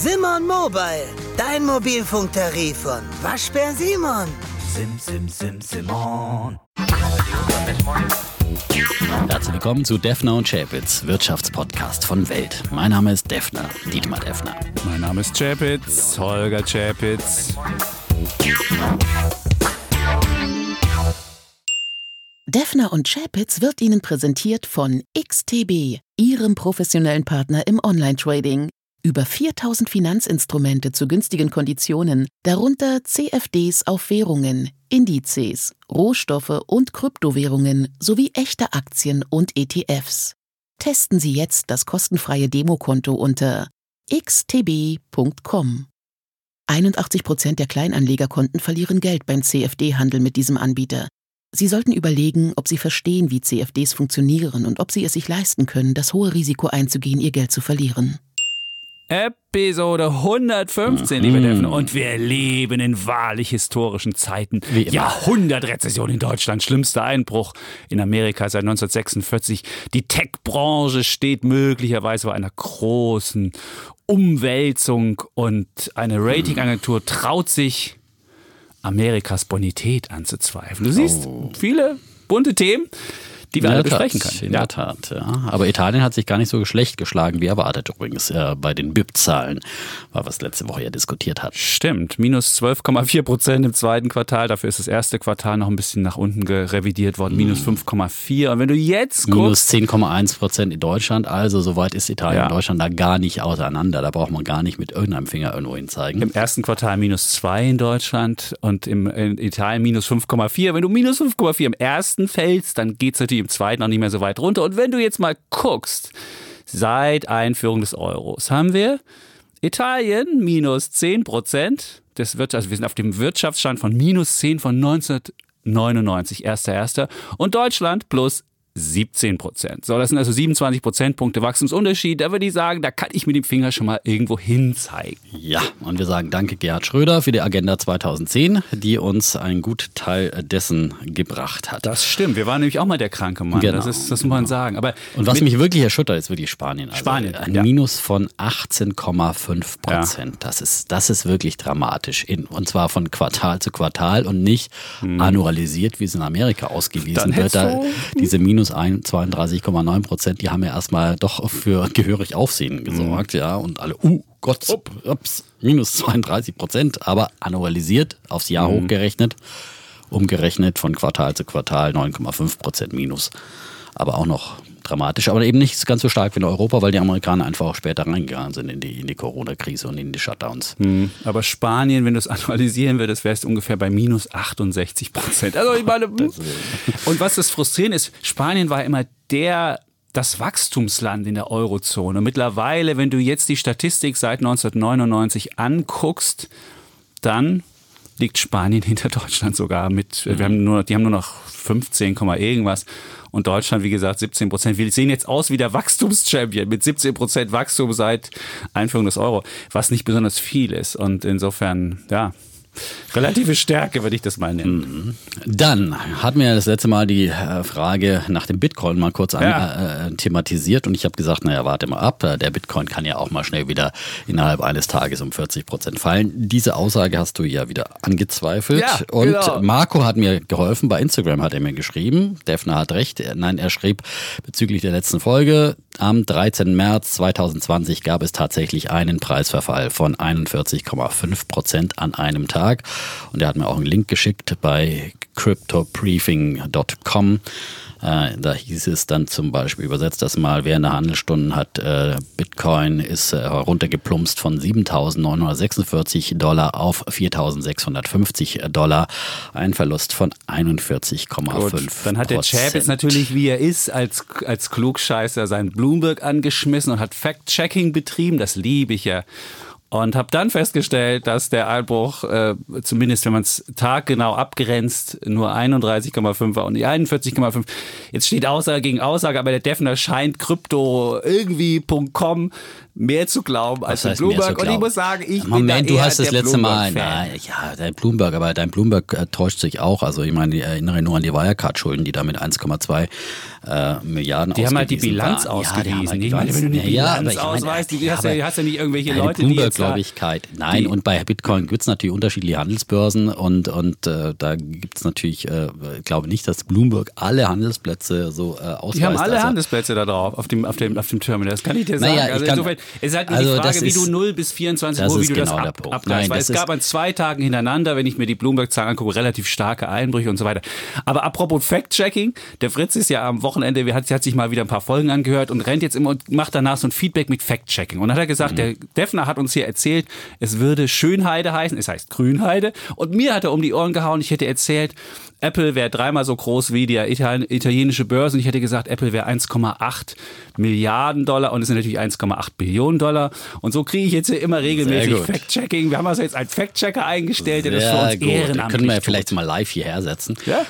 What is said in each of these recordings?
Simon Mobile, dein Mobilfunktarif von Waschbär Simon. Sim, sim, sim, Simon. Herzlich willkommen zu Defner und Chapitz, Wirtschaftspodcast von Welt. Mein Name ist Defner, Dietmar Defner. Mein Name ist Chapitz, Holger Chapitz. Defner und Chapitz wird Ihnen präsentiert von XTB, Ihrem professionellen Partner im Online-Trading. Über 4000 Finanzinstrumente zu günstigen Konditionen, darunter CFDs auf Währungen, Indizes, Rohstoffe und Kryptowährungen sowie echte Aktien und ETFs. Testen Sie jetzt das kostenfreie Demokonto unter xtb.com. 81 Prozent der Kleinanlegerkonten verlieren Geld beim CFD-Handel mit diesem Anbieter. Sie sollten überlegen, ob Sie verstehen, wie CFDs funktionieren und ob Sie es sich leisten können, das hohe Risiko einzugehen, Ihr Geld zu verlieren. Episode 115, liebe Defner. Und wir leben in wahrlich historischen Zeiten. Jahrhundertrezession in Deutschland, schlimmster Einbruch in Amerika seit 1946. Die Tech-Branche steht möglicherweise vor einer großen Umwälzung und eine Ratingagentur traut sich, Amerikas Bonität anzuzweifeln. Du siehst viele bunte Themen, die wir In alle Tat, besprechen können. In der Tat, ja. Aber Italien hat sich gar nicht so schlecht geschlagen, wie erwartet übrigens äh, bei den BIP-Zahlen, wir es letzte Woche ja diskutiert hatten. Stimmt, minus 12,4 Prozent im zweiten Quartal. Dafür ist das erste Quartal noch ein bisschen nach unten revidiert worden, minus 5,4. Und wenn du jetzt Minus guckst, 10,1 Prozent in Deutschland, also soweit ist Italien Ja. und Deutschland da gar nicht auseinander. Da braucht man gar nicht mit irgendeinem Finger irgendwo hin zeigen. im ersten Quartal minus 2 in Deutschland und im, in Italien minus 5,4. Wenn du minus 5,4 im ersten fällst, dann geht's natürlich im zweiten auch nicht mehr so weit runter. Und wenn du jetzt mal guckst, seit Einführung des Euros haben wir Italien minus 10 Prozent. Das wird, also wir sind auf dem Wirtschaftsstand von minus 10 von 1999, erster, erster. Und Deutschland plus 17 Prozent. So, das sind also 27 Prozentpunkte Wachstumsunterschied. Da würde ich sagen, da kann ich mit dem Finger schon mal irgendwo hinzeigen. Ja, und wir sagen danke Gerhard Schröder für die Agenda 2010, die uns einen guten Teil dessen gebracht hat. Das stimmt. Wir waren nämlich auch mal der kranke Mann. Genau. Das, ist, das muss man sagen. Aber Und was mich wirklich erschüttert, ist wirklich Spanien. Also Spanien, Ein ja. Minus von 18,5 Prozent. Das, ist, das ist wirklich dramatisch. In, und zwar von Quartal zu Quartal und nicht annualisiert, wie es in Amerika Hm. Dann ausgewiesen wird. Da, diese minus ein- 32,9 Prozent, die haben ja erstmal doch für gehörig Aufsehen gesorgt. Hm. Ja, und alle, uh Gott, ups, minus 32 Prozent, aber annualisiert, aufs Jahr Hm. hochgerechnet, umgerechnet von Quartal zu Quartal 9,5 Prozent minus aber auch noch dramatisch, aber eben nicht ganz so stark wie in Europa, weil die Amerikaner einfach auch später reingegangen sind in die, in die Corona-Krise und in die Shutdowns. Hm, Aber Spanien, wenn du es analysieren würdest, wärst du ungefähr bei minus 68 Prozent. Also ich meine, und was das frustrierend ist, Spanien war immer der das Wachstumsland in der Eurozone. Und mittlerweile, wenn du jetzt die Statistik seit 1999 anguckst, dann liegt Spanien hinter Deutschland sogar mit, wir haben nur, die haben nur noch 15, Komma irgendwas. Und Deutschland, wie gesagt, 17 Prozent. Wir sehen jetzt aus wie der Wachstumschampion mit 17 Prozent Wachstum seit Einführung des Euro, was nicht besonders viel ist. Und insofern, ja, relative Stärke würde ich das mal nennen. Dann hatten wir das letzte Mal die äh, Frage nach dem Bitcoin mal kurz an, Ja. äh, thematisiert und ich habe gesagt, naja, warte mal ab, äh, der Bitcoin kann ja auch mal schnell wieder innerhalb eines Tages um 40 Prozent fallen. Diese Aussage hast du ja wieder angezweifelt Ja, und genau. Marco hat mir geholfen, bei Instagram hat er mir geschrieben, Defner hat recht, Er- nein, er schrieb bezüglich der letzten Folge, am 13. März 2020 gab es tatsächlich einen Preisverfall von 41,5 Prozent an einem Tag. Und er hat mir auch einen Link geschickt bei cryptobriefing.com. Äh, da hieß es dann zum Beispiel übersetzt das mal, während der Handelsstunden hat äh, Bitcoin ist äh, runtergeplumpst von 7.946 Dollar auf 4.650 Dollar. Ein Verlust von 41,5 Gut, dann hat der Chap jetzt natürlich, wie er ist, als, als Klugscheißer sein Bloomberg angeschmissen und hat Fact-Checking betrieben. Das liebe ich ja. Und habe dann festgestellt, dass der Einbruch, äh, zumindest wenn man es taggenau abgrenzt, nur 31,5 war und nicht 41,5. Jetzt steht Aussage gegen Aussage, aber der Defner scheint Krypto irgendwie.com mehr zu glauben als heißt mehr zu Bloomberg. Und ich muss sagen, ich bin Moment, du hast das letzte Mal, na, ja, dein Bloomberg, aber dein Bloomberg äh, täuscht sich auch. Also ich meine, ich erinnere nur an die Wirecard-Schulden, die da mit 1,2 äh, Milliarden Die haben halt die ausgewiesen Bilanz waren. Ja, die haben ausgewiesen. halt die meine, wenn du die ja, aber Bilanz ich meine, ausweist, ja, hast, ja, aber- hast ja nicht irgendwelche Leute, die Bloomberg, jetzt Zwangsgläubigkeit. Nein, und bei Bitcoin gibt es natürlich unterschiedliche Handelsbörsen und, und äh, da gibt es natürlich, äh, ich glaube nicht, dass Bloomberg alle Handelsplätze so äh, ausweist. Die haben alle Also- Handelsplätze da drauf, auf dem, auf dem, auf dem Terminal. Das kann ich dir sagen. Naja, ich also insofern, es ist halt nur also die Frage, das wie ist- du 0 bis 24 das Uhr, wie du das genau der ab, abgleichst. Weil das es gab an zwei Tagen hintereinander, wenn ich mir die Bloomberg-Zahlen angucke, relativ starke Einbrüche und so weiter. Aber apropos Fact-Checking, der Fritz ist ja am Wochenende, hat, hat sich mal wieder ein paar Folgen angehört und rennt jetzt immer und macht danach so ein Feedback mit Fact-Checking. Und dann hat er gesagt, Mhm. der Defner hat uns hier erzählt, es würde Schönheide heißen, es heißt Grünheide. Und mir hat er um die Ohren gehauen, ich hätte erzählt, Apple wäre dreimal so groß wie die Ital italienische Börse. Und ich hätte gesagt, Apple wäre 1,8 Milliarden Dollar und es sind natürlich 1,8 Billionen Dollar. Und so kriege ich jetzt hier immer regelmäßig. Fact-Checking. Wir haben also jetzt einen Fact-Checker eingestellt, der das für Sehr uns gut. ehrenamtlich Können wir tut. vielleicht mal live hierher setzen. Ja?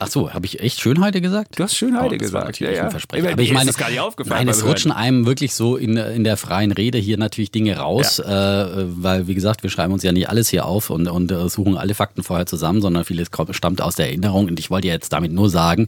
Ach so, habe ich echt Schönheide gesagt? Du hast Schönheide Oh, gesagt, ja, ja. Versprechen. Aber ich ist meine, das gar nicht aufgefallen nein, es Hören. rutschen einem wirklich so in, in der freien Rede hier natürlich Dinge raus, äh, weil wie gesagt, wir schreiben uns ja nicht alles hier auf und, und äh, suchen alle Fakten vorher zusammen, sondern vieles kommt- stammt aus der Erinnerung. Und ich wollte ja jetzt damit nur sagen,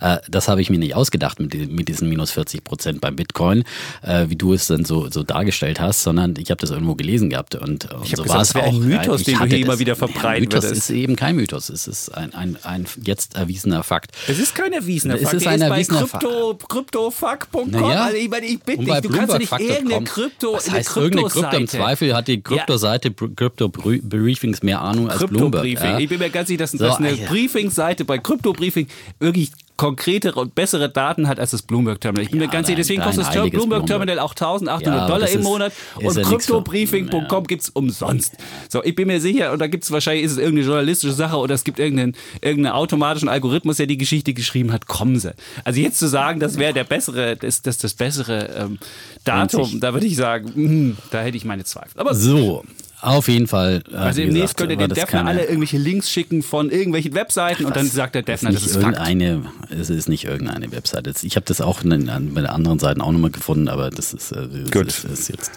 äh, das habe ich mir nicht ausgedacht mit, mit diesen minus 40 Prozent beim Bitcoin, äh, wie du es dann so, so dargestellt hast, sondern ich habe das irgendwo gelesen gehabt und, und so gesagt, war das es wäre auch. ein Mythos, Ich den du hier immer wieder Ja, verbreiten Mythos ist eben kein Mythos, es ist ein, ein, ein jetzt erwiesener Fakt. Es ist kein erwiesener Es Fakt. ist ein ist bei erwiesener Krypto, cryptofuck.com. Naja. Also ich meine, ich bitte dich, du kannst ja nicht irgendeine Krypto, Was heißt irgendeine Krypto? Im Kryptoseite. Zweifel hat die Kryptoseite, Krypto-Briefings mehr Ahnung als Bloomberg. Krypto-Briefing. Ja? Ich bin mir ganz sicher, dass, So, dass eine. Briefing-Seite bei Krypto-Briefing wirklich konkretere und bessere Daten hat als das Bloomberg-Terminal. Ich bin mir Ja, ganz sicher, deswegen kostet das heiliges Bloomberg-Terminal auch 1800 Ja, Dollar im ist- Monat und ja Kryptobriefing.com ja. gibt's umsonst. So, ich bin mir sicher, und da gibt's wahrscheinlich, ist es irgendeine journalistische Sache oder es gibt irgendeinen, irgendeinen automatischen Algorithmus, der die Geschichte geschrieben hat, kommen sie. Also jetzt zu sagen, das wäre der bessere, das, das, das bessere ähm, Datum, da würde ich sagen, hm, da hätte ich meine Zweifel. Aber So, auf jeden Fall. äh, also demnächst könnt ihr den Defner keine- alle irgendwelche Links schicken von irgendwelchen Webseiten und dann sagt der Defner, das ist Fakt. irgendeine, es ist nicht irgendeine Webseite. Ich habe das auch bei anderen Seiten auch nochmal gefunden, aber das ist, äh, das Gut. ist, ist jetzt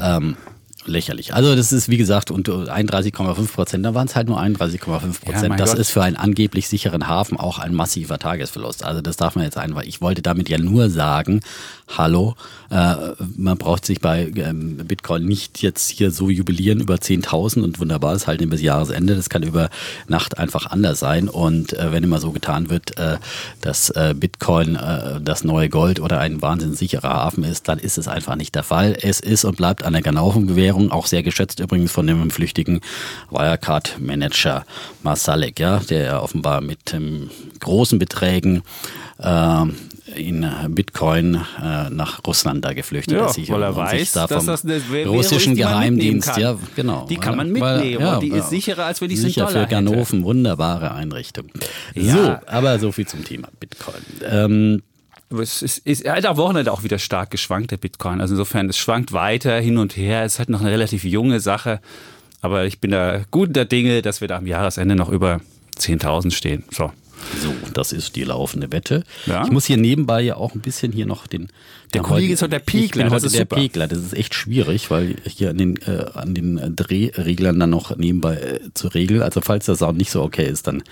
ähm, lächerlich. Also das ist wie gesagt und 31,5 Prozent, da waren es halt nur 31,5 Ja, Prozent. mein das Gott. ist für einen angeblich sicheren Hafen auch ein massiver Tagesverlust. Also das darf man jetzt einfach. Ich wollte damit ja nur sagen, hallo, äh, man braucht sich bei ähm, Bitcoin nicht jetzt hier so jubilieren über 10.000 und wunderbar ist halt bis Jahresende. Das kann über Nacht einfach anders sein. Und äh, wenn immer so getan wird, äh, dass äh, Bitcoin äh, das neue Gold oder ein wahnsinnig sicherer Hafen ist, dann ist es einfach nicht der Fall. Es ist und bleibt eine Ganaufen-Währung, auch sehr geschätzt übrigens von dem flüchtigen Wirecard-Manager Masalek, ja, der ja offenbar mit ähm, großen Beträgen äh, in Bitcoin äh, nach Russland da geflüchtet Ja, ist. Weil er weiß, da dass das eine Währung russischen Geheimdienst, kann. ja, genau. Die kann man Weil- mitnehmen und die ist sicherer, als wenn ich es in Sicher für Ganoven, wunderbare Einrichtung. Ja. So, aber so viel zum Thema Bitcoin. Ähm, Es ist, ist er hat am Wochenende auch wieder stark geschwankt, der Bitcoin. Also insofern, es schwankt weiter hin und her. Es ist halt noch eine relativ junge Sache. Aber ich bin da guter Dinge, dass wir da am Jahresende noch über 10.000 stehen. So. So, das ist die laufende Wette. Ja. Ich muss hier nebenbei ja auch ein bisschen hier noch den. Der ja, Kollege ist heute der Ich bin Pegler, das heute ist der super. Pegler. Das ist echt schwierig, weil hier an den, äh, an den Drehreglern dann noch nebenbei äh, zu regeln. Also falls der Sound nicht so okay ist, dann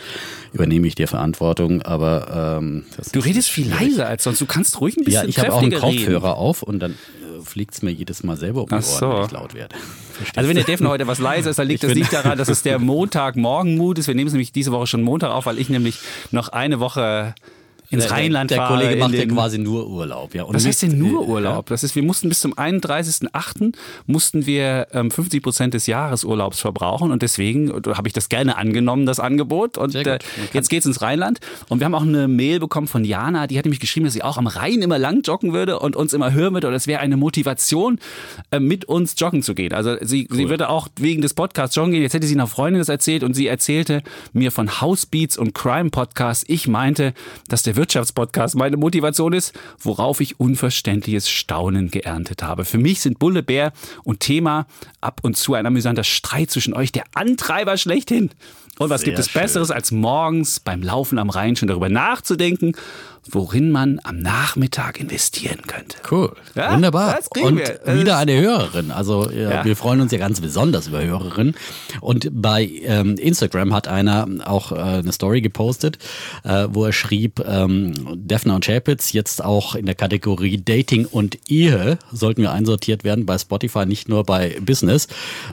übernehme ich die Verantwortung. Aber ähm, Du redest viel leiser als sonst. Du kannst ruhig ein bisschen Ja, ich habe auch einen kräftiger reden. Kopfhörer auf und dann fliegt es mir jedes Mal selber um die Ohren, so. wenn ich laut werde. Verstehst Also wenn der? Defner heute was leiser ist, dann liegt Ich das nicht daran, dass es der Montagmorgen-Mut ist. Wir nehmen es nämlich diese Woche schon Montag auf, weil ich nämlich noch eine Woche ins Der- Rheinland der, der fahre. Kollege in macht ja quasi nur Urlaub. Ja. Und Was heißt denn nur Urlaub? Das ist, wir mussten bis zum 31.08. mussten wir ähm, 50 Prozent des Jahresurlaubs verbrauchen und deswegen äh, habe ich das gerne angenommen, das Angebot. Und äh, jetzt geht's ins Rheinland und wir haben auch eine Mail bekommen von Jana, die hat nämlich geschrieben, dass sie auch am Rhein immer lang joggen würde und uns immer hören würde und es wäre eine Motivation, äh, mit uns joggen zu gehen. Also sie, sie würde auch wegen des Podcasts joggen gehen. Jetzt hätte sie einer Freundin das erzählt und sie erzählte mir von Housebeats und Crime Podcasts. Ich meinte, dass der Wirtschaftspodcast meine Motivation ist, worauf ich unverständliches Staunen geerntet habe. Für mich sind Bulle Bär und Thema ab und zu ein amüsanter Streit zwischen euch der Antreiber schlechthin. Und was Sehr gibt es schön. Besseres, als morgens beim Laufen am Rhein schon darüber nachzudenken, worin man am Nachmittag investieren könnte. Cool. Ja, Wunderbar. Und wir. Wieder eine Hörerin. Also ja, Ja. wir freuen uns ja ganz besonders über Hörerinnen. Und bei ähm, Instagram hat einer auch äh, eine Story gepostet, äh, wo er schrieb, ähm, Defner und Chapitz jetzt auch in der Kategorie Dating und Ehe sollten wir einsortiert werden bei Spotify, nicht nur bei Business.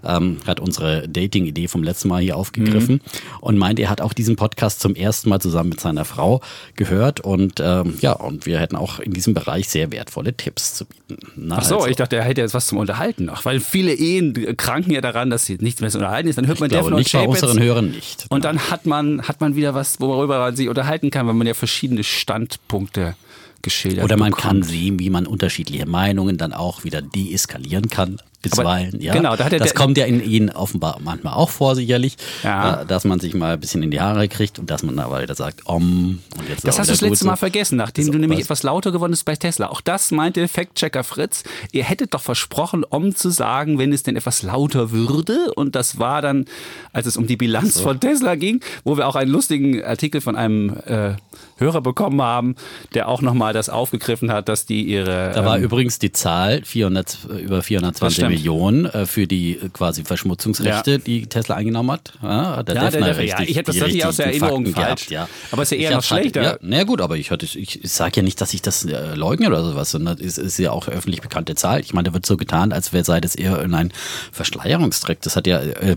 Ähm, hat unsere Dating-Idee vom letzten Mal hier aufgegriffen Mhm. und meint, er hat auch diesen Podcast zum ersten Mal zusammen mit seiner Frau gehört und ähm, ja, und wir hätten auch in diesem Bereich sehr wertvolle Tipps zu bieten. Na, Ach so, also, ich dachte, er hätte jetzt was zum Unterhalten noch, weil viele Ehen kranken ja daran, dass sie nichts mehr zu unterhalten ist. Dann hört man ich glaube Defner und nicht bei unseren Hörern nicht. und dann hat man, hat man wieder was, worüber man sich unterhalten kann, weil man ja verschiedene Standpunkte geschildert Oder man bekommt. kann sehen, wie man unterschiedliche Meinungen dann auch wieder deeskalieren kann. Bisweilen, ja. genau, da hat er das kommt ja in Ihnen offenbar manchmal auch vor, sicherlich, Ja. äh, dass man sich mal ein bisschen in die Haare kriegt und dass man aber wieder sagt, om, und jetzt Das hast du das letzte Mal so. vergessen, nachdem So, du nämlich was? etwas lauter geworden bist bei Tesla. Auch das meinte Fact-Checker Fritz. Ihr hättet doch versprochen, um zu sagen, wenn es denn etwas lauter würde. Und das war dann, als es um die Bilanz von Tesla ging, wo wir auch einen lustigen Artikel von einem äh, Hörer bekommen haben, der auch nochmal das aufgegriffen hat, dass die ihre. Da war ähm, übrigens die Zahl 400, über Das 420 stimmt. Millionen äh, für die äh, quasi Verschmutzungsrechte, die Tesla eingenommen hat. Ja, hat der Ja, der Defner Defner, ja, richtig, ich hätte das natürlich aus der Erinnerung Fakten falsch. Gehabt, ja. Aber ist ja eher Ich noch halt- schlechter. Ja, na gut, aber ich, hatte- ich, ich sage ja nicht, dass ich das äh, leugne oder sowas, sondern es ist ja auch öffentlich bekannte Zahl. Ich meine, da wird so getan, als wäre sei das eher in ein Verschleierungstrick. Das hat ja äh,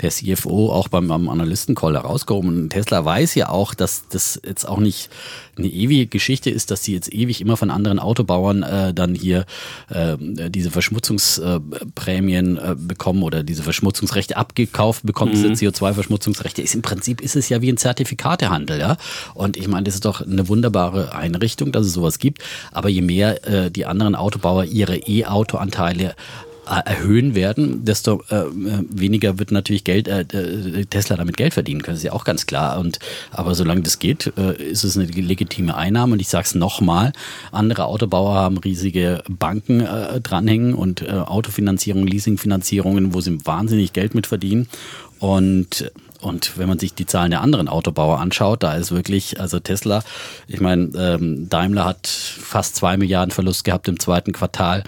der CFO auch beim, beim Analystencall herausgehoben. Und Tesla weiß ja auch, dass das jetzt auch nicht eine ewige Geschichte ist, dass sie jetzt ewig immer von anderen Autobauern äh, dann hier äh, diese Verschmutzungsprämien äh, bekommen oder diese Verschmutzungsrechte abgekauft bekommen, diese CO2-Verschmutzungsrechte. Ist im Prinzip ist es ja wie ein Zertifikatehandel, ja. Und ich meine, das ist doch eine wunderbare Einrichtung, dass es sowas gibt. Aber je mehr äh, die anderen Autobauer ihre E-Auto-Anteile erhöhen werden, desto äh, äh, weniger wird natürlich Geld, äh, äh, Tesla damit Geld verdienen können. Das ist ja auch ganz klar. Und aber solange das geht, äh, ist es eine legitime Einnahme. Und ich sage es nochmal: Andere Autobauer haben riesige Banken äh, dranhängen und äh, Autofinanzierung, Leasingfinanzierungen, wo sie wahnsinnig Geld mit verdienen. Und und wenn man sich die Zahlen der anderen Autobauer anschaut, da ist wirklich, also Tesla, ich meine, ähm, Daimler hat fast zwei Milliarden Verlust gehabt im zweiten Quartal.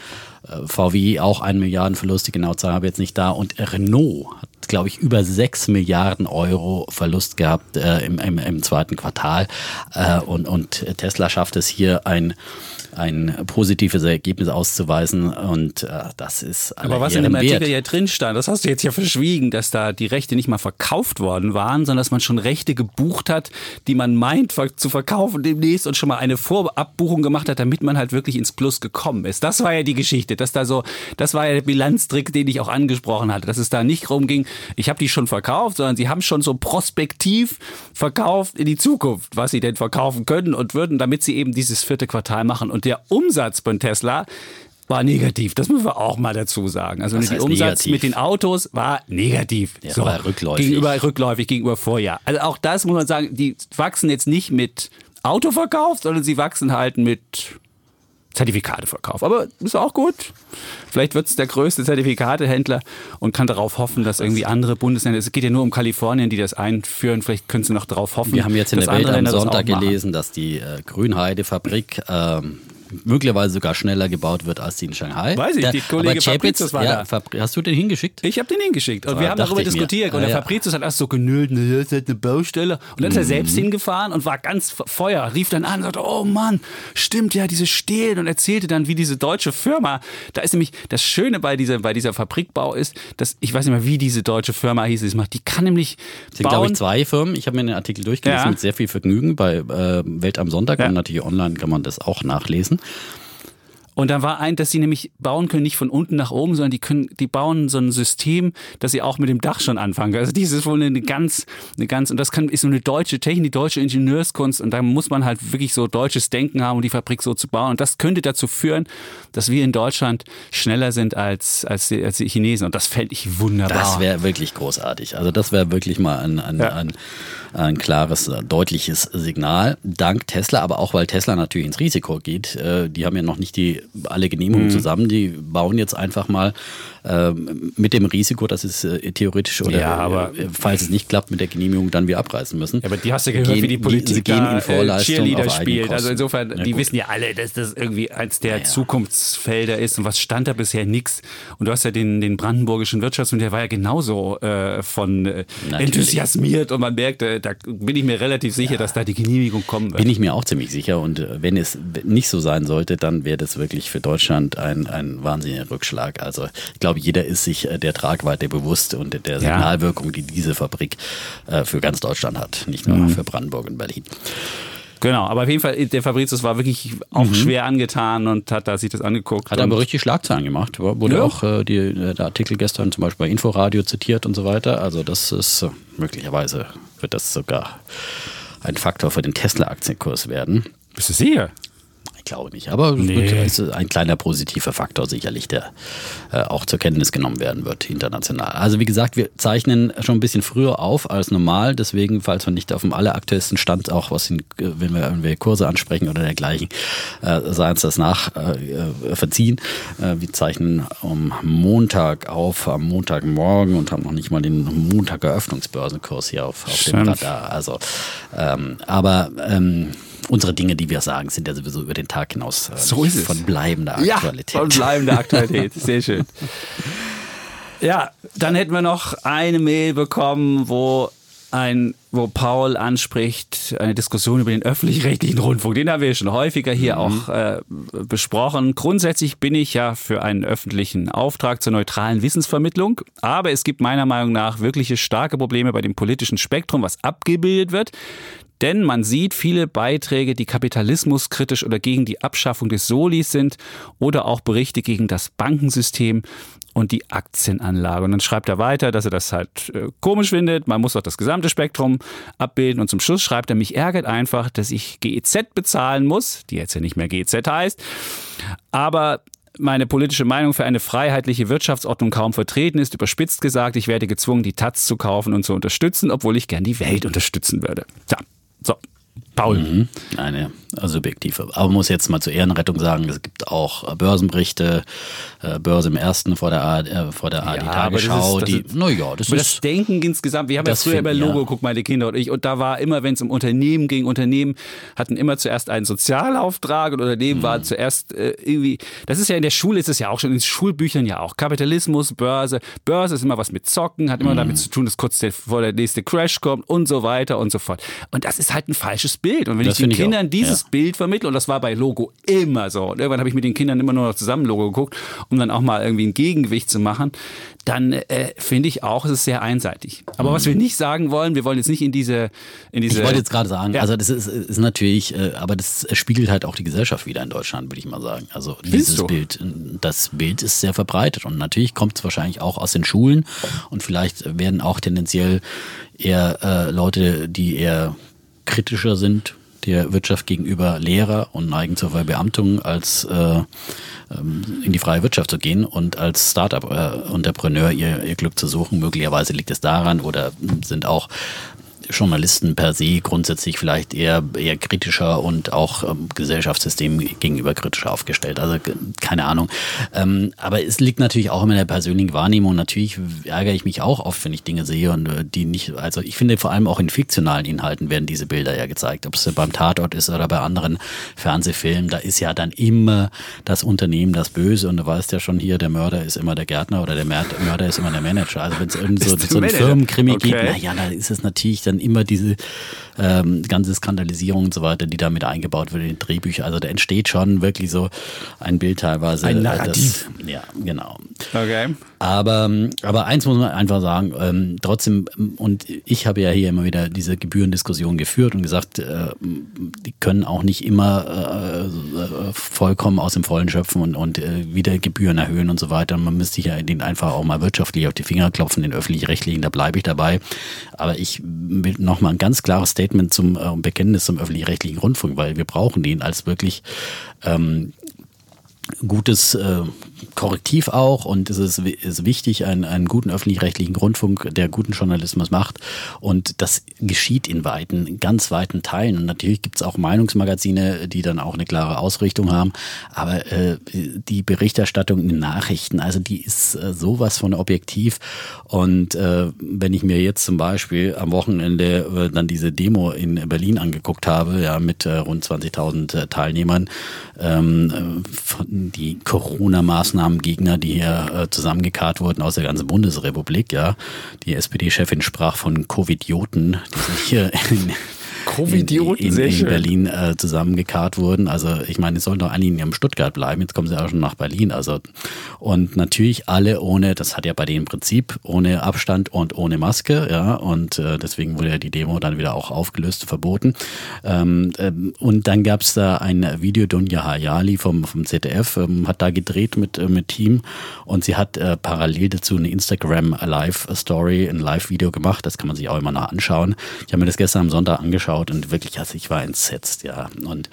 VW auch einen Milliarden Verlust, die genaue Zahl habe ich jetzt nicht da. Und Renault hat, glaube ich, über sechs Milliarden Euro Verlust gehabt äh, im, im, im zweiten Quartal. Äh, und, und Tesla schafft es hier ein ein positives Ergebnis auszuweisen und äh, das ist Aber was in dem Artikel wert. ja drin stand, das hast du jetzt ja verschwiegen, dass da die Rechte nicht mal verkauft worden waren, sondern dass man schon Rechte gebucht hat, die man meint zu verkaufen demnächst und schon mal eine Vorabbuchung gemacht hat, damit man halt wirklich ins Plus gekommen ist. Das war ja die Geschichte, dass da so, das war ja der Bilanztrick, den ich auch angesprochen hatte, dass es da nicht rumging, ich habe die schon verkauft, sondern sie haben schon so prospektiv verkauft in die Zukunft, was sie denn verkaufen können und würden, damit sie eben dieses vierte Quartal machen. Und der Umsatz von Tesla war negativ. Das müssen wir auch mal dazu sagen. Also der Umsatz negativ? mit den Autos war negativ. Ja, war rückläufig. Gegenüber, rückläufig gegenüber Vorjahr. Also auch das muss man sagen, die wachsen jetzt nicht mit Autoverkauf, sondern sie wachsen halt mit Zertifikateverkauf. Aber ist auch gut. Vielleicht wird es der größte Zertifikatehändler und kann darauf hoffen, dass irgendwie andere Bundesländer, es geht ja nur um Kalifornien, die das einführen, vielleicht können sie noch darauf hoffen. Wir haben jetzt in der Welt am das Sonntag machen. gelesen, dass die äh, Grünheide-Fabrik ähm, möglicherweise sogar schneller gebaut wird als die in Shanghai. Weiß ich, Der- die Kollege Fabricius war ja, da. Fabri- Hast du den hingeschickt? Ich habe den hingeschickt und Ah, wir haben dachte darüber ich mir. diskutiert und Ah, der ja. Fabricius hat erst so genüllt, ne, das ist halt eine Baustelle und dann ist er Mhm. selbst hingefahren und war ganz Feuer, rief dann an und sagte, oh Mann, stimmt ja, diese Stelen und erzählte dann, wie diese deutsche Firma, da ist nämlich das Schöne bei dieser, bei dieser Fabrikbau ist, dass, ich weiß nicht mehr, wie diese deutsche Firma hieß, die es macht, die kann nämlich Es sind, glaube ich, zwei Firmen. Ich habe mir den Artikel durchgelesen Ja. mit sehr viel Vergnügen bei äh, Welt am Sonntag Ja. und natürlich online kann man das auch nachlesen. Und dann war ein, dass sie nämlich bauen können, nicht von unten nach oben, sondern die können, die bauen so ein System, dass sie auch mit dem Dach schon anfangen. können. Also dieses ist wohl eine ganz, eine ganz, und das kann, ist so eine deutsche Technik, die deutsche Ingenieurskunst. Und da muss man halt wirklich so deutsches Denken haben, um die Fabrik so zu bauen. Und das könnte dazu führen, dass wir in Deutschland schneller sind als, als, die, als die Chinesen. Und das fände ich wunderbar. Das wäre wirklich großartig. Also das wäre wirklich mal ein, ein, Ja. ein, ein klares, äh, deutliches Signal. Dank Tesla, aber auch weil Tesla natürlich ins Risiko geht. Äh, Die haben ja noch nicht die alle Mhm. Genehmigungen zusammen. Die bauen jetzt einfach mal mit dem Risiko, dass es äh, theoretisch oder Ja, aber- äh, falls es nicht klappt mit der Genehmigung, dann wir abreißen müssen. Ja, aber die hast du gehört, Gehen- wie die Politiker sie gehen in äh, Vorleistung Cheerleader spielt. Also insofern, Na die gut. wissen ja alle, dass das irgendwie eins der Zukunftsfelder ist. Und was stand da bisher? Nix. Und du hast ja den, den brandenburgischen Wirtschaftsminister, der war ja genauso äh, von äh, enthusiasmiert. Und man merkte, da bin ich mir relativ sicher, dass da die Genehmigung kommen wird. Bin ich mir auch ziemlich sicher. Und äh, wenn es nicht so sein sollte, dann wäre das wirklich für Deutschland ein, ein wahnsinniger Rückschlag. Also ich glaube, jeder ist sich äh, der Tragweite bewusst und der Signalwirkung, die diese Fabrik äh, für ganz Deutschland hat, nicht Mhm. nur für Brandenburg und Berlin. Genau, aber auf jeden Fall, der Fabricius war wirklich auch schwer angetan und hat da sich das angeguckt. Mhm. Hat aber richtig Schlagzeilen gemacht. Wurde Ja. auch äh, die, äh, der Artikel gestern zum Beispiel bei Inforadio zitiert und so weiter. Also das ist möglicherweise wird das sogar ein Faktor für den Tesla-Aktienkurs werden. Bist du sicher? Ich glaube nicht, aber es Nee. es ist ein kleiner positiver Faktor sicherlich, der äh, auch zur Kenntnis genommen werden wird international. Also wie gesagt, wir zeichnen schon ein bisschen früher auf als normal, deswegen, falls wir nicht auf dem alleraktuellsten Stand auch was, in, äh, wenn wir irgendwelche Kurse ansprechen oder dergleichen, äh, sei uns das nach äh, äh, verziehen. Äh, wir zeichnen am Montag auf, am Montagmorgen und haben noch nicht mal den Montag-Eröffnungsbörsenkurs hier auf, auf dem. Radar. Also, ähm, aber ähm, unsere Dinge, die wir sagen, sind ja sowieso über den Tag hinaus äh, So ist es. von bleibender Aktualität. Ja, von bleibender Aktualität. Sehr schön. Ja, dann hätten wir noch eine Mail bekommen, wo ein, wo Paul anspricht, eine Diskussion über den öffentlich-rechtlichen Rundfunk. Den haben wir schon häufiger hier auch äh, besprochen. Grundsätzlich bin ich ja für einen öffentlichen Auftrag zur neutralen Wissensvermittlung. Aber es gibt meiner Meinung nach wirkliche starke Probleme bei dem politischen Spektrum, was abgebildet wird. Denn man sieht viele Beiträge, die kapitalismuskritisch oder gegen die Abschaffung des Solis sind oder auch Berichte gegen das Bankensystem und die Aktienanlage. Und dann schreibt er weiter, dass er das halt äh, komisch findet. Man muss doch das gesamte Spektrum abbilden. Und zum Schluss schreibt er, mich ärgert einfach, dass ich GEZ bezahlen muss, die jetzt ja nicht mehr GEZ heißt. Aber meine politische Meinung für eine freiheitliche Wirtschaftsordnung kaum vertreten ist. Überspitzt gesagt, ich werde gezwungen, die Taz zu kaufen und zu unterstützen, obwohl ich gern die Welt unterstützen würde. Ja, so. Paul. Mhm. Eine also subjektive. Aber man muss jetzt mal zur Ehrenrettung sagen, es gibt auch äh, Börsenberichte, äh, Börse im Ersten vor der, ARD, äh, vor der ARD aber das Tagesschau. ist- das die, ist- naja, das Aber das ist. Denken insgesamt, wir haben ja Das früher über Logo, ja. guck meine Kinder und ich, und da war immer, wenn es um Unternehmen ging, Unternehmen hatten immer zuerst einen Sozialauftrag und Unternehmen war Mhm. zuerst äh, irgendwie, das ist ja in der Schule, ist es ja auch schon, in Schulbüchern ja auch. Kapitalismus, Börse, Börse ist immer was mit Zocken, hat immer Mhm. damit zu tun, dass kurz der, vor der nächste Crash kommt und so weiter und so fort. Und das ist halt ein falsches Bild. Und wenn Das ich den ich auch, Kindern dieses Bild vermittle, und das war bei Logo immer so, und irgendwann habe ich mit den Kindern immer nur noch zusammen Logo geguckt, um dann auch mal irgendwie ein Gegengewicht zu machen, dann äh, finde ich auch, es ist sehr einseitig. Aber was wir nicht sagen wollen, wir wollen jetzt nicht in diese, in diese. Mhm. Ich wollte jetzt gerade sagen, Ja. also das ist, ist natürlich, äh, aber das spiegelt halt auch die Gesellschaft wieder in Deutschland, würde ich mal sagen. Also dieses? Bild, das Bild ist sehr verbreitet und natürlich kommt es wahrscheinlich auch aus den Schulen und vielleicht werden auch tendenziell eher äh, Leute, die eher kritischer sind der Wirtschaft gegenüber Lehrer und neigen zur Verbeamtung als äh, ähm, in die freie Wirtschaft zu gehen und als Startup-Entrepreneur ihr, ihr Glück zu suchen. Möglicherweise liegt es daran oder sind auch Journalisten per se grundsätzlich vielleicht eher, eher kritischer und auch ähm, Gesellschaftssystem gegenüber kritischer aufgestellt. Also keine Ahnung. Ähm, aber es liegt natürlich auch immer in der persönlichen Wahrnehmung. Natürlich ärgere ich mich auch oft, wenn ich Dinge sehe und äh, die nicht, also ich finde vor allem auch in fiktionalen Inhalten werden diese Bilder ja gezeigt. Ob es beim Tatort ist oder bei anderen Fernsehfilmen, da ist ja dann immer das Unternehmen das Böse und du weißt ja schon hier, der Mörder ist immer der Gärtner oder der Mör- Mörder ist immer der Manager. Also wenn es irgend so, so ein Manager? Firmenkrimi Okay. gibt, naja, dann ist es natürlich dann immer diese ähm, ganze Skandalisierung und so weiter, die da mit eingebaut wird in die Drehbücher. Also da entsteht schon wirklich so ein Bild teilweise. Ein äh, Narrativ. Das, ja, genau. Okay. Aber, aber eins muss man einfach sagen, ähm, trotzdem, und ich habe ja hier immer wieder diese Gebührendiskussion geführt und gesagt, äh, die können auch nicht immer äh, äh, vollkommen aus dem Vollen schöpfen und, und äh, wieder Gebühren erhöhen und so weiter. Man müsste ja den einfach auch mal wirtschaftlich auf die Finger klopfen, den öffentlich-rechtlichen, da bleibe ich dabei. Aber ich will nochmal ein ganz klares Statement zum äh, Bekenntnis zum öffentlich-rechtlichen Rundfunk, weil wir brauchen den als wirklich ähm, gutes äh, Korrektiv auch und es ist, ist wichtig, einen, einen guten öffentlich-rechtlichen Rundfunk, der guten Journalismus macht. Und das geschieht in weiten, ganz weiten Teilen. Und natürlich gibt es auch Meinungsmagazine, die dann auch eine klare Ausrichtung haben, aber äh, die Berichterstattung in den Nachrichten, also die ist äh, sowas von objektiv. Und äh, wenn ich mir jetzt zum Beispiel am Wochenende äh, dann diese Demo in Berlin angeguckt habe, ja mit äh, rund 20.000 äh, Teilnehmern, ähm, die Corona-Maßnahmengegner, die hier äh, zusammengekarrt wurden aus der ganzen Bundesrepublik, ja. Die SPD-Chefin sprach von Covidioten, die sich hier in, Covidioten, in, in, in. Berlin äh, zusammengekarrt wurden. Also ich meine, es sollen doch eigentlich in ihrem Stuttgart bleiben. Jetzt kommen sie auch schon nach Berlin. Also und natürlich alle ohne, das hat ja bei denen im Prinzip ohne Abstand und ohne Maske, ja. Und äh, deswegen wurde ja die Demo dann wieder auch aufgelöst, verboten. Ähm, ähm, und dann gab es da ein Video, Dunja Hayali vom, vom ZDF, ähm, hat da gedreht mit, äh, mit Team und sie hat äh, parallel dazu eine Instagram Live Story, ein Live-Video gemacht. Das kann man sich auch immer noch anschauen. Ich habe mir das gestern am Sonntag angeschaut und wirklich, also ich war entsetzt, ja. Und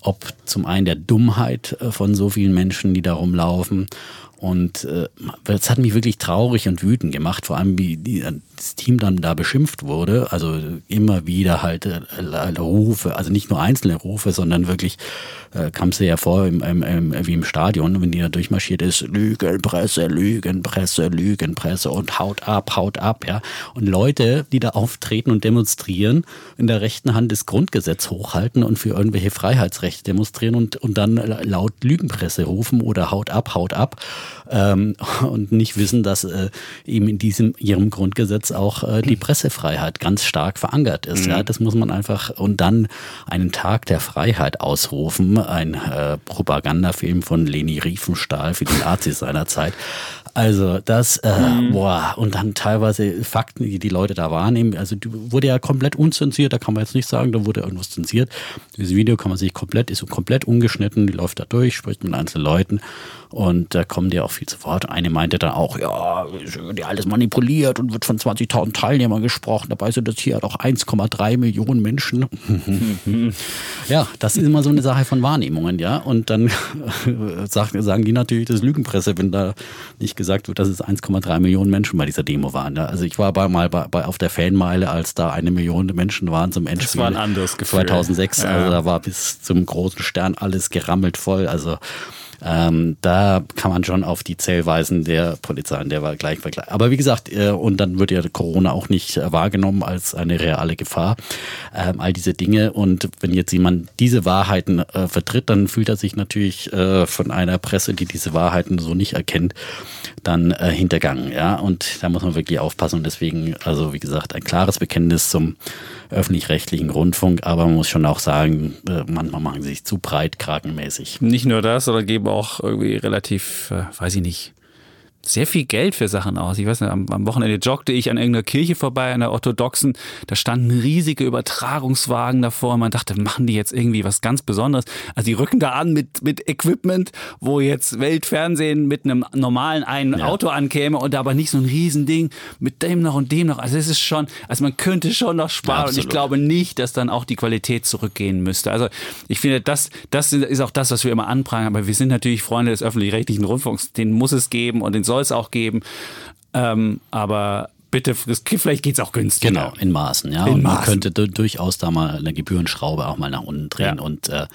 ob zum einen der Dummheit äh, von so vielen Menschen, die da rumlaufen und äh, das hat mich wirklich traurig und wütend gemacht, vor allem wie die, das Team dann da beschimpft wurde. Also immer wieder halt äh, Rufe, also nicht nur einzelne Rufe, sondern wirklich äh, kam es ja vor im, im, im, wie im Stadion, wenn die da durchmarschiert ist, Lügenpresse, Lügenpresse, Lügenpresse und haut ab, haut ab, ja. Und Leute, die da auftreten und demonstrieren, in der rechten Hand das Grundgesetz hochhalten und für irgendwelche Freiheitsrechte demonstrieren und, und dann laut Lügenpresse rufen oder haut ab, haut ab ähm, und nicht wissen, dass äh, eben in diesem ihrem Grundgesetz auch äh, die Pressefreiheit ganz stark verankert ist. Mhm. Ja, das muss man einfach und dann einen Tag der Freiheit ausrufen, ein äh, Propagandafilm von Leni Riefenstahl für die Nazis seiner Zeit. Also das, äh, mhm. boah, und dann teilweise Fakten, die die Leute da wahrnehmen. Also die wurde ja komplett unzensiert, da kann man jetzt nicht sagen, da wurde irgendwas zensiert. Dieses Video kann man sich komplett, ist komplett ungeschnitten, die läuft da durch, spricht mit einzelnen Leuten und da kommen die auch viel zu Wort. Eine meinte dann auch, ja, wird ja alles manipuliert und wird von 20.000 Teilnehmern gesprochen. Dabei sind das hier doch 1,3 Millionen Menschen. ja, das ist immer so eine Sache von Wahrnehmungen, ja. Und dann sagen die natürlich, das ist Lügenpresse, wenn da nicht gesagt wird, dass es 1,3 Millionen Menschen bei dieser Demo waren. Also ich war bei, mal bei, bei, auf der Fanmeile, als da eine Million Menschen waren zum Endspiel. Das war ein anderes Gefühl. 2006, ja. also da war bis zum großen Stern alles gerammelt voll. Also ähm, da kann man schon auf die Zählweisen der Polizei, der war gleich vergleichen. Aber wie gesagt, äh, und dann wird ja Corona auch nicht äh, wahrgenommen als eine reale Gefahr. Ähm, all diese Dinge. Und wenn jetzt jemand diese Wahrheiten äh, vertritt, dann fühlt er sich natürlich äh, von einer Presse, die diese Wahrheiten so nicht erkennt, dann äh, hintergangen. Ja, und da muss man wirklich aufpassen. Und deswegen, also wie gesagt, ein klares Bekenntnis zum öffentlich-rechtlichen Rundfunk, aber man muss schon auch sagen, äh, manchmal machen sie sich zu breit kragenmäßig. Nicht nur das, oder geben auch irgendwie relativ, äh, weiß ich nicht, sehr viel Geld für Sachen aus. Ich weiß nicht, am, am, Wochenende joggte ich an irgendeiner Kirche vorbei, an der orthodoxen. Da standen riesige Übertragungswagen davor. Und man dachte, machen die jetzt irgendwie was ganz Besonderes? Also die rücken da an mit, mit Equipment, wo jetzt Weltfernsehen mit einem normalen einen ja. Auto ankäme und aber nicht so ein Riesending mit dem noch und dem noch. Also es ist schon, also man könnte schon noch sparen. Ja, und ich glaube nicht, dass dann auch die Qualität zurückgehen müsste. Also ich finde, das, das ist auch das, was wir immer anprangern. Aber wir sind natürlich Freunde des öffentlich-rechtlichen Rundfunks. Den muss es geben und den soll es auch geben. Ähm, aber bitte, vielleicht geht es auch günstiger. Genau, in Maßen, ja. In und man Maßen. könnte durchaus da mal eine Gebührenschraube auch mal nach unten drehen Ja. und äh,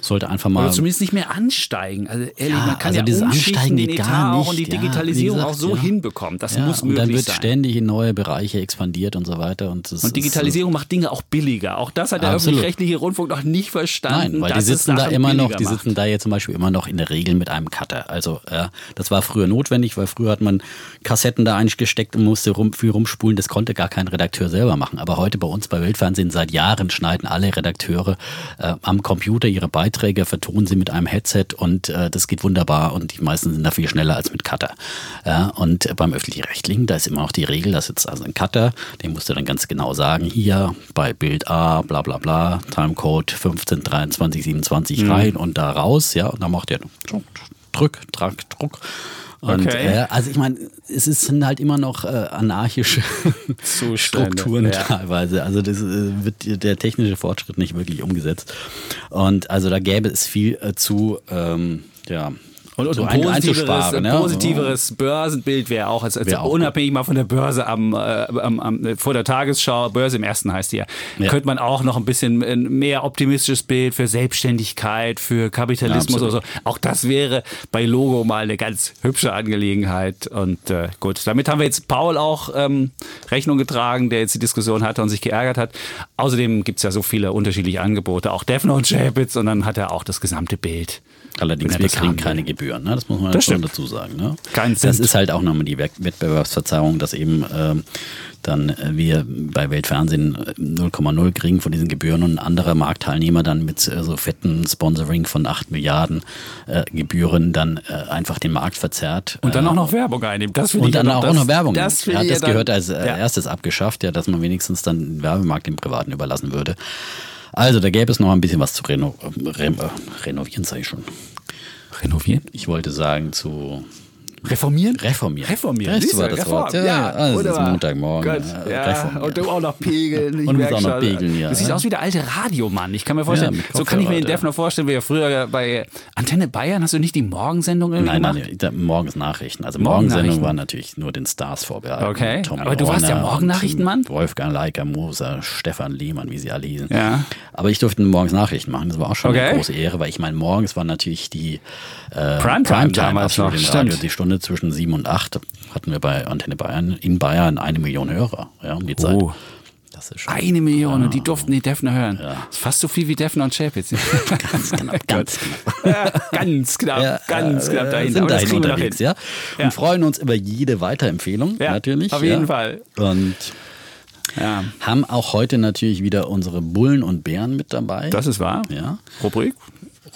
sollte einfach mal. Oder zumindest nicht mehr ansteigen. Also ehrlich, Ja, man kann also ja dieses Ansteigen geht gar auch und die nicht, ja. Digitalisierung Wie auch gesagt, so hinbekommen. Das muss und möglich dann wird sein. ständig in neue Bereiche expandiert und so weiter. Und, Und ist, Digitalisierung macht Dinge auch billiger. Auch das hat der öffentlich-rechtliche Rundfunk noch nicht verstanden. Nein, weil die sitzen da immer noch, die macht. sitzen da jetzt zum Beispiel immer noch in der Regel mit einem Cutter. Also ja, das war früher notwendig, weil früher hat man Kassetten da eingesteckt und musste rum, viel rumspulen. Das konnte gar kein Redakteur selber machen. Aber heute bei uns bei Weltfernsehen seit Jahren schneiden alle Redakteure äh, am Computer ihre Beiträge, vertonen sie mit einem Headset und äh, das geht wunderbar und die meisten sind da viel schneller als mit Cutter. Ja, und beim öffentlich-rechtlichen, da ist immer noch die Regel, dass jetzt also ein Cutter, den musst du dann ganz genau sagen, hier bei Bild A, bla bla bla, Timecode 15, 23, 27 Mhm. rein und da raus, ja, und dann macht der Drück, Drück, Druck. Und, Okay. äh, also ich meine, es ist, sind halt immer noch äh, anarchische Strukturen ja. teilweise. Also das äh, wird der technische Fortschritt nicht wirklich umgesetzt. Und also da gäbe es viel äh, zu, ähm, ja, Und, und so ein positiveres, ne? positiveres Börsenbild wäre auch, also Wäre auch unabhängig mal von der Börse am, äh, am, am, vor der Tagesschau, Börse im ersten heißt die ja, Ja. könnte man auch noch ein bisschen ein mehr optimistisches Bild für Selbstständigkeit, für Kapitalismus Ja, oder so. Auch das wäre bei Logo mal eine ganz hübsche Angelegenheit. Und äh, gut, damit haben wir jetzt Paul auch ähm, Rechnung getragen, der jetzt die Diskussion hatte und sich geärgert hat. Außerdem gibt es ja so viele unterschiedliche Angebote, auch Defner und Chapitz und dann hat er auch das gesamte Bild. Allerdings, er wir kriegen keine. Gebühren. Ne? Das muss man Das schon dazu sagen. Ne? Kein das ist halt auch nochmal die Wettbewerbsverzerrung, dass eben ähm, dann äh, wir bei Weltfernsehen äh, 0,0 kriegen von diesen Gebühren und ein anderer Marktteilnehmer dann mit äh, so fetten Sponsoring von 8 Milliarden äh, Gebühren dann äh, einfach den Markt verzerrt. Und dann Äh, auch noch Werbung einnehmen. Das und dann auch das, noch Werbung. Das, ja, das ja dann- gehört als äh, ja. erstes abgeschafft, ja, dass man wenigstens dann den Werbemarkt dem Privaten überlassen würde. Also da gäbe es noch ein bisschen was zu reno re äh, renovieren, sage ich schon. Renovieren? Ich wollte sagen zu Reformieren? reformieren. Reformieren. Das war das Reform. Wort. Ja, ja, ah, das ist wunderbar. Montagmorgen. Ja. reformieren. Und du auch noch pegeln. Und muss auch noch pegeln, ja. Du siehst aus wie der alte Radiomann. Ich kann mir vorstellen, so kann ich mir den Kopfhörer, Defner vorstellen, wie er früher bei Antenne Bayern, hast du nicht die Morgensendung irgendwie Nein, gemacht? nein, da- morgens Nachrichten. Also. Morgensendung war natürlich nur den Stars vorbehalten. Okay, Tommy aber du warst ja Morgennachrichtenmann? Wolfgang Leiker, Moser, Stefan Lehmann, wie sie alle hießen. Ja. Aber ich durfte morgens Nachrichten machen. Das war auch schon Okay. eine große Ehre, weil ich meine, morgens war natürlich die äh, Primetime damals absolut noch, stimmt. Radio. Die Stunde zwischen sieben und acht hatten wir bei Antenne Bayern in Bayern eine Million Hörer. Ja, um die Zeit. Oh. Eine Million und die durften die Defner hören. Ja. Das ist fast so viel wie Defner und Chapitz. ganz knapp, ganz knapp. ja, ganz knapp, Ja, ganz äh, knapp dahin. Sind dahin unterwegs, hin. ja. Und Ja. freuen uns über jede Weiterempfehlung, Ja, natürlich. auf ja. jeden Fall. Und Ja, haben auch heute natürlich wieder unsere Bullen und Bären mit dabei. das ist wahr. ja. Rubrik.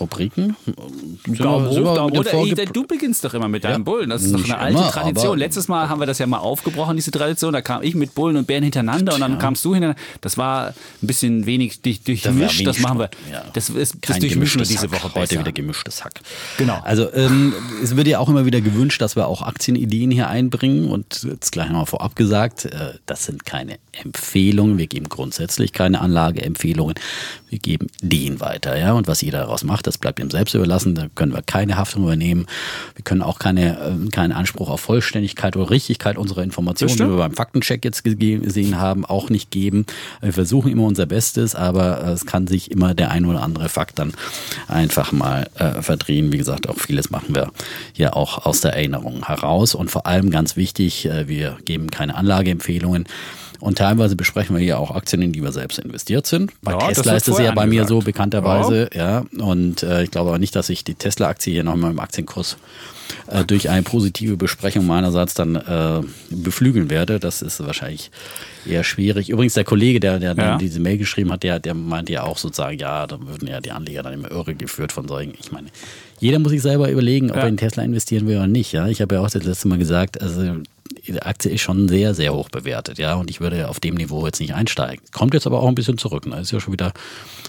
Rubriken. Sind wir- wir mit. Ey, du beginnst doch immer mit deinem Ja. Bullen. Das ist doch eine alte immer, Tradition. Letztes Mal haben wir das ja mal aufgebrochen, diese Tradition. Da kam ich mit Bullen und Bären hintereinander und dann kamst du hintereinander. Das war ein bisschen wenig durch, Da durchmischt. Das machen wir. Ja. Das, ist, das durchmischen wir diese Hack. Woche Heute besser. wieder gemischtes Hack. Genau. Also ähm, es wird ja auch immer wieder gewünscht, dass wir auch Aktienideen hier einbringen und jetzt gleich nochmal vorab gesagt, äh, das sind keine Empfehlungen. Wir geben grundsätzlich keine Anlageempfehlungen. Wir geben Ideen weiter, ja. Und was jeder daraus macht, das bleibt ihm selbst überlassen. Da können wir keine Haftung übernehmen. Wir können auch keine, ähm, keinen Anspruch auf Vollständigkeit oder Richtigkeit unserer Informationen, die wir beim Faktencheck jetzt gesehen haben, auch nicht geben. Wir versuchen immer unser Bestes, aber äh, es kann sich immer der ein oder andere Fakt dann einfach mal äh, verdrehen. Wie gesagt, auch vieles machen wir ja auch aus der Erinnerung heraus. Und vor allem ganz wichtig, äh, wir geben keine Anlageempfehlungen. Und teilweise besprechen wir hier auch Aktien, in die wir selbst investiert sind. Bei Ja, Tesla ist es ja bei mir so bekannterweise, ja. Und äh, ich glaube aber nicht, dass ich die Tesla-Aktie hier nochmal im Aktienkurs äh, durch eine positive Besprechung meinerseits dann äh, beflügeln werde. Das ist wahrscheinlich eher schwierig. Übrigens, der Kollege, der, der Ja. dann diese Mail geschrieben hat, der, der meinte ja auch sozusagen, ja, da würden ja die Anleger dann immer irre geführt von solchen. Ich meine, jeder muss sich selber überlegen, ob Ja. er in Tesla investieren will oder nicht. Ja, ich habe ja auch das letzte Mal gesagt, also die Aktie ist schon sehr, sehr hoch bewertet, ja, und ich würde auf dem Niveau jetzt nicht einsteigen. Kommt jetzt aber auch ein bisschen zurück. Ne? Ist ja schon wieder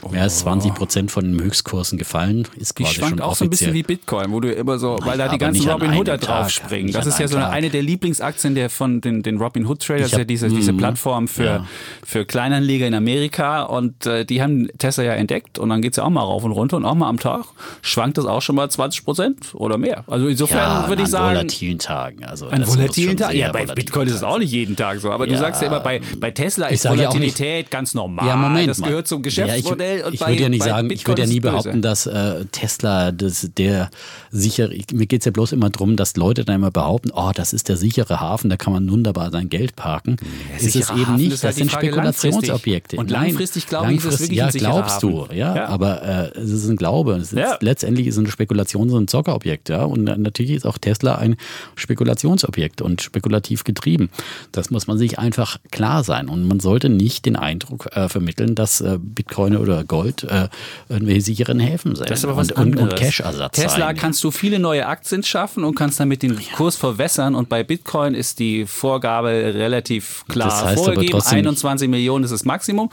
mehr als 20 Prozent von den Höchstkursen gefallen. Ist Die quasi schwankt schon auch so ein bisschen wie Bitcoin, wo du immer so, weil da Naja, die ganzen an Robin Hooder draufspringen. nicht Das an ist ja so eine, eine der Lieblingsaktien der von den, den Robin Hood Traders, ja diese, diese Mhm. Plattform für, Ja. für Kleinanleger in Amerika und äh, die haben Tesla ja entdeckt und dann geht's ja auch mal rauf und runter und auch mal am Tag schwankt das auch schon mal 20 Prozent oder mehr. Also insofern ja, würde ich an sagen, volatilen Tagen. Also an volatilen Tagen. Sehr Ja, bei Bitcoin ist es auch nicht jeden Tag so. Aber du Ja. sagst ja immer, bei, bei Tesla Ich ist ja Volatilität ganz normal. Ja, Moment. das mal. gehört zum Geschäftsmodell. Ja, ich bei, ich würde ja nicht sagen, ich Bitcoin würde ja nie behaupten, dass äh, Tesla das der sichere. ich- Mir geht es ja bloß immer darum, dass Leute dann immer behaupten, oh, das ist der sichere Hafen, da kann man wunderbar sein Geld parken. ist es eben Hafen nicht. ist Das halt sind Frage Spekulationsobjekte. langfristig. Und langfristig, glaube ich, ist es langfristig- wirklich ja, glaubst du, ja, Ja. aber äh, es ist ein Glaube. Es ist, Ja. Letztendlich ist eine Spekulation so ein Zockerobjekt, ja. Und natürlich ist auch Tesla ein Spekulationsobjekt und spekulativ getrieben. Das muss man sich einfach klar sein. Und man sollte nicht den Eindruck äh, vermitteln, dass äh, Bitcoin oder Gold äh, irgendwelche sicheren Häfen sind Das ist aber was und, anderes. und Cash-Ersatz Tesla sein. kannst du viele neue Aktien schaffen und kannst damit den Kurs verwässern. Und bei Bitcoin ist die Vorgabe relativ klar Das heißt vorgegeben. trotzdem- 21 Millionen ist das Maximum.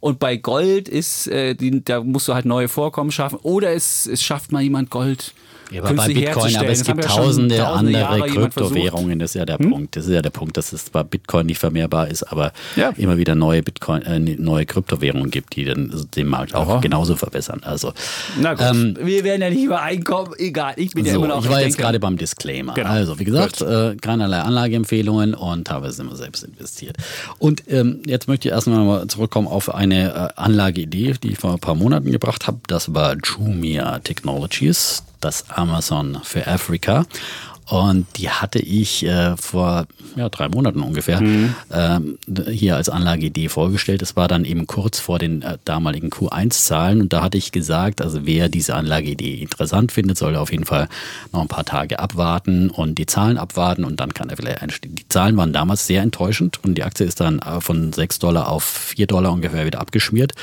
Und bei Gold ist, äh, die, da musst du halt neue Vorkommen schaffen. Oder es, es schafft mal jemand Gold Ja, aber bei Bitcoin, aber es Das gibt ja tausende tausende andere. Hm? Kryptowährungen. Das ist ja der Punkt. Das ist ja der Punkt, dass es zwar Bitcoin nicht vermehrbar ist, aber Ja. immer wieder neue Bitcoin, äh, neue Kryptowährungen gibt, die dann den Markt auch Ja. genauso verbessern. Also Na gut, Ähm, wir werden ja nicht übereinkommen. Egal, ich bin ja so, immer noch. ich war jetzt denke- gerade beim Disclaimer. Genau. Also, wie gesagt, äh, keinerlei Anlageempfehlungen und habe es immer selbst investiert. Und ähm, jetzt möchte ich erstmal mal zurückkommen auf eine äh, Anlageidee, die ich vor ein paar Monaten gebracht habe. Das war Jumia Technologies, das Amazon für Afrika. Und die hatte ich äh, vor ja, drei Monaten ungefähr ähm, hier als Anlageidee vorgestellt. Es war dann eben kurz vor den äh, damaligen Q1-Zahlen und da hatte ich gesagt, also wer diese Anlageidee interessant findet, soll auf jeden Fall noch ein paar Tage abwarten und die Zahlen abwarten und dann kann er vielleicht einsteigen. Die Zahlen waren damals sehr enttäuschend und die Aktie ist dann äh, von 6 Dollar auf 4 Dollar ungefähr wieder abgeschmiert.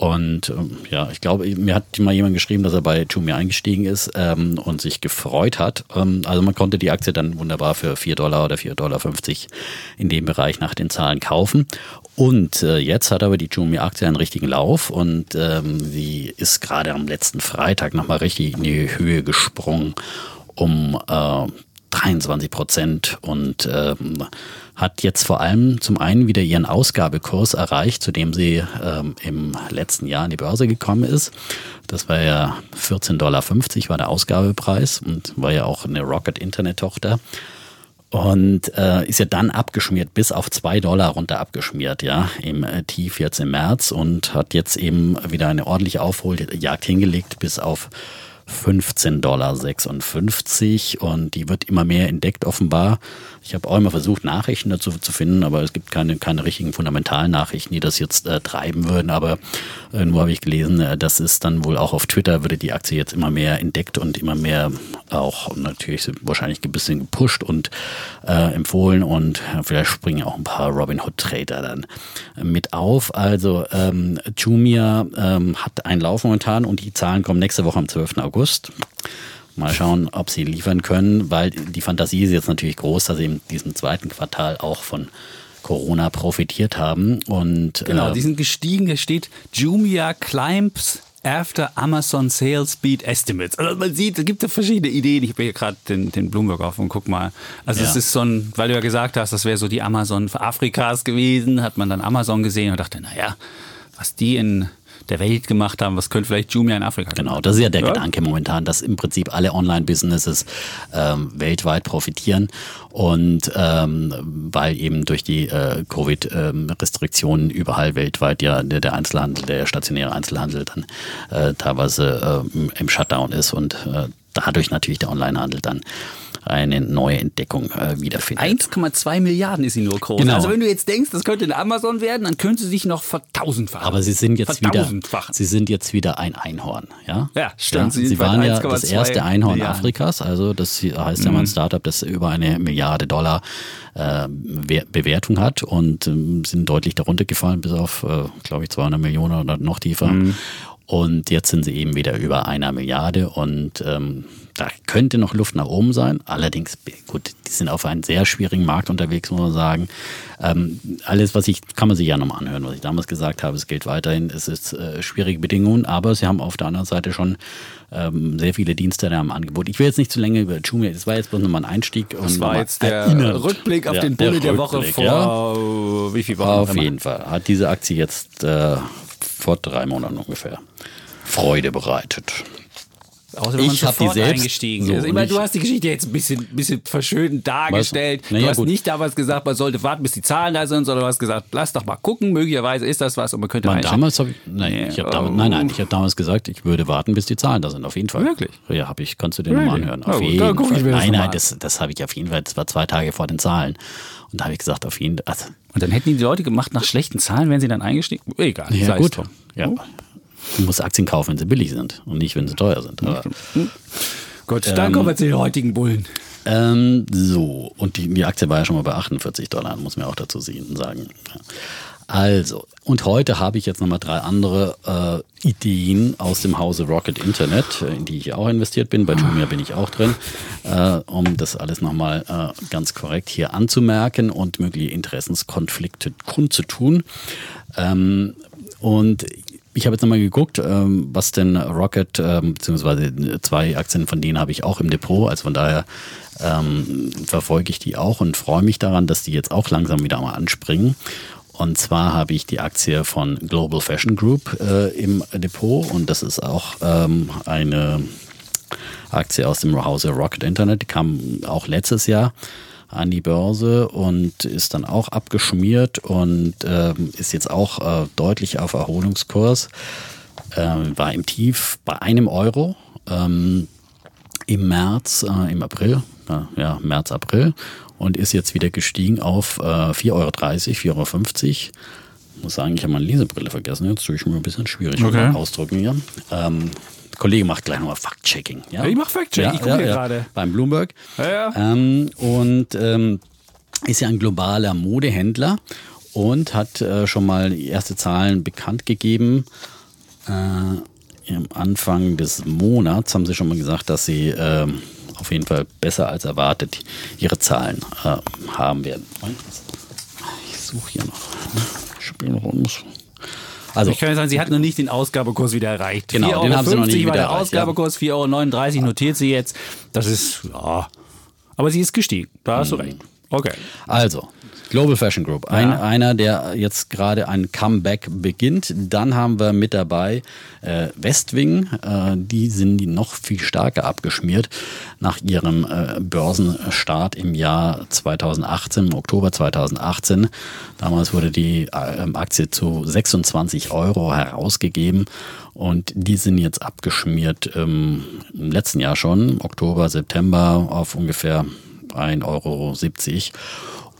Und ähm, ja, ich glaube, mir hat mal jemand geschrieben, dass er bei Jumia eingestiegen ist ähm, und sich gefreut hat. Ähm, also man konnte die Aktie dann wunderbar für 4 Dollar oder 4,50 Dollar in dem Bereich nach den Zahlen kaufen. Und äh, jetzt hat aber die Jumia-Aktie einen richtigen Lauf und ähm, sie ist gerade am letzten Freitag nochmal richtig in die Höhe gesprungen um äh, 23 Prozent und ähm, hat jetzt vor allem zum einen wieder ihren Ausgabekurs erreicht, zu dem sie ähm, im letzten Jahr an die Börse gekommen ist. Das war ja 14,50 Dollar war der Ausgabepreis und war ja auch eine Rocket Internet Tochter. Und äh, ist ja dann abgeschmiert, bis auf 2 Dollar runter abgeschmiert, ja, im äh, Tief jetzt im März und hat jetzt eben wieder eine ordentliche Aufholjagd hingelegt bis auf 15,56 Dollar und die wird immer mehr entdeckt offenbar. Ich habe auch immer versucht, Nachrichten dazu zu finden, aber es gibt keine, keine richtigen fundamentalen Nachrichten, die das jetzt äh, treiben würden. Aber äh, nur habe ich gelesen, äh, das ist dann wohl auch auf Twitter, würde die Aktie jetzt immer mehr entdeckt und immer mehr auch natürlich wahrscheinlich ein bisschen gepusht und äh, empfohlen und äh, vielleicht springen auch ein paar Robin Hood Trader dann mit auf. Also ähm, Jumia ähm, hat einen Lauf momentan und die Zahlen kommen nächste Woche am 12. August. Mal schauen, ob sie liefern können, weil die Fantasie ist jetzt natürlich groß, dass sie in diesem zweiten Quartal auch von Corona profitiert haben. Und Genau, äh, die sind gestiegen. Hier steht Jumia climbs after Amazon Sales Beat Estimates. Also man sieht, es gibt ja verschiedene Ideen. Ich habe hier gerade den, den Bloomberg auf und guck mal. Also Ja. es ist so ein, weil du ja gesagt hast, das wäre so die Amazon für Afrikas gewesen, hat man dann Amazon gesehen und dachte, naja, was die in der Welt gemacht haben, was könnte vielleicht Jumia in Afrika Genau, das ist ja der Ja. Gedanke momentan, dass im Prinzip alle Online-Businesses ähm, weltweit profitieren und ähm, weil eben durch die äh, Covid-Restriktionen überall weltweit ja der, der Einzelhandel, der stationäre Einzelhandel dann äh, teilweise äh, im Shutdown ist und äh, dadurch natürlich der Onlinehandel dann eine neue Entdeckung äh, wiederfindet. 1,2 Milliarden ist sie nur groß. Genau. Also wenn du jetzt denkst, das könnte eine Amazon werden, dann könnte sie sich noch vertausendfachen. Aber sie sind jetzt wieder, sie sind jetzt wieder ein Einhorn, ja? Ja, stimmt. Sie Sie, bei waren ja das 1,2 erste Einhorn Milliarden. Afrikas, also das heißt ja mal ein Startup, das über eine Milliarde Dollar äh, Wer- Bewertung hat und ähm, sind deutlich darunter gefallen, bis auf, äh, glaube ich, 200 Millionen oder noch tiefer. Und jetzt sind sie eben wieder über einer Milliarde und ähm, da könnte noch Luft nach oben sein. Allerdings, gut, die sind auf einem sehr schwierigen Markt unterwegs, muss man sagen. Ähm, alles, was ich, kann man sich ja nochmal anhören, was ich damals gesagt habe, es gilt weiterhin, es ist äh, schwierige Bedingungen, aber sie haben auf der anderen Seite schon ähm, sehr viele Dienste da im Angebot. Ich will jetzt nicht zu lange über Jumia, das war jetzt bloß nochmal ein Einstieg. Das und war jetzt der erinnert. Rückblick auf Ja, den Bulle der, Woche Rückblick, vor ja. wie viel Wochen? Auf jeden Fall hat diese Aktie jetzt äh, vor drei Monaten ungefähr Freude bereitet. Außer wenn man Ich hab sofort die selbst eingestiegen so ist. Ich meine, du hast die Geschichte jetzt ein bisschen, bisschen verschönend dargestellt. Naja, du hast gut. nicht damals gesagt, man sollte warten, bis die Zahlen da sind, sondern du hast gesagt, lass doch mal gucken, möglicherweise ist das was und man könnte reinsteigen. damals habe ich, nein, ich hab oh. damals, nein, nein, ich habe damals gesagt, ich würde warten, bis die Zahlen da sind, auf jeden Fall. Wirklich? Ja, habe ich, kannst du dir nochmal anhören. Auf gut, jeden Fall. Nein, nein, das, das habe ich auf jeden Fall, das war zwei Tage vor den Zahlen. Und da habe ich gesagt, auf jeden Fall, also, Und dann hätten die Leute gemacht, nach schlechten Zahlen wären sie dann eingestiegen. Egal, ja gut. drum. Ja. Du musst Aktien kaufen, wenn sie billig sind und nicht, wenn sie teuer sind. Aber, Gut, dann kommen wir zu den heutigen Bullen. Ähm, so, und die, die Aktie war ja schon mal bei 48 Dollar, muss man auch dazu sehen, sagen. Also, und heute habe ich jetzt nochmal drei andere äh, Ideen aus dem Hause Rocket Internet, äh, in die ich auch investiert bin. Bei Jumia bin ich auch drin, äh, um das alles nochmal äh, ganz korrekt hier anzumerken und mögliche Interessenskonflikte kundzutun. Ähm, und ich habe jetzt nochmal geguckt, ähm, was denn Rocket, ähm, beziehungsweise zwei Aktien von denen habe ich auch im Depot. Also von daher ähm, verfolge ich die auch und freue mich daran, dass die jetzt auch langsam wieder mal anspringen. Und zwar habe ich die Aktie von Global Fashion Group äh, im Depot und das ist auch ähm, eine Aktie aus dem Hause Rocket Internet. Die kam auch letztes Jahr an die Börse und ist dann auch abgeschmiert und ähm, ist jetzt auch äh, deutlich auf Erholungskurs. Ähm, war im Tief bei einem Euro ähm, im März, äh, im April, äh, ja, März, April und ist jetzt wieder gestiegen auf äh, 4,30 Euro, 4,50 Euro. Ich muss sagen, ich habe meine Lesebrille vergessen. Jetzt tue ich mir ein bisschen schwierig Okay. Ausdrücken hier. Ähm, Kollege macht gleich nochmal Fact-Checking. Ja? Ja, ich mach Fact-Checking. Ich gucke hier gerade. Beim Bloomberg. Ja, ja. Ähm, und ähm, ist ja ein globaler Modehändler und hat äh, schon mal erste Zahlen bekannt gegeben. Äh, am Anfang des Monats haben sie schon mal gesagt, dass sie ähm, auf jeden Fall besser als erwartet ihre Zahlen äh, haben werden. Ich suche hier noch. Spielrhythmus. Also, Ich kann ja sagen, sie hat noch nicht den Ausgabekurs wieder erreicht. Genau, den haben sie noch nicht 4,50 war wieder der erreicht, Ausgabekurs, 4,39 Euro notiert sie jetzt. Das ist, ja. Aber sie ist gestiegen. Da hast du Mhm. recht. Okay. Also, Global Fashion Group, ein, einer, der jetzt gerade ein Comeback beginnt. Dann haben wir mit dabei äh, Westwing, äh, die sind die noch viel stärker abgeschmiert nach ihrem äh, Börsenstart im Jahr 2018, im Oktober 2018. Damals wurde die äh, Aktie zu 26 Euro herausgegeben und die sind jetzt abgeschmiert ähm, im letzten Jahr schon, Oktober, September auf ungefähr 1,70 Euro.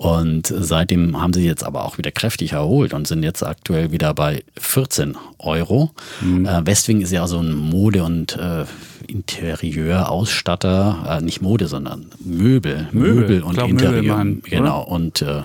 Und seitdem haben sie jetzt aber auch wieder kräftig erholt und sind jetzt aktuell wieder bei 14 Euro. Äh, Westwing ist ja so ein Mode- und äh, Interieurausstatter, äh, nicht Mode, sondern Möbel, Möbel. Möbel, und glaub, Interieur. Möbelmann, genau, und äh,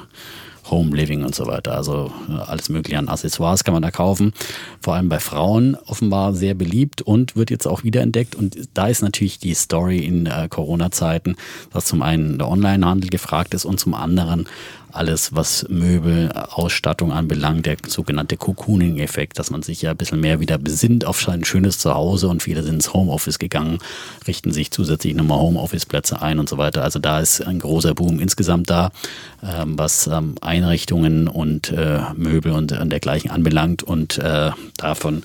Home Living und so weiter. Also alles mögliche an Accessoires kann man da kaufen. Vor allem bei Frauen offenbar sehr beliebt und wird jetzt auch wiederentdeckt. Und da ist natürlich die Story in äh, Corona-Zeiten, dass zum einen der Onlinehandel gefragt ist und zum anderen alles, was Möbel, Ausstattung anbelangt, der sogenannte Cocooning-Effekt, dass man sich ja ein bisschen mehr wieder besinnt auf sein schönes Zuhause und viele sind ins Homeoffice gegangen, richten sich zusätzlich nochmal Homeoffice-Plätze ein und so weiter. Also da ist ein großer Boom insgesamt da, ähm, was ähm, Einrichtungen und äh, Möbel und, und dergleichen anbelangt und äh, davon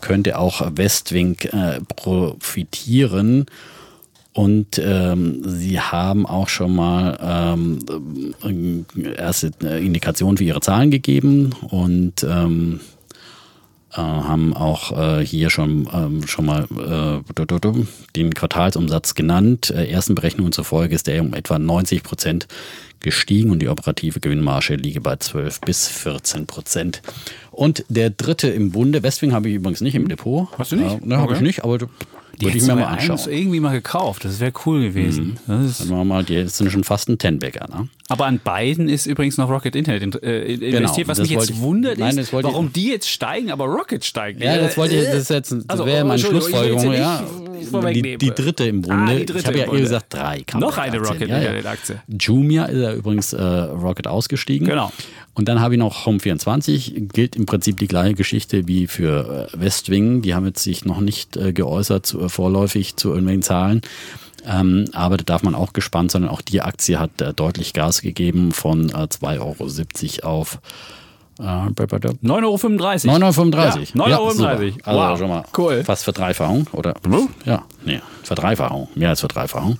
könnte auch Westwing äh, profitieren. Und ähm, sie haben auch schon mal ähm, erste Indikationen für ihre Zahlen gegeben und ähm, äh, haben auch äh, hier schon, ähm, schon mal äh, den Quartalsumsatz genannt. Äh, ersten Berechnungen zufolge ist der um etwa 90 Prozent gestiegen und die operative Gewinnmarge liege bei 12 bis 14 Prozent. Und der dritte im Bunde, Westwing habe ich übrigens nicht im Depot. Hast du nicht? Äh, ne, habe ich Okay. nicht, aber Die würde ich mir mal anschauen. irgendwie mal gekauft. Das wäre cool gewesen. Das ist, wir mal, die sind schon fast ein Tenbagger, ne? Aber an beiden ist übrigens noch Rocket Internet in- äh, investiert. Was das mich jetzt ich- wundert Nein, ist, wollte ich- warum die jetzt steigen, aber Rocket steigt. Ja, das wollte ich, das jetzt, das wäre meine Schlussfolgerung, ja. Die, die dritte im Bunde. Ah, dritte ich habe ja eher gesagt drei. Noch eine. Rocket ja, ja. Internet-Aktie. Jumia ist ja übrigens äh, Rocket ausgestiegen. Genau. Und dann habe ich noch Home24, gilt im Prinzip die gleiche Geschichte wie für äh, Westwing. Die haben jetzt sich noch nicht äh, geäußert zu, äh, vorläufig zu irgendwelchen Zahlen. Ähm, aber da darf man auch gespannt sein. Auch die Aktie hat äh, deutlich Gas gegeben von äh, 2,70 Euro auf äh, 9,35 Euro. 9,35 Ja, 9,35 Euro. super. Also wow. schon mal Cool. fast Verdreifachung. Oder, ja, nee, Verdreifachung. Mehr als Verdreifachung.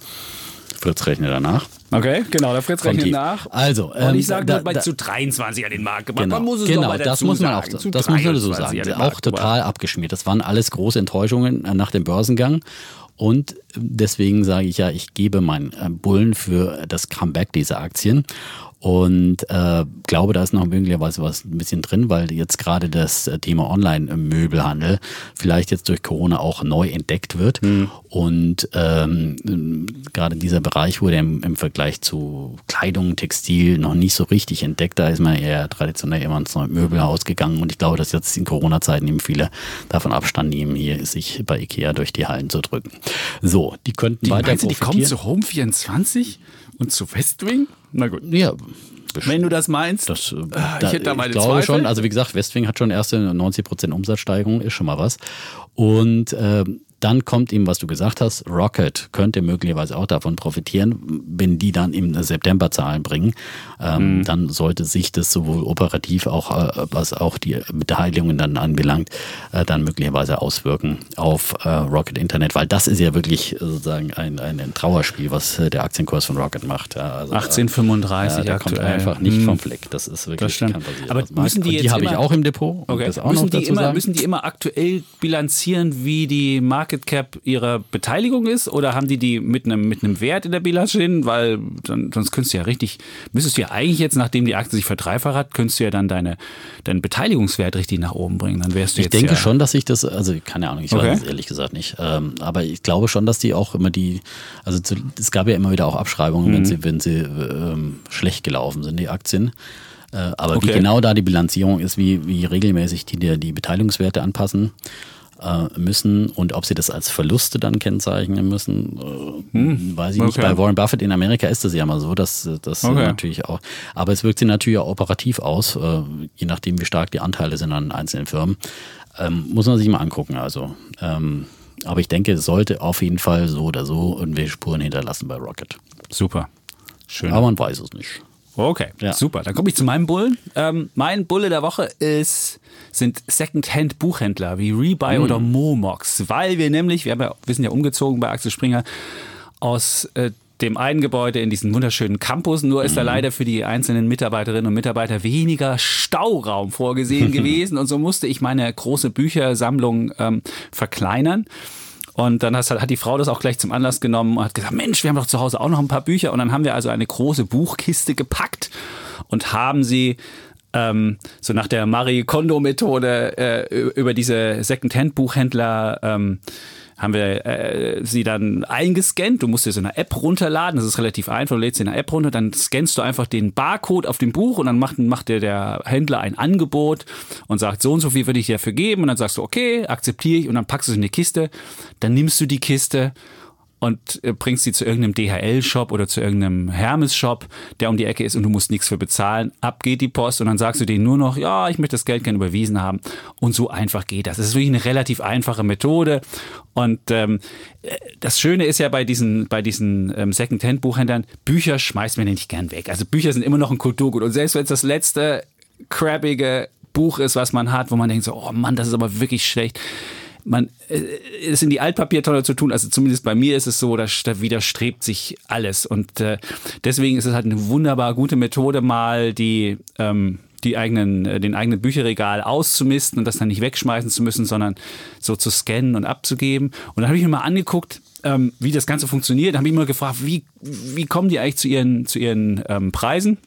Fritz rechnet danach. Okay, genau, der Fritz rechnet nach. Also, Und ähm, ich sage da- da- zu 23 an den Markt gebracht. Genau, Man muss es genau das muss man auch, sagen. Das muss man so 23 sagen. Auch total abgeschmiert. Das waren alles große Enttäuschungen äh, nach dem Börsengang. Und deswegen sage ich ja, ich gebe meinen äh, Bullen für das Comeback dieser Aktien. Und äh, glaube, da ist noch möglicherweise was ein bisschen drin, weil jetzt gerade das äh, Thema Online-Möbelhandel vielleicht jetzt durch Corona auch neu entdeckt wird. Und ähm, gerade dieser Bereich wurde im, im Vergleich zu Kleidung, Textil noch nicht so richtig entdeckt. Da ist man eher traditionell immer ins neue Möbelhaus gegangen. Und ich glaube, dass jetzt in Corona-Zeiten eben viele davon Abstand nehmen, hier sich bei Ikea durch die Hallen zu drücken. So, die könnten Die, weiter meinst du, die kommen zu Home 24? Und zu Westwing? Na gut. Ja, Wenn du das meinst. Das, äh, Ah, ich hätte da meine glaube Zweifel. schon. Also wie gesagt, Westwing hat schon erste 90% Umsatzsteigerung, ist schon mal was. Und ähm, dann kommt ihm, was du gesagt hast, Rocket könnte möglicherweise auch davon profitieren, wenn die dann im September Zahlen bringen. Ähm, Mhm. Dann sollte sich das sowohl operativ auch, äh, was auch die Beteiligungen dann anbelangt, äh, dann möglicherweise auswirken auf äh, Rocket Internet, weil das ist ja wirklich äh, sozusagen ein, ein, Trauerspiel, was äh, der Aktienkurs von Rocket macht. Ja, also, 1835 ja, kommt aktuell. einfach nicht Hm. vom Fleck. Das ist wirklich Das stimmt. kann passieren, Aber müssen die jetzt die habe ich immer- auch im Depot. Okay. Müssen, die immer, müssen die immer aktuell bilanzieren, wie die Market Cap ihrer Beteiligung ist? Oder haben die die mit einem, mit einem Wert in der Bilanz stehen? Weil dann, sonst könntest du ja richtig, müsstest du ja eigentlich jetzt, nachdem die Aktie sich verdreifacht hat, könntest du ja dann deine, deinen Beteiligungswert richtig nach oben bringen. Dann wärst du Ich denke ja, schon, dass ich das, also keine Ahnung, ich Okay. weiß es ehrlich gesagt nicht. Ähm, aber ich glaube schon, dass die auch immer die, also zu, es gab ja immer wieder auch Abschreibungen, Mhm. wenn sie, wenn sie ähm, schlecht gelaufen sind, die Aktien. Äh, aber Okay. wie genau da die Bilanzierung ist, wie, wie regelmäßig die dir die Beteiligungswerte anpassen äh, müssen und ob sie das als Verluste dann kennzeichnen müssen, äh, weiß ich nicht. Hm. Okay. Bei Warren Buffett in Amerika ist das ja mal so, dass das Okay. natürlich auch, aber es wirkt sich natürlich auch operativ aus, äh, je nachdem, wie stark die Anteile sind an einzelnen Firmen. Ähm, muss man sich mal angucken. Also, ähm, aber ich denke, es sollte auf jeden Fall so oder so irgendwelche Spuren hinterlassen bei Rocket. Super. Schön. Aber man weiß es nicht. Okay, Ja. super. Dann komme ich zu meinem Bullen. Ähm, mein Bulle der Woche ist, sind Secondhand-Buchhändler wie Rebuy oder Momox, weil wir nämlich, wir, haben ja, wir sind ja umgezogen bei Axel Springer aus äh, dem einen Gebäude in diesen wunderschönen Campus. Nur ist da leider für die einzelnen Mitarbeiterinnen und Mitarbeiter weniger Stauraum vorgesehen gewesen und so musste ich meine große Büchersammlung ähm, verkleinern. Und dann hat, die Frau das auch gleich zum Anlass genommen und hat gesagt, Mensch, wir haben doch zu Hause auch noch ein paar Bücher. Und dann haben wir also eine große Buchkiste gepackt und haben sie ähm, so nach der Marie Kondo-Methode äh, über diese Second-Hand-Buchhändler ähm, haben wir äh, sie dann eingescannt. Du musst dir so eine App runterladen. Das ist relativ einfach. Du lädst dir eine App runter, dann scannst du einfach den Barcode auf dem Buch und dann macht, macht dir der Händler ein Angebot und sagt, so und so viel würde ich dir dafür geben. Und dann sagst du, okay, akzeptiere ich. Und dann packst du es in die Kiste. Dann nimmst du die Kiste und äh, bringst sie zu irgendeinem DHL-Shop oder zu irgendeinem Hermes-Shop, der um die Ecke ist und du musst nichts für bezahlen. Ab geht die Post und dann sagst du denen nur noch, ja, ich möchte das Geld gerne überwiesen haben. Und so einfach geht das. Das ist wirklich eine relativ einfache Methode. Und ähm, äh, das Schöne ist ja bei diesen, bei diesen ähm, Second-Hand-Buchhändlern, Bücher schmeißt man ja nicht gern weg. Also Bücher sind immer noch ein Kulturgut. Und selbst wenn es das letzte crabbige Buch ist, was man hat, wo man denkt so, oh Mann, das ist aber wirklich schlecht man äh, es in die Altpapiertonne zu tun, also zumindest bei mir ist es so, da, da widerstrebt sich alles und äh, deswegen ist es halt eine wunderbar gute Methode mal die ähm, die eigenen, äh, den eigenen Bücherregal auszumisten und das dann nicht wegschmeißen zu müssen, sondern so zu scannen und abzugeben. Und dann habe ich mir mal angeguckt, ähm, wie das Ganze funktioniert. Da habe ich mir gefragt, wie, wie kommen die eigentlich zu ihren, zu ihren ähm, Preisen?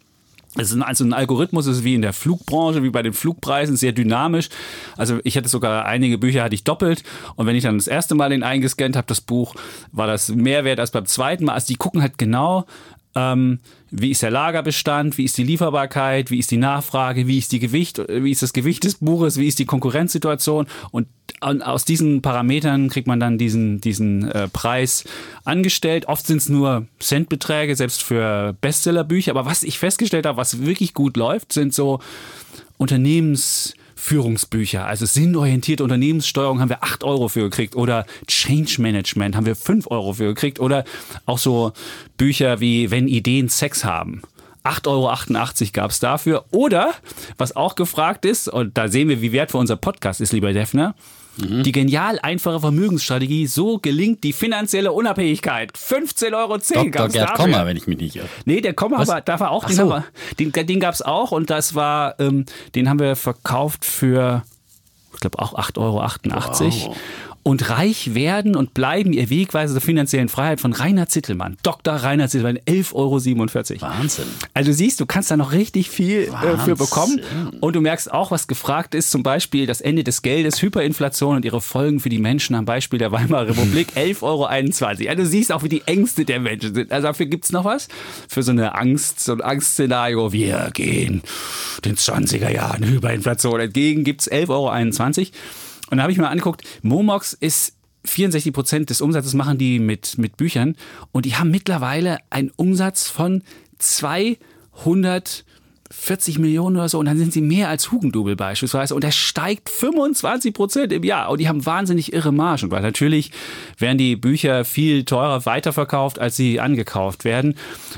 Es ist also ein Algorithmus, ist wie in der Flugbranche, wie bei den Flugpreisen, sehr dynamisch. Also ich hatte sogar einige Bücher hatte ich doppelt und wenn ich dann das erste Mal den eingescannt habe, das Buch, war das mehr wert als beim zweiten Mal. Also die gucken halt genau, ähm, wie ist der Lagerbestand, wie ist die Lieferbarkeit, wie ist die Nachfrage, wie ist die Gewicht, wie ist das Gewicht des Buches, wie ist die Konkurrenzsituation und aus diesen Parametern kriegt man dann diesen, diesen äh, Preis angestellt. Oft sind es nur Centbeträge, selbst für Bestsellerbücher. Aber was ich festgestellt habe, was wirklich gut läuft, sind so Unternehmensführungsbücher. Also sinnorientierte Unternehmenssteuerung haben wir 8 Euro für gekriegt oder Change Management haben wir 5 Euro für gekriegt oder auch so Bücher wie Wenn Ideen Sex haben. 8,88 Euro gab es dafür. Oder, was auch gefragt ist, und da sehen wir, wie wertvoll unser Podcast ist, lieber Defner, die genial einfache Vermögensstrategie, so gelingt die finanzielle Unabhängigkeit. 15,10 Euro Dr. gab's Gerd dafür. Kommer, wenn ich mich nicht irre. Nee, der Komma Was? war, da war auch, Ach den, so. wir, den, den gab es auch und das war, ähm, den haben wir verkauft für, ich glaube auch 8,88 Euro. Wow. Und reich werden und bleiben ihr Wegweiser der finanziellen Freiheit von Rainer Zittelmann. Dr. Rainer Zittelmann, 11,47 Euro. Wahnsinn. Also du siehst, du kannst da noch richtig viel äh, für Wahnsinn. bekommen. Und du merkst auch, was gefragt ist, zum Beispiel das Ende des Geldes, Hyperinflation und ihre Folgen für die Menschen am Beispiel der Weimarer Republik, 11,21 Euro. Also du siehst auch, wie die Ängste der Menschen sind. Also dafür gibt's noch was. Für so eine Angst, so ein Angstszenario, wir gehen den 20er Jahren Hyperinflation entgegen, gibt's 11,21 Euro. Und da habe ich mir angeguckt, Momox ist 64 Prozent des Umsatzes machen die mit, mit Büchern. Und die haben mittlerweile einen Umsatz von 200 40 Millionen oder so und dann sind sie mehr als Hugendubel beispielsweise und der steigt 25 Prozent im Jahr und die haben wahnsinnig irre Margen, weil natürlich werden die Bücher viel teurer weiterverkauft, als sie angekauft werden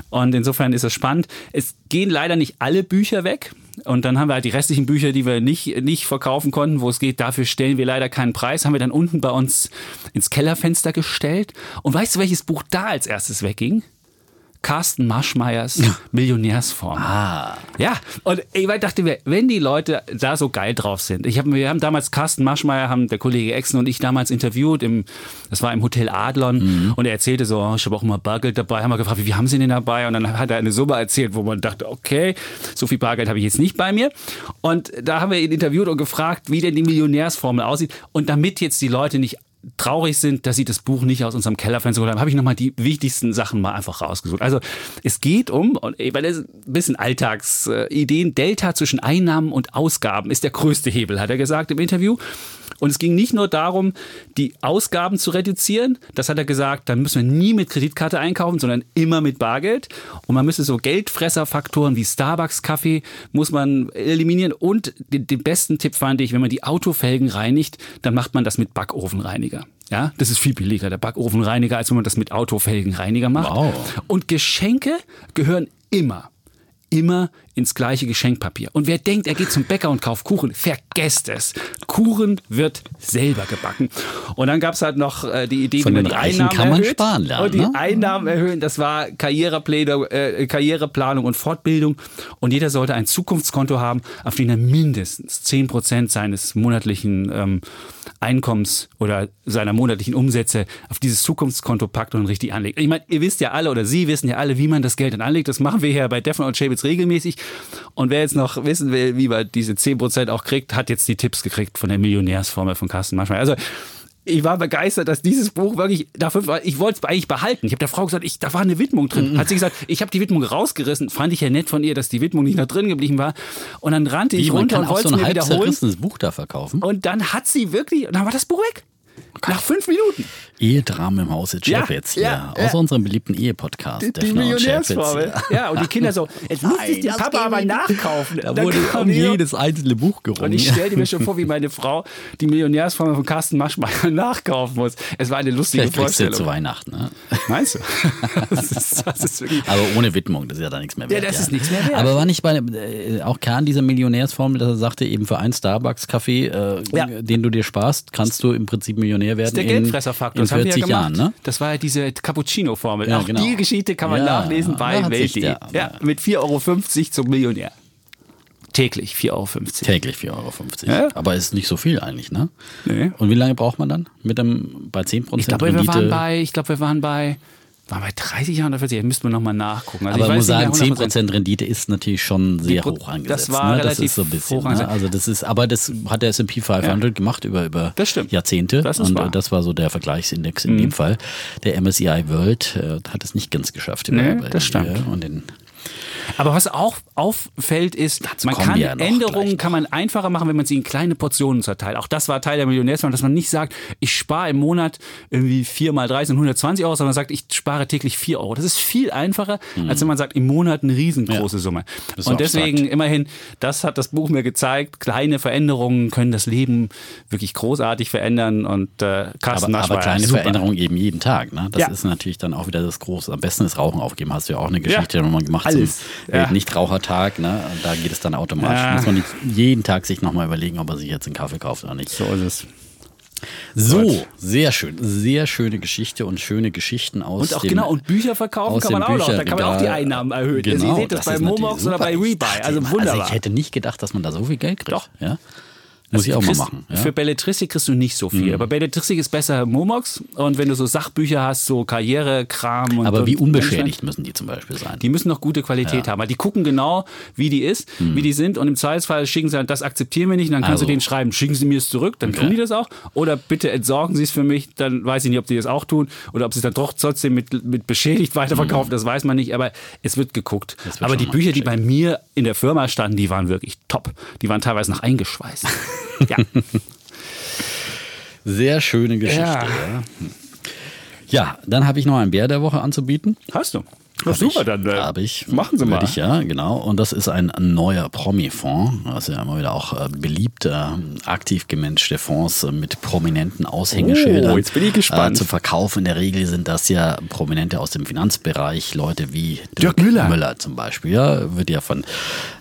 und insofern ist es spannend. Es gehen leider nicht alle Bücher weg. Und dann haben wir halt die restlichen Bücher, die wir nicht, nicht verkaufen konnten, wo es geht, dafür stellen wir leider keinen Preis, haben wir dann unten bei uns ins Kellerfenster gestellt. Und weißt du, welches Buch da als erstes wegging? Carsten Maschmeyers Millionärsform. Ah. Ja, und ich dachte mir, wenn die Leute da so geil drauf sind. Ich hab, wir haben damals Carsten Maschmeyer, haben der Kollege Exen und ich damals interviewt, im, das war im Hotel Adlon Mhm. und er erzählte so, oh, ich habe auch immer Bargeld dabei, haben wir gefragt, wie, wie haben Sie denn dabei? Und dann hat er eine Summe erzählt, wo man dachte, okay, so viel Bargeld habe ich jetzt nicht bei mir. Und da haben wir ihn interviewt und gefragt, wie denn die Millionärsformel aussieht. Und damit jetzt die Leute nicht traurig sind, dass sie das Buch nicht aus unserem Kellerfenster geholt haben, habe ich nochmal die wichtigsten Sachen mal einfach rausgesucht. Also es geht um, ey, weil das ist ein bisschen Alltagsideen, Delta zwischen Einnahmen und Ausgaben ist der größte Hebel, hat er gesagt im Interview. Und es ging nicht nur darum, die Ausgaben zu reduzieren. Das hat er gesagt, dann müssen wir nie mit Kreditkarte einkaufen, sondern immer mit Bargeld. Und man müsste so Geldfresserfaktoren wie Starbucks-Kaffee muss man eliminieren. Und den, den besten Tipp fand ich, wenn man die Autofelgen reinigt, dann macht man das mit Backofenreiniger. Ja, das ist viel billiger, der Backofenreiniger, als wenn man das mit Autofelgenreiniger macht. Wow. Und Geschenke gehören immer immer ins gleiche Geschenkpapier. Und wer denkt, er geht zum Bäcker und kauft Kuchen, vergesst es. Kuchen wird selber gebacken. Und dann gab es halt noch äh, die Idee, Von wie man den die Reichen Einnahmen kann man erhöht. sparen lernen, Und die ne? Einnahmen erhöhen, das war Karriereplanung, äh, Karriereplanung und Fortbildung. Und jeder sollte ein Zukunftskonto haben, auf dem er mindestens 10% seines monatlichen ähm, Einkommens oder seiner monatlichen Umsätze auf dieses Zukunftskonto packt und richtig anlegt. Ich meine, ihr wisst ja alle oder Sie wissen ja alle, wie man das Geld dann anlegt. Das machen wir hier bei Defner und Chabitz regelmäßig. Und wer jetzt noch wissen will, wie man diese 10% auch kriegt, hat jetzt die Tipps gekriegt von der Millionärsformel von Carsten Maschmeyer. Also ich war begeistert, dass dieses Buch wirklich dafür war. Ich wollte es eigentlich behalten. Ich habe der Frau gesagt, ich, da war eine Widmung drin. Hat sie gesagt, ich habe die Widmung rausgerissen. Fand ich ja nett von ihr, dass die Widmung nicht noch drin geblieben war. Und dann rannte ich Wie, man runter und wollte so ein mir wiederholen. Buch da verkaufen. Und dann hat sie wirklich, und dann war das Buch weg. Nach fünf Minuten. Ehedramen im Hause Ja, Chapitz hier. ja, Aus ja. unserem beliebten Ehe-Podcast. Die und Millionärsformel. Ja, und die Kinder so, jetzt muss ich das Papa aber nachkaufen. Da wurde um die jedes einzelne Buch gerungen. Und ich stellte mir schon vor, wie meine Frau die Millionärsformel von Carsten Maschmeyer nachkaufen muss. Es war eine lustige Vielleicht kriegst du Vorstellung. zu Weihnachten. Ne? Meinst du? das, ist, das ist. Aber ohne Widmung, das ist ja da nichts mehr wert. das ist nichts mehr wert. Aber war nicht bei äh, auch Kern dieser Millionärsformel, dass er sagte, eben für einen Starbucks-Kaffee, äh, Ja. den du dir sparst, kannst du im Prinzip Millionär werden der in, Geldfresserfaktor. in Das haben wir 40 ja. Jahren. Ne? Das war ja diese Cappuccino-Formel. Ja, Auch genau. die Geschichte kann man Ja, nachlesen bei Welt.de. der- Ja, mit 4,50 Euro zum Millionär. Täglich 4,50 Euro. Täglich 4,50 Euro. Ja. Aber ist nicht so viel eigentlich, ne? Nee. Und wie lange braucht man dann mit dem bei 10% Ich glaube, wir waren bei, ich glaube, wir waren bei, waren bei 30 Jahren oder 40 Jahren. Müssten wir nochmal nachgucken. Also aber ich man muss sagen, mehr 100%. 10% Rendite ist natürlich schon sehr Pro- hoch angesetzt. das war ne? das relativ ist so ein bisschen. Ne? Also das ist, aber das hat der S&P 500 gemacht über, über Das. Jahrzehnte. Das ist und wahr. Mhm. äh, das war so der Vergleichsindex in dem Fall. Der MSCI World äh, hat es nicht ganz geschafft. Nee, das stimmt. äh, Und den, Aber was auch auffällt ist, man kommen kann ja Änderungen kann man einfacher machen, wenn man sie in kleine Portionen zerteilt. Auch das war Teil der Millionärsformel, dass man nicht sagt, ich spare im Monat irgendwie 4 mal 30 und 120 Euro, sondern sagt, ich spare täglich 4 Euro. Das ist viel einfacher, als wenn man sagt, im Monat eine riesengroße Mhm. Ja. Summe. Und deswegen abstrakt. immerhin, das hat das Buch mir gezeigt, kleine Veränderungen können das Leben wirklich großartig verändern und äh, Carsten aber, aber kleine super. Veränderungen eben jeden Tag. Ne? Das Ja. ist natürlich dann auch wieder das Große. Am besten ist Rauchen aufgeben. Hast du ja auch eine Geschichte Ja. nochmal gemacht Alles. Zum Ja. Nichtrauchertag. Ne? Da geht es dann automatisch. Ja. Muss man nicht jeden Tag sich nochmal überlegen, ob er sich jetzt einen Kaffee kauft oder nicht. So ist es. So, Gott. sehr schön. Sehr schöne Geschichte und schöne Geschichten aus Und auch dem, genau, und Bücher verkaufen kann man auch noch. Da kann man auch die. Einnahmen erhöhen. Genau, Sie seht das, bei ist natürlich Momox oder bei Rebuy. Also wunderbar. Also ich hätte nicht gedacht, dass man da so viel Geld kriegt. Doch. Ja? Muss ich auch Du mal kriegst- machen. Ja? Mhm. Für Belletristik kriegst du nicht so viel. Aber Belletristik ist besser Momox. Und wenn du so Sachbücher hast, so Karrierekram und Aber wie und- unbeschädigt müssen die zum Beispiel sein? Die müssen noch gute Qualität haben, weil die gucken genau, wie die ist, wie die sind und im Zweifelsfall schicken sie halt, das akzeptieren wir nicht und dann kannst Also. du denen schreiben, schicken sie mir es zurück, dann tun Okay. die das auch oder bitte entsorgen sie es für mich, dann weiß ich nicht, ob die das auch tun oder ob sie es dann doch trotzdem mit, mit beschädigt weiterverkaufen, das weiß man nicht, aber es wird geguckt. wird aber die Bücher, die bei mir in der Firma standen, die waren wirklich top. Die waren teilweise noch eingeschweißt. ja. Sehr schöne Geschichte. Ja. Ja, ja dann habe ich noch ein Bär der Woche anzubieten. Hast du? Hab super, ich, dann äh, hab ich. machen Sie mal. Ich, ja, genau. Und das ist ein neuer Promi-Fonds. Das ist ja immer wieder auch äh, beliebte, äh, aktiv gemanagte Fonds äh, mit prominenten Aushängeschildern. Oh, jetzt bin ich gespannt. Äh, zu verkaufen. In der Regel sind das ja Prominente aus dem Finanzbereich, Leute wie Dirk Müller. Müller zum Beispiel. Ja, wird ja von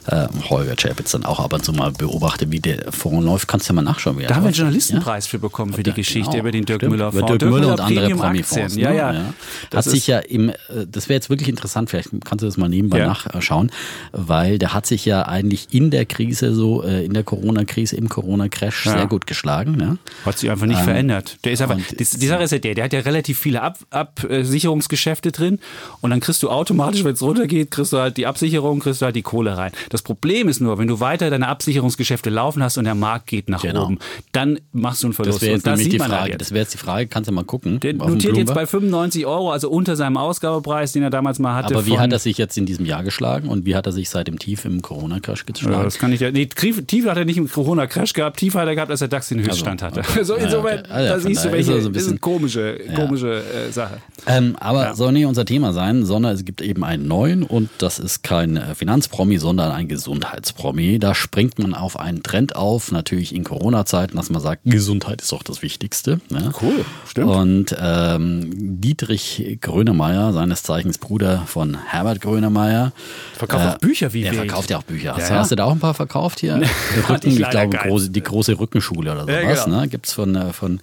äh, Holger Chapitz dann auch ab und zu mal beobachtet, wie der Fonds läuft. Kannst du ja mal nachschauen, wie er Da haben wir einen. Journalistenpreis für bekommen für die Ja, Geschichte genau. über den Dirk Stimmt. Müller Über Fonds. Dirk Müller und andere Promi-Fonds. Aktien. Ja, ne? ja. Hat sich ja im, äh, das wäre jetzt wirklich interessant, vielleicht kannst du das mal nebenbei Ja. nachschauen, weil der hat sich ja eigentlich in der Krise, so äh, in der Corona-Krise, im Corona-Crash Ja. sehr gut geschlagen. Ne? Hat sich einfach nicht verändert. Der ist einfach, und- die, Sache ist ja der, der hat ja relativ viele Ab, Absicherungsgeschäfte drin und dann kriegst du automatisch, wenn es runtergeht, kriegst du halt die Absicherung, kriegst du halt die Kohle rein. Das Problem ist nur, wenn du weiter deine Absicherungsgeschäfte laufen hast und der Markt geht nach Genau. oben, dann machst du einen Verlust. Das wäre jetzt das die halt Frage. Das wäre jetzt die Frage, kannst du mal gucken. Der notiert jetzt bei 95 Euro, also unter seinem Ausgabepreis, den er damals mal hatte. Aber wie hat er sich jetzt in diesem Jahr geschlagen und wie hat er sich seit dem Tief im Corona-Crash Ja, geschlagen? das kann ich ja. Nee, tief, tief hat er nicht im Corona-Crash gehabt, tief hat er gehabt, als der DAX den Höchststand Also, hatte. okay. So, Ja, insofern, okay. Ja, da von siehst du, daher ist welche er so ein das ist eine bisschen- komische, komische äh, Sache. Ähm, aber soll nicht unser Thema sein, sondern es gibt eben einen neuen und das ist kein äh, Finanzpromi, sondern ein Gesundheitspromi. Da springt man auf einen Trend auf, natürlich in Corona-Zeiten, dass man sagt, Gesundheit ist doch das Wichtigste. Ne? Cool, stimmt. Und ähm, Dietrich Grönemeyer, seines Zeichens Bruder von Herbert Grönemeyer. Verkauft auch Bücher wie Der wild. verkauft ja auch Bücher. Hast, Ja, du- ja. hast du da auch ein paar verkauft hier? Rücken, ich ich, glaube, große, die große Rückenschule oder Ja, sowas. genau. ne? Gibt es von, äh, von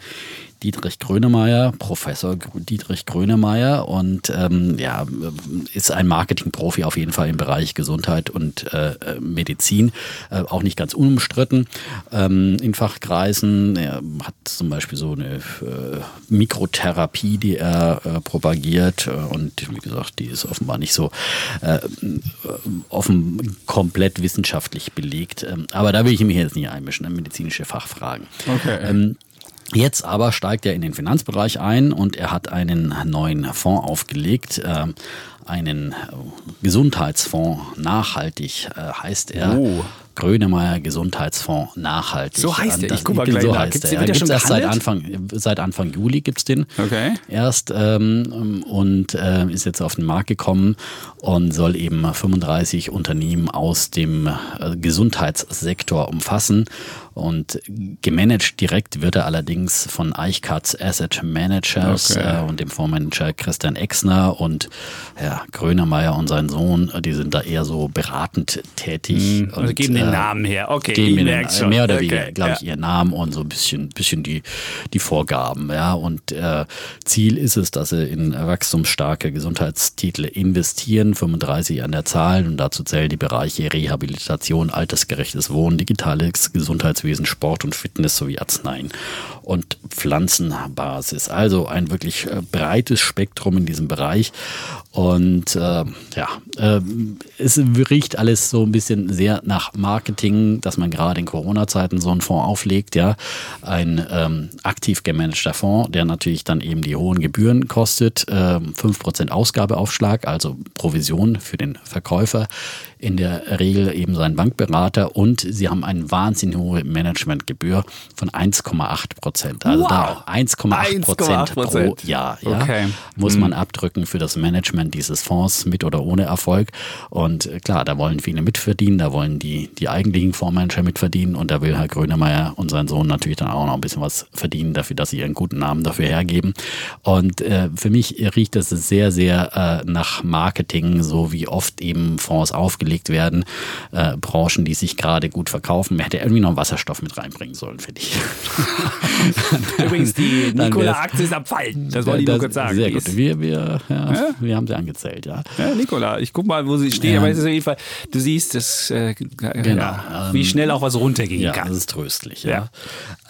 Dietrich Grönemeyer, Professor Dietrich Grönemeyer und ähm, ja, ist ein Marketingprofi auf jeden Fall im Bereich Gesundheit und äh, Medizin, äh, auch nicht ganz unumstritten ähm, in Fachkreisen. Er hat zum Beispiel so eine äh, Mikrotherapie, die er äh, propagiert äh, und wie gesagt, die ist offenbar nicht so äh, offen komplett wissenschaftlich belegt. Ähm, aber da will ich mich jetzt nicht einmischen, in medizinische Fachfragen. Okay. Ähm, Jetzt aber steigt er in den Finanzbereich ein und er hat einen neuen Fonds aufgelegt, ähm, einen Gesundheitsfonds, nachhaltig äh, heißt er. Oh. Grönemeyer Gesundheitsfonds nachhaltig. So heißt er. Das- Ich guck mal so gleich nach. heißt Gibt's er. den Ja, gibt's schon erst seit? Anfang, seit Anfang Juli gibt's den. Okay. Erst ähm, und äh, ist jetzt auf den Markt gekommen und soll eben 35 Unternehmen aus dem äh, Gesundheitssektor umfassen. Und gemanagt direkt wird er allerdings von Eichkatz Asset Managers Okay. äh, und dem Fondsmanager Christian Exner und ja, Grönemeyer und sein Sohn, die sind da eher so beratend tätig. Also und, geben äh, Namen her. Okay, geben ich merk's schon. mehr oder Okay, weniger, glaube ja. ich, ihren Namen und so ein bisschen, bisschen die, die Vorgaben. Ja. Und äh, Ziel ist es, dass sie in wachstumsstarke Gesundheitstitel investieren, 35 an der Zahl. Und dazu zählen die Bereiche Rehabilitation, altersgerechtes Wohnen, digitales Gesundheitswesen, Sport und Fitness sowie Arzneien und Pflanzenbasis. Also ein wirklich äh, breites Spektrum in diesem Bereich. Und äh, ja, äh, es riecht alles so ein bisschen sehr nach Marketing, dass man gerade in Corona-Zeiten so einen Fonds auflegt. Ja, ein ähm, aktiv gemanagter Fonds, der natürlich dann eben die hohen Gebühren kostet, ähm, 5% Ausgabeaufschlag, also Provision für den Verkäufer, in der Regel eben seinen Bankberater und sie haben eine wahnsinnig hohe Managementgebühr von 1,8 Prozent. Also da 1,8 Prozent pro 1,8%. Jahr ja, Okay. muss man abdrücken für das Management dieses Fonds mit oder ohne Erfolg. Und äh, klar, da wollen viele mitverdienen, da wollen die, die eigentlichen Fondsmanager mitverdienen und da will Herr Grönemeyer und sein Sohn natürlich dann auch noch ein bisschen was verdienen dafür, dass sie ihren guten Namen dafür hergeben. Und äh, für mich riecht das sehr, sehr äh, nach Marketing, so wie oft eben Fonds aufgelegt werden. Äh, Branchen, die sich gerade gut verkaufen. Man hätte irgendwie noch Wasserstoff mit reinbringen sollen, finde ich. Übrigens, die Nikola-Aktie ist am Fallen. Das wollte ich nur kurz sagen. Sehr Die gut. Wir, wir, ja, wir haben sie angezählt, ja. Ja, Nikola, ich guck mal, wo sie steht, Ja. aber es ist auf jeden Fall, du siehst, das, äh, ja, wie schnell auch was runtergehen Ja, kann. das ist tröstlich, ja.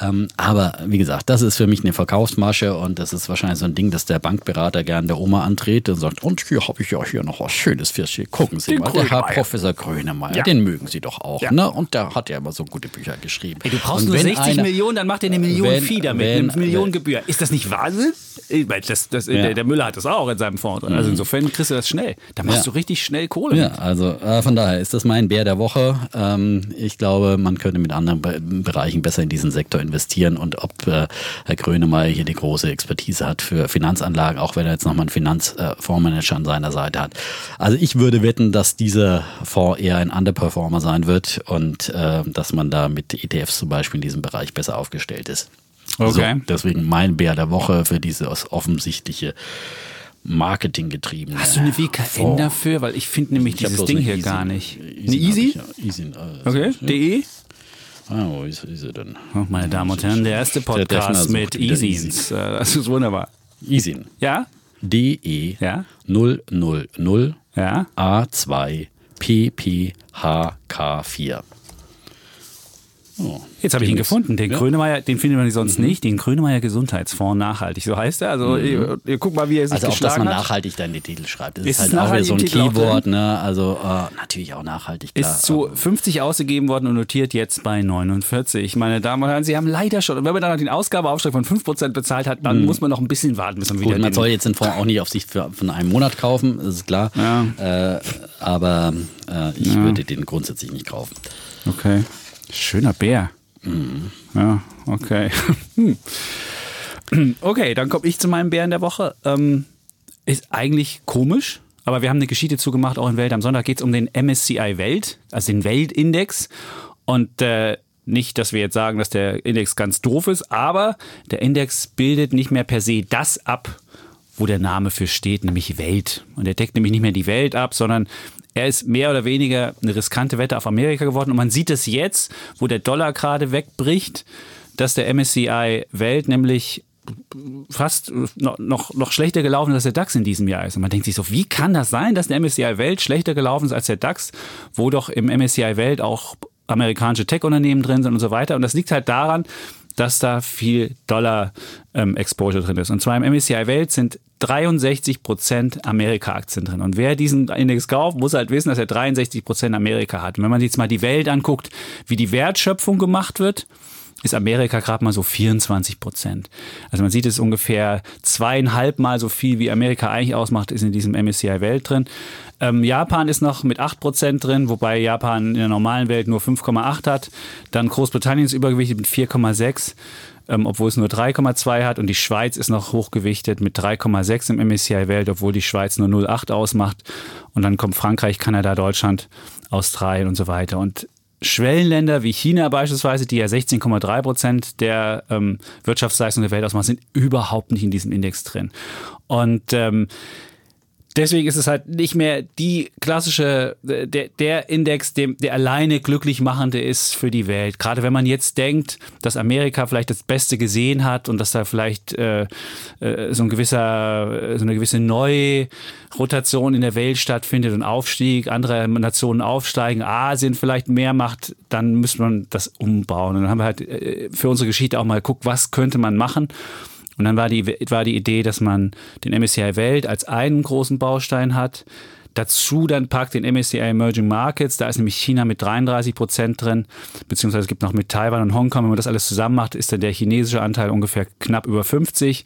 Ähm, aber wie gesagt, das ist für mich eine Verkaufsmasche und das ist wahrscheinlich so ein Ding, dass der Bankberater gern der Oma antritt und sagt, und hier habe ich ja hier noch was Schönes für Sie. Gucken Sie Den mal, der Herr Grönemeyer. Professor Grönemeyer, Ja. den mögen Sie doch auch, Ja. ne? Und der hat ja immer so gute Bücher geschrieben. Ey, du brauchst nur wenn 60 einer- Millionen, dann macht er eine Million wenn- Vieh damit, wenn- eine Million Gebühr. Ist das nicht Wahnsinn? Meine, Das, das, Ja. der, der Müller hat das auch in seinem Fonds drin. Also insofern kriegst du das schnell. Da machst du richtig schnell Kohle. Ja, mit. also äh, von daher ist das mein Bär der Woche. Ähm, ich glaube, man könnte mit anderen Be Bereichen besser in diesen Sektor investieren und ob äh, Herr Grönemeyer hier die große Expertise hat für Finanzanlagen, auch wenn er jetzt nochmal einen Finanzfondsmanager an seiner Seite hat. Also ich würde wetten, dass dieser Fonds eher ein Underperformer sein wird und äh, dass man da mit ETFs zum Beispiel in diesem Bereich besser aufgestellt ist. Okay. So, deswegen mein Bär der Woche für dieses offensichtliche Marketinggetriebene. Hast du eine WKN Fonds. dafür? Weil ich finde nämlich Ich dieses Ding hier Easy. gar nicht. Easy Eine Easy? ja. Easy, äh, Okay. ja. DE? Ah, wo ist, ist sie denn? Oh, meine Damen und Herren, der erste Der Podcast sucht mit Easyns. Äh, Das ist wunderbar. Easy. Ja? DE Ja? 000 Ja? A2 PPHK4. Oh. Jetzt habe ich ihn gefunden. Den Ja. Grönemeyer, den findet man sonst nicht. Den Grönemeyer Gesundheitsfonds nachhaltig, so heißt er. Also ihr, ihr guckt mal, wie er sich Also auch, dass man nachhaltig dann die Titel schreibt. Das Ist ist, halt auch wieder so ein Titel Keyword, ne? Also äh, natürlich auch nachhaltig, klar. Ist zu 50 ausgegeben worden und notiert jetzt bei 49. Meine Damen und Herren, Sie haben leider schon, und wenn man dann noch den Ausgabeaufschlag von 5% bezahlt hat, dann muss man noch ein bisschen warten, bis man wieder Gut, man den- soll jetzt den Fonds auch nicht auf Sicht für, von einem Monat kaufen, das ist klar. Äh, aber äh, ich würde den grundsätzlich nicht kaufen. Okay. Schöner Bär. Mhm. Ja, okay. Okay, dann komme ich zu meinem Bären der Woche. Ähm, ist eigentlich komisch, aber wir haben eine Geschichte zugemacht, auch in Welt. Am Sonntag geht es um den MSCI Welt, also den Weltindex. Und äh, nicht, dass wir jetzt sagen, dass der Index ganz doof ist, aber der Index bildet nicht mehr per se das ab, wo der Name für steht, nämlich Welt. Und er deckt nämlich nicht mehr die Welt ab, sondern er ist mehr oder weniger eine riskante Wette auf Amerika geworden. Und man sieht es jetzt, wo der Dollar gerade wegbricht, dass der MSCI Welt nämlich fast noch, noch, noch schlechter gelaufen ist als der DAX in diesem Jahr ist. Und man denkt sich so, wie kann das sein, dass der MSCI Welt schlechter gelaufen ist als der DAX, wo doch im MSCI Welt auch amerikanische Tech-Unternehmen drin sind und so weiter. Und das liegt halt daran, dass da viel Dollar-Exposure drin ist. Und zwar im MSCI Welt sind 63 Prozent Amerika-Aktien drin. Und wer diesen Index kauft, muss halt wissen, dass er 63 Prozent Amerika hat. Und wenn man jetzt mal die Welt anguckt, wie die Wertschöpfung gemacht wird, ist Amerika gerade mal so 24 Prozent. Also man sieht es ungefähr zweieinhalb Mal so viel, wie Amerika eigentlich ausmacht, ist in diesem MSCI Welt drin. Ähm, Japan ist noch mit 8 Prozent drin, wobei Japan in der normalen Welt nur 5,8 hat. Dann Großbritannien ist übergewichtet mit 4,6. Ähm, obwohl es nur 3,2 hat und die Schweiz ist noch hochgewichtet mit 3,6 im MSCI Welt, obwohl die Schweiz nur 0,8 ausmacht. Und dann kommt Frankreich, Kanada, Deutschland, Australien und so weiter. Und Schwellenländer wie China beispielsweise, die ja 16,3 Prozent der ähm, Wirtschaftsleistung der Welt ausmachen, sind überhaupt nicht in diesem Index drin. Und ähm, deswegen ist es halt nicht mehr die klassische, äh, der, der Index, dem, der alleine glücklich machende ist für die Welt. Gerade wenn man jetzt denkt, dass Amerika vielleicht das Beste gesehen hat und dass da vielleicht äh, äh, so ein gewisser, so eine gewisse Neurotation in der Welt stattfindet und Aufstieg, andere Nationen aufsteigen, Asien vielleicht mehr macht, dann müsste man das umbauen. Und dann haben wir halt äh, für unsere Geschichte auch mal geguckt, was könnte man machen. Und dann war die, war die Idee, dass man den MSCI Welt als einen großen Baustein hat. Dazu dann packt den MSCI Emerging Markets, da ist nämlich China mit 33 Prozent drin, beziehungsweise es gibt noch mit Taiwan und Hongkong. Wenn man das alles zusammen macht, ist dann der chinesische Anteil ungefähr knapp über 50.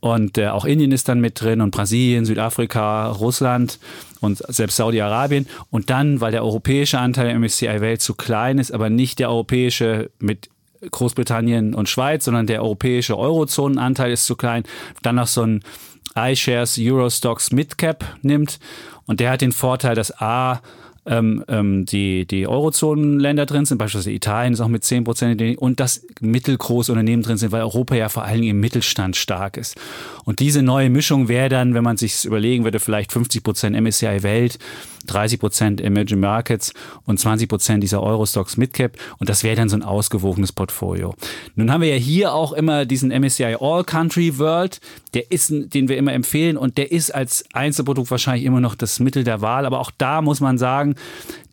Und äh, auch Indien ist dann mit drin und Brasilien, Südafrika, Russland und selbst Saudi-Arabien. Und dann, weil der europäische Anteil der MSCI Welt zu klein ist, aber nicht der europäische mit Großbritannien und Schweiz, sondern der europäische Eurozonenanteil ist zu klein. Dann noch so ein iShares Eurostox Midcap nimmt. Und der hat den Vorteil, dass A, ähm, ähm, die, die Eurozonenländer drin sind, beispielsweise Italien ist auch mit 10 Prozent und dass mittelgroße Unternehmen drin sind, weil Europa ja vor allen Dingen im Mittelstand stark ist. Und diese neue Mischung wäre dann, wenn man sich überlegen würde, vielleicht 50 Prozent MSCI Welt, 30 Prozent Emerging Markets und 20 Prozent dieser Eurostox Midcap. Und das wäre dann so ein ausgewogenes Portfolio. Nun haben wir ja hier auch immer diesen MSCI All Country World. Der ist, den wir immer empfehlen und der ist als Einzelprodukt wahrscheinlich immer noch das Mittel der Wahl. Aber auch da muss man sagen,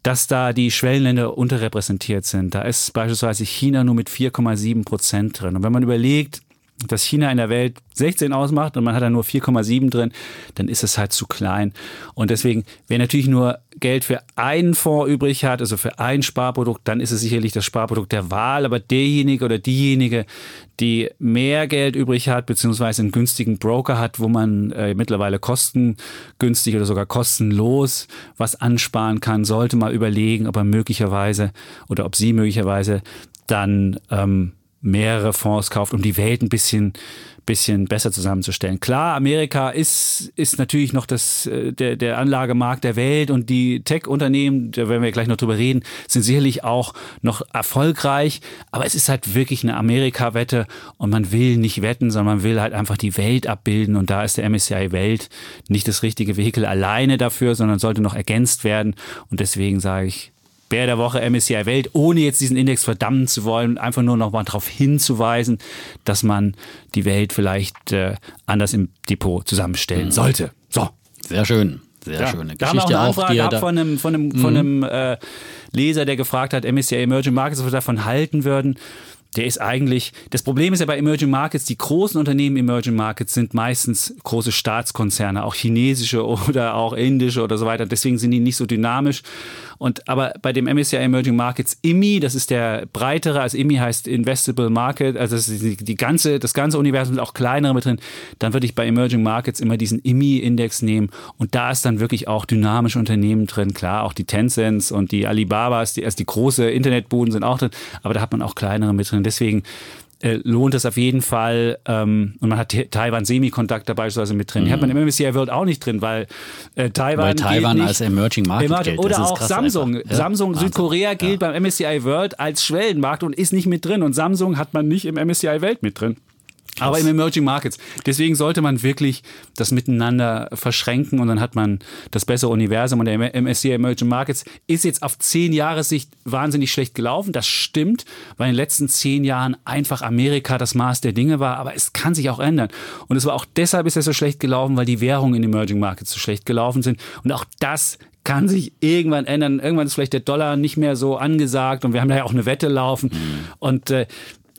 dass da die Schwellenländer unterrepräsentiert sind. Da ist beispielsweise China nur mit 4,7 Prozent drin. Und wenn man überlegt, dass China in der Welt 16 ausmacht und man hat da nur 4,7 drin, dann ist es halt zu klein. Und deswegen, wer natürlich nur Geld für einen Fonds übrig hat, also für ein Sparprodukt, dann ist es sicherlich das Sparprodukt der Wahl. Aber derjenige oder diejenige, die mehr Geld übrig hat, beziehungsweise einen günstigen Broker hat, wo man äh, mittlerweile kostengünstig oder sogar kostenlos was ansparen kann, sollte mal überlegen, ob er möglicherweise oder ob sie möglicherweise dann ähm, mehrere Fonds kauft, um die Welt ein bisschen bisschen besser zusammenzustellen. Klar, Amerika ist, ist natürlich noch das, äh, der, der Anlagemarkt der Welt und die Tech-Unternehmen, da werden wir gleich noch drüber reden, sind sicherlich auch noch erfolgreich, aber es ist halt wirklich eine Amerika-Wette und man will nicht wetten, sondern man will halt einfach die Welt abbilden. Und da ist der MSCI Welt nicht das richtige Vehikel alleine dafür, sondern sollte noch ergänzt werden. Und deswegen sage ich, Bär der Woche MSCI Welt, ohne jetzt diesen Index verdammen zu wollen, einfach nur noch mal darauf hinzuweisen, dass man die Welt vielleicht äh, anders im Depot zusammenstellen mhm. sollte. So. Sehr schön. Sehr ja. schöne Geschichte. Da haben wir auch eine Anfrage auch, von einem, von einem, mhm. von einem äh, Leser, der gefragt hat, MSCI Emerging Markets, ob wir davon halten würden der ist eigentlich, das Problem ist ja bei Emerging Markets, die großen Unternehmen Emerging Markets sind meistens große Staatskonzerne, auch chinesische oder auch indische oder so weiter. Deswegen sind die nicht so dynamisch. Und aber bei dem MSCI Emerging Markets IMI, das ist der breitere, also IMI heißt Investable Market, also das ist die, die ganze, das ganze Universum sind auch kleinere mit drin, dann würde ich bei Emerging Markets immer diesen IMI-Index nehmen und da ist dann wirklich auch dynamische Unternehmen drin, klar, auch die Tencents und die Alibabas, die, also die große Internetbuden sind auch drin, aber da hat man auch kleinere mit drin. Deswegen äh, lohnt es auf jeden Fall. Ähm, und man hat Taiwan Semiconductor beispielsweise mit drin. Mhm. Die hat man im MSCI World auch nicht drin, weil äh, Taiwan. Weil Taiwan als Emerging Market Emerging, gilt. Oder auch Samsung. Ja? Samsung Wahnsinn. Südkorea gilt ja. beim MSCI World als Schwellenmarkt und ist nicht mit drin. Und Samsung hat man nicht im MSCI Welt mit drin. Aber im Emerging Markets. Deswegen sollte man wirklich das miteinander verschränken und dann hat man das bessere Universum. Und der MSCI Emerging Markets ist jetzt auf zehn Jahre Sicht wahnsinnig schlecht gelaufen. Das stimmt, weil in den letzten zehn Jahren einfach Amerika das Maß der Dinge war. Aber es kann sich auch ändern. Und es war auch deshalb ist es so schlecht gelaufen, weil die Währungen in Emerging Markets so schlecht gelaufen sind. Und auch das kann sich irgendwann ändern. Irgendwann ist vielleicht der Dollar nicht mehr so angesagt und wir haben da ja auch eine Wette laufen. Mhm. Und äh,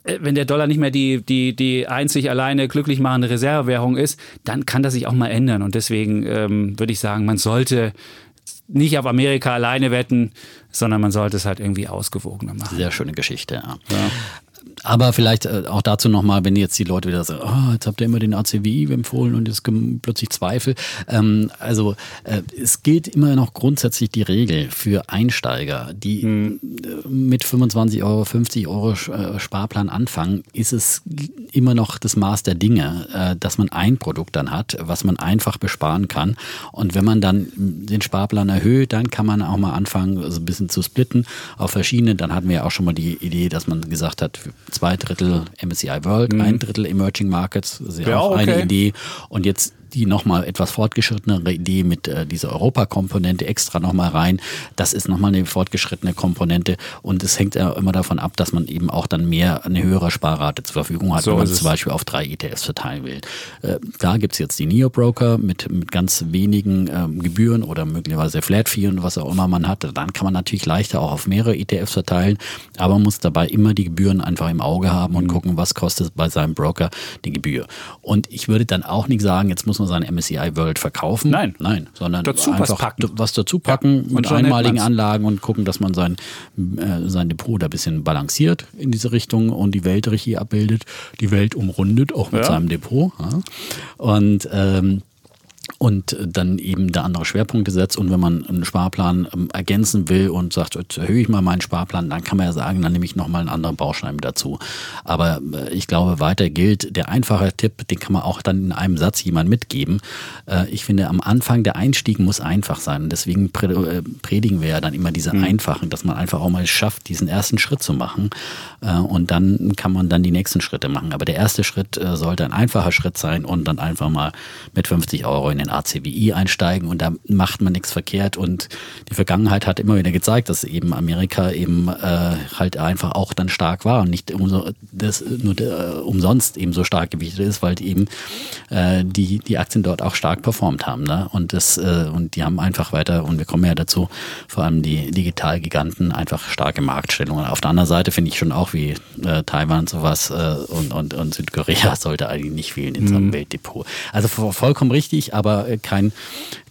wenn der Dollar nicht mehr die, die, die einzig alleine glücklich machende Reservewährung ist, dann kann das sich auch mal ändern. Und deswegen ähm, würde ich sagen, man sollte nicht auf Amerika alleine wetten, sondern man sollte es halt irgendwie ausgewogener machen. Sehr schöne Geschichte, ja. ja. Aber vielleicht äh, auch dazu nochmal, wenn jetzt die Leute wieder sagen, oh, jetzt habt ihr immer den ACWI empfohlen und jetzt plötzlich Zweifel. Ähm, also äh, es gilt immer noch grundsätzlich die Regel für Einsteiger, die hm. mit 25 Euro, 50 Euro äh, Sparplan anfangen, ist es immer noch das Maß der Dinge, äh, dass man ein Produkt dann hat, was man einfach besparen kann. Und wenn man dann den Sparplan erhöht, dann kann man auch mal anfangen, so ein bisschen zu splitten auf verschiedene. Dann hatten wir ja auch schon mal die Idee, dass man gesagt hat, zwei Drittel MSCI World, mhm. ein Drittel Emerging Markets, das ist ja, auch okay. eine Idee. Und jetzt die nochmal etwas fortgeschrittenere Idee mit äh, dieser Europakomponente extra nochmal rein. Das ist nochmal eine fortgeschrittene Komponente und es hängt ja immer davon ab, dass man eben auch dann mehr, eine höhere Sparrate zur Verfügung hat, so wenn man zum Beispiel auf drei ETFs verteilen will. Äh, da gibt's jetzt die Neo-Broker mit, mit ganz wenigen ähm, Gebühren oder möglicherweise Flat Fee und was auch immer man hat. Dann kann man natürlich leichter auch auf mehrere ETFs verteilen, aber man muss dabei immer die Gebühren einfach im Auge haben und mhm. gucken, was kostet bei seinem Broker die Gebühr. Und ich würde dann auch nicht sagen, jetzt muss man sein MSCI World verkaufen. Nein. Nein, sondern dazu einfach was, packen. was dazu packen ja, mit einmaligen Anlagen und gucken, dass man sein, äh, sein Depot da ein bisschen balanciert in diese Richtung und die Welt richtig abbildet, die Welt umrundet, auch mit ja. seinem Depot. Ja. Und ähm, und dann eben da andere Schwerpunkte setzt. Und wenn man einen Sparplan ähm, ergänzen will und sagt, jetzt erhöhe ich mal meinen Sparplan, dann kann man ja sagen, dann nehme ich nochmal einen anderen Baustein dazu. Aber äh, ich glaube, weiter gilt der einfache Tipp, den kann man auch dann in einem Satz jemand mitgeben. Äh, ich finde, am Anfang der Einstieg muss einfach sein. deswegen äh, predigen wir ja dann immer diese mhm. einfachen, dass man einfach auch mal schafft, diesen ersten Schritt zu machen. Und dann kann man dann die nächsten Schritte machen. Aber der erste Schritt sollte ein einfacher Schritt sein und dann einfach mal mit 50 Euro in den ACWI einsteigen und da macht man nichts verkehrt. Und die Vergangenheit hat immer wieder gezeigt, dass eben Amerika eben äh, halt einfach auch dann stark war und nicht umso, das, nur äh, umsonst eben so stark gewichtet ist, weil eben äh, die, die Aktien dort auch stark performt haben. Ne? Und, das, äh, und die haben einfach weiter, und wir kommen ja dazu, vor allem die Digitalgiganten, einfach starke Marktstellungen. Auf der anderen Seite finde ich schon auch, wie äh, Taiwan sowas äh, und, und, und Südkorea sollte eigentlich nicht fehlen in so einem mhm. Weltdepot. Also vollkommen richtig, aber äh, kein,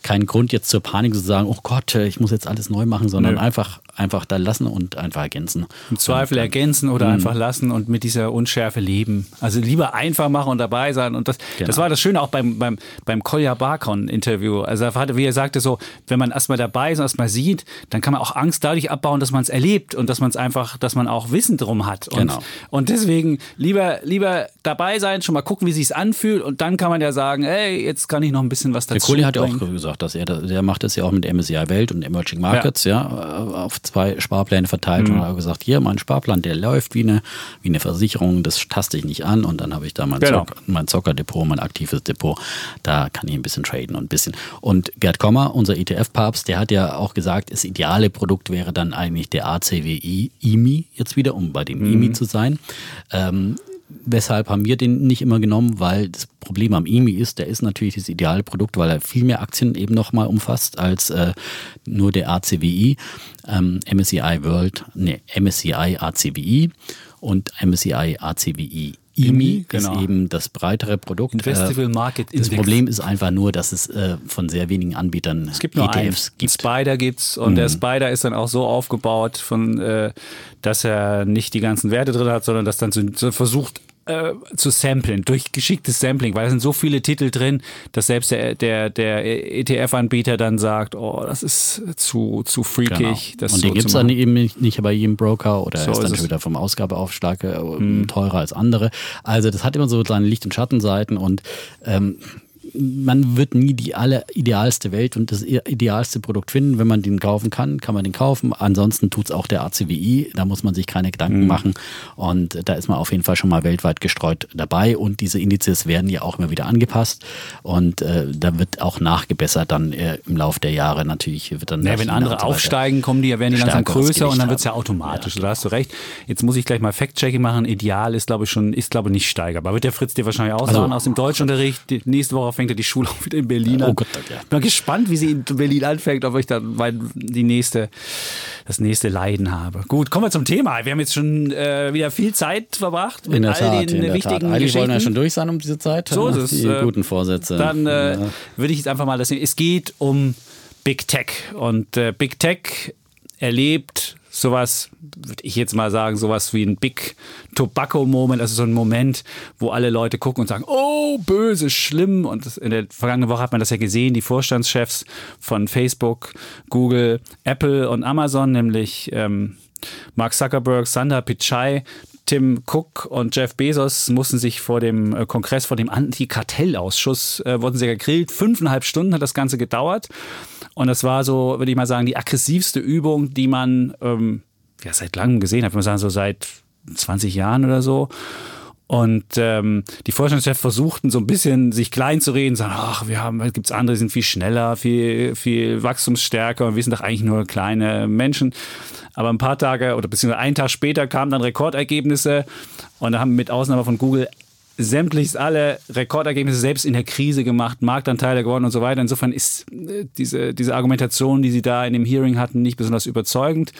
kein Grund jetzt zur Panik zu sagen, oh Gott, äh, ich muss jetzt alles neu machen, sondern Nö. einfach einfach da lassen und einfach ergänzen. Im Zweifel und, ergänzen oder mh. einfach lassen und mit dieser Unschärfe leben. Also lieber einfach machen und dabei sein. Und das, genau. das war das Schöne auch beim, beim, beim Kolja Barkon-Interview. Also wie er sagte, so, wenn man erstmal dabei ist und erstmal sieht, dann kann man auch Angst dadurch abbauen, dass man es erlebt und dass man es einfach, dass man auch Wissen drum hat. Und, genau. und deswegen lieber, lieber dabei sein, schon mal gucken, wie sich anfühlt und dann kann man ja sagen, ey, jetzt kann ich noch ein bisschen was dazu. Der Kohli hat ja auch gesagt, dass er, der macht das ja auch mit MSCI Welt und Emerging Markets, ja, ja auf zwei Sparpläne verteilt mhm. und habe gesagt, hier, mein Sparplan, der läuft wie eine, wie eine Versicherung, das taste ich nicht an und dann habe ich da mein, genau. Zocker, mein Zockerdepot, mein aktives Depot, da kann ich ein bisschen traden und ein bisschen. Und Gerd Kommer, unser ETF-Papst, der hat ja auch gesagt, das ideale Produkt wäre dann eigentlich der ACWI IMI jetzt wieder, um bei dem mhm. IMI zu sein. Ähm, Weshalb haben wir den nicht immer genommen? Weil das Problem am EMI ist, der ist natürlich das ideale Produkt, weil er viel mehr Aktien eben nochmal umfasst als äh, nur der ACWI, ähm, MSCI World, ne, MSCI ACWI und MSCI ACWI IMI genau. ist eben das breitere Produkt. Festival Market Index. Das Problem ist einfach nur, dass es äh, von sehr wenigen Anbietern es gibt nur ETFs eins. gibt. Spider gibt's und mhm. der Spider ist dann auch so aufgebaut, von, äh, dass er nicht die ganzen Werte drin hat, sondern dass dann so, so versucht äh, zu samplen, durch geschicktes Sampling, weil es sind so viele Titel drin, dass selbst der, der, der ETF-Anbieter dann sagt, oh, das ist zu, zu freakig. Genau. Und die so gibt es dann eben nicht bei jedem Broker oder so ist dann schon wieder vom Ausgabeaufschlag äh, hm. teurer als andere. Also das hat immer so seine Licht- und Schattenseiten und ähm, man wird nie die alleridealste Welt und das idealste Produkt finden. Wenn man den kaufen kann, kann man den kaufen. Ansonsten tut es auch der ACWI. Da muss man sich keine Gedanken mhm. machen. Und da ist man auf jeden Fall schon mal weltweit gestreut dabei. Und diese Indizes werden ja auch immer wieder angepasst. Und äh, da wird auch nachgebessert dann äh, im Laufe der Jahre natürlich. Wird dann ja, wenn andere so aufsteigen, kommen die, werden die langsam größer und dann wird es ja automatisch. Ja. Da hast du recht. Jetzt muss ich gleich mal Fact-Checking machen. Ideal ist, glaube ich, schon, ist, glaube ich, nicht steigerbar. Wird der Fritz dir wahrscheinlich auch also, sagen aus dem Deutschunterricht. Nächste Woche fängt ja die Schule auch wieder in Berlin an. Oh Gott, ja. Bin gespannt, wie sie in Berlin anfängt, ob ich dann mein, die nächste, das nächste Leiden habe. Gut, kommen wir zum Thema. Wir haben jetzt schon äh, wieder viel Zeit verbracht mit all Tat, den wichtigen Tat. Eigentlich Geschichten. wollen ja schon durch sein um diese Zeit. So ist es. Die äh, guten Vorsätze. Dann äh, ja. würde ich jetzt einfach mal das sehen. Es geht um Big Tech und äh, Big Tech erlebt sowas, würde ich jetzt mal sagen, sowas wie ein Big Tobacco Moment, also so ein Moment, wo alle Leute gucken und sagen, oh, böse, schlimm. Und in der vergangenen Woche hat man das ja gesehen, die Vorstandschefs von Facebook, Google, Apple und Amazon, nämlich ähm, Mark Zuckerberg, Sundar Pichai, Tim Cook und Jeff Bezos mussten sich vor dem äh, Kongress, vor dem Antikartellausschuss, äh, wurden sie gegrillt. Fünfeinhalb Stunden hat das Ganze gedauert. Und das war so, würde ich mal sagen, die aggressivste Übung, die man ähm, ja, seit langem gesehen hat. Ich würde sagen, so seit 20 Jahren oder so. Und ähm, die Vorstandschefs versuchten so ein bisschen sich klein zu reden, sagen, ach, wir haben, es gibt andere, die sind viel schneller, viel, viel wachstumsstärker und wir sind doch eigentlich nur kleine Menschen. Aber ein paar Tage oder beziehungsweise einen Tag später kamen dann Rekordergebnisse und da haben mit Ausnahme von Google sämtlichst alle Rekordergebnisse selbst in der Krise gemacht, Marktanteile gewonnen und so weiter. Insofern ist äh, diese, diese Argumentation, die sie da in dem Hearing hatten, nicht besonders überzeugend.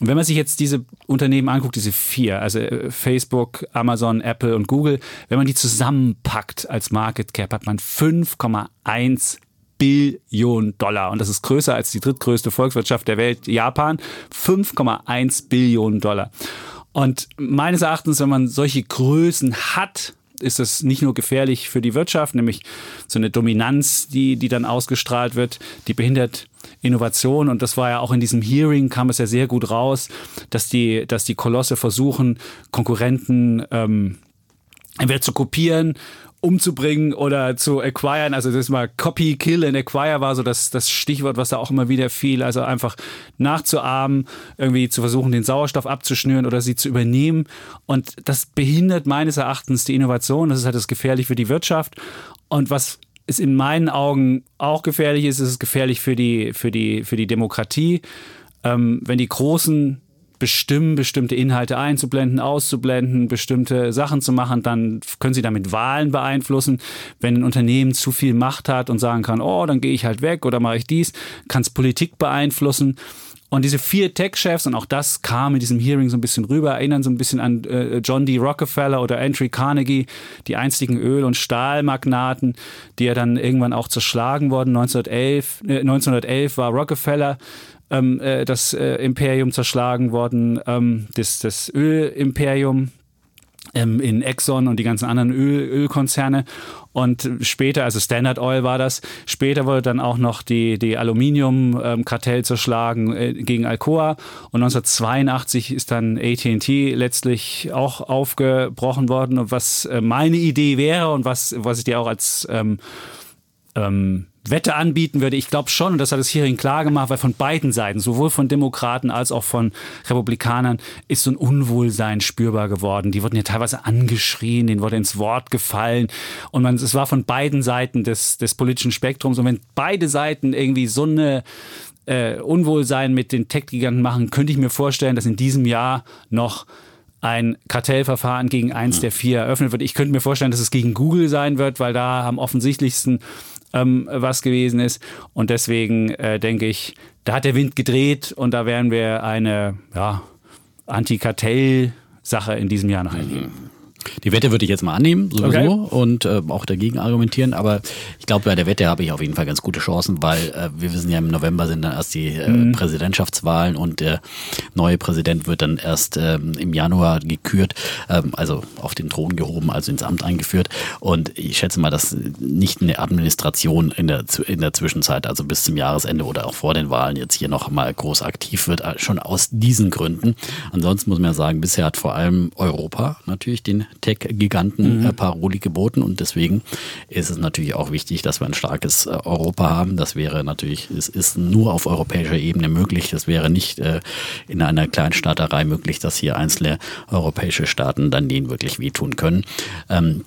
Und wenn man sich jetzt diese Unternehmen anguckt, diese vier, also äh, Facebook, Amazon, Apple und Google, wenn man die zusammenpackt als Market Cap, hat man 5,1 Billionen Dollar. Und das ist größer als die drittgrößte Volkswirtschaft der Welt, Japan. 5,1 Billionen Dollar. Und meines Erachtens, wenn man solche Größen hat, ist es nicht nur gefährlich für die Wirtschaft, nämlich so eine Dominanz, die, die dann ausgestrahlt wird, die behindert Innovation. Und das war ja auch in diesem Hearing, kam es ja sehr gut raus, dass die, dass die Kolosse versuchen, Konkurrenten ähm, entweder zu kopieren umzubringen oder zu acquiren. Also das ist mal Copy, Kill and Acquire war so das, das Stichwort, was da auch immer wieder fiel. Also einfach nachzuahmen, irgendwie zu versuchen, den Sauerstoff abzuschnüren oder sie zu übernehmen. Und das behindert meines Erachtens die Innovation. Das ist halt das gefährlich für die Wirtschaft. Und was es in meinen Augen auch gefährlich ist. Es ist gefährlich für die, für die, für die Demokratie. Ähm, wenn die Großen bestimmen, bestimmte Inhalte einzublenden, auszublenden, bestimmte Sachen zu machen, dann können sie damit Wahlen beeinflussen. Wenn ein Unternehmen zu viel Macht hat und sagen kann, oh, dann gehe ich halt weg oder mache ich dies, kann es Politik beeinflussen. Und diese vier Tech-Chefs, und auch das kam in diesem Hearing so ein bisschen rüber, erinnern so ein bisschen an äh, John D. Rockefeller oder Andrew Carnegie, die einstigen Öl- und Stahlmagnaten, die ja dann irgendwann auch zerschlagen wurden. 1911, äh, 1911 war Rockefeller ähm, äh, das äh, Imperium zerschlagen worden, ähm, das, das Ölimperium ähm, in Exxon und die ganzen anderen Öl, Ölkonzerne. Und später, also Standard Oil war das, später wurde dann auch noch die, die Aluminium-Kartell zerschlagen äh, gegen Alcoa. Und 1982 ist dann AT&T letztlich auch aufgebrochen worden. Und was äh, meine Idee wäre und was, was ich dir auch als ähm, ähm, Wette anbieten würde. Ich glaube schon, und das hat das Hearing klar gemacht, weil von beiden Seiten, sowohl von Demokraten als auch von Republikanern, ist so ein Unwohlsein spürbar geworden. Die wurden ja teilweise angeschrien, denen wurde ins Wort gefallen. Und man, es war von beiden Seiten des, des politischen Spektrums. Und wenn beide Seiten irgendwie so eine äh, Unwohlsein mit den Tech-Giganten machen, könnte ich mir vorstellen, dass in diesem Jahr noch ein Kartellverfahren gegen eins der vier eröffnet wird. Ich könnte mir vorstellen, dass es gegen Google sein wird, weil da am offensichtlichsten ähm, was gewesen ist. Und deswegen äh, denke ich, da hat der Wind gedreht und da werden wir eine ja, Antikartell-Sache in diesem Jahr noch erleben. Die Wette würde ich jetzt mal annehmen, sowieso, okay. und äh, auch dagegen argumentieren. Aber ich glaube, bei der Wette habe ich auf jeden Fall ganz gute Chancen, weil äh, wir wissen ja, im November sind dann erst die äh, mhm. Präsidentschaftswahlen und der neue Präsident wird dann erst ähm, im Januar gekürt, ähm, also auf den Thron gehoben, also ins Amt eingeführt. Und ich schätze mal, dass nicht eine Administration in der, in der Zwischenzeit, also bis zum Jahresende oder auch vor den Wahlen jetzt hier noch mal groß aktiv wird, äh, schon aus diesen Gründen. Ansonsten muss man ja sagen, bisher hat vor allem Europa natürlich den Tech-Giganten mhm. äh, Paroli geboten und deswegen ist es natürlich auch wichtig, dass wir ein starkes äh, Europa haben. Das wäre natürlich, es ist nur auf europäischer Ebene möglich. Das wäre nicht äh, in einer Kleinstaaterei möglich, dass hier einzelne europäische Staaten dann denen wirklich wehtun können. Ähm,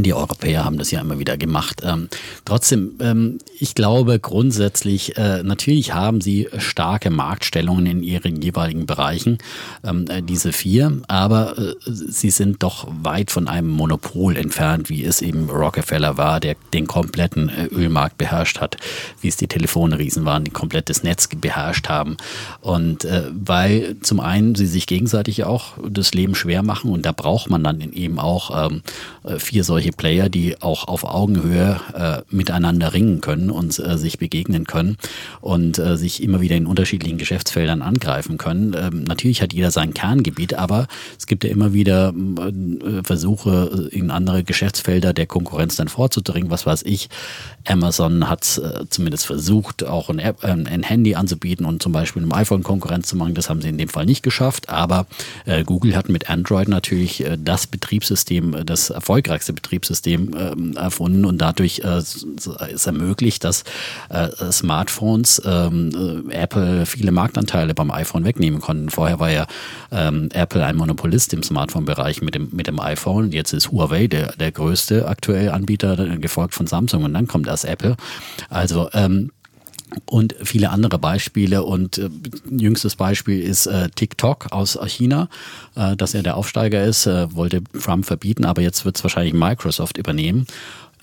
die Europäer haben das ja immer wieder gemacht. Ähm, trotzdem, ähm, ich glaube grundsätzlich, äh, natürlich haben sie starke Marktstellungen in ihren jeweiligen Bereichen, ähm, äh, diese vier, aber äh, sie sind doch weit von einem Monopol entfernt, wie es eben Rockefeller war, der den kompletten äh, Ölmarkt beherrscht hat, wie es die Telefonriesen waren, die komplettes Netz beherrscht haben. Und äh, weil zum einen sie sich gegenseitig auch das Leben schwer machen und da braucht man dann eben auch ähm, äh, vier solche solche Player, die auch auf Augenhöhe äh, miteinander ringen können und äh, sich begegnen können und äh, sich immer wieder in unterschiedlichen Geschäftsfeldern angreifen können. Ähm, natürlich hat jeder sein Kerngebiet, aber es gibt ja immer wieder äh, Versuche, in andere Geschäftsfelder der Konkurrenz dann vorzudringen. Was weiß ich, Amazon hat äh, zumindest versucht, auch ein, App, äh, ein Handy anzubieten und zum Beispiel einem iPhone Konkurrenz zu machen. Das haben sie in dem Fall nicht geschafft, aber äh, Google hat mit Android natürlich äh, das Betriebssystem, das erfolgreichste Betriebssystem Betriebssystem äh, erfunden und dadurch äh, ist ermöglicht, dass äh, Smartphones ähm, äh, Apple viele Marktanteile beim iPhone wegnehmen konnten. Vorher war ja ähm, Apple ein Monopolist im Smartphone-Bereich mit dem, mit dem iPhone. Jetzt ist Huawei der, der größte aktuell Anbieter, gefolgt von Samsung und dann kommt erst Apple. Also ähm, und viele andere Beispiele. Und äh, jüngstes Beispiel ist äh, TikTok aus China, äh, dass er der Aufsteiger ist, äh, wollte Trump verbieten, aber jetzt wird es wahrscheinlich Microsoft übernehmen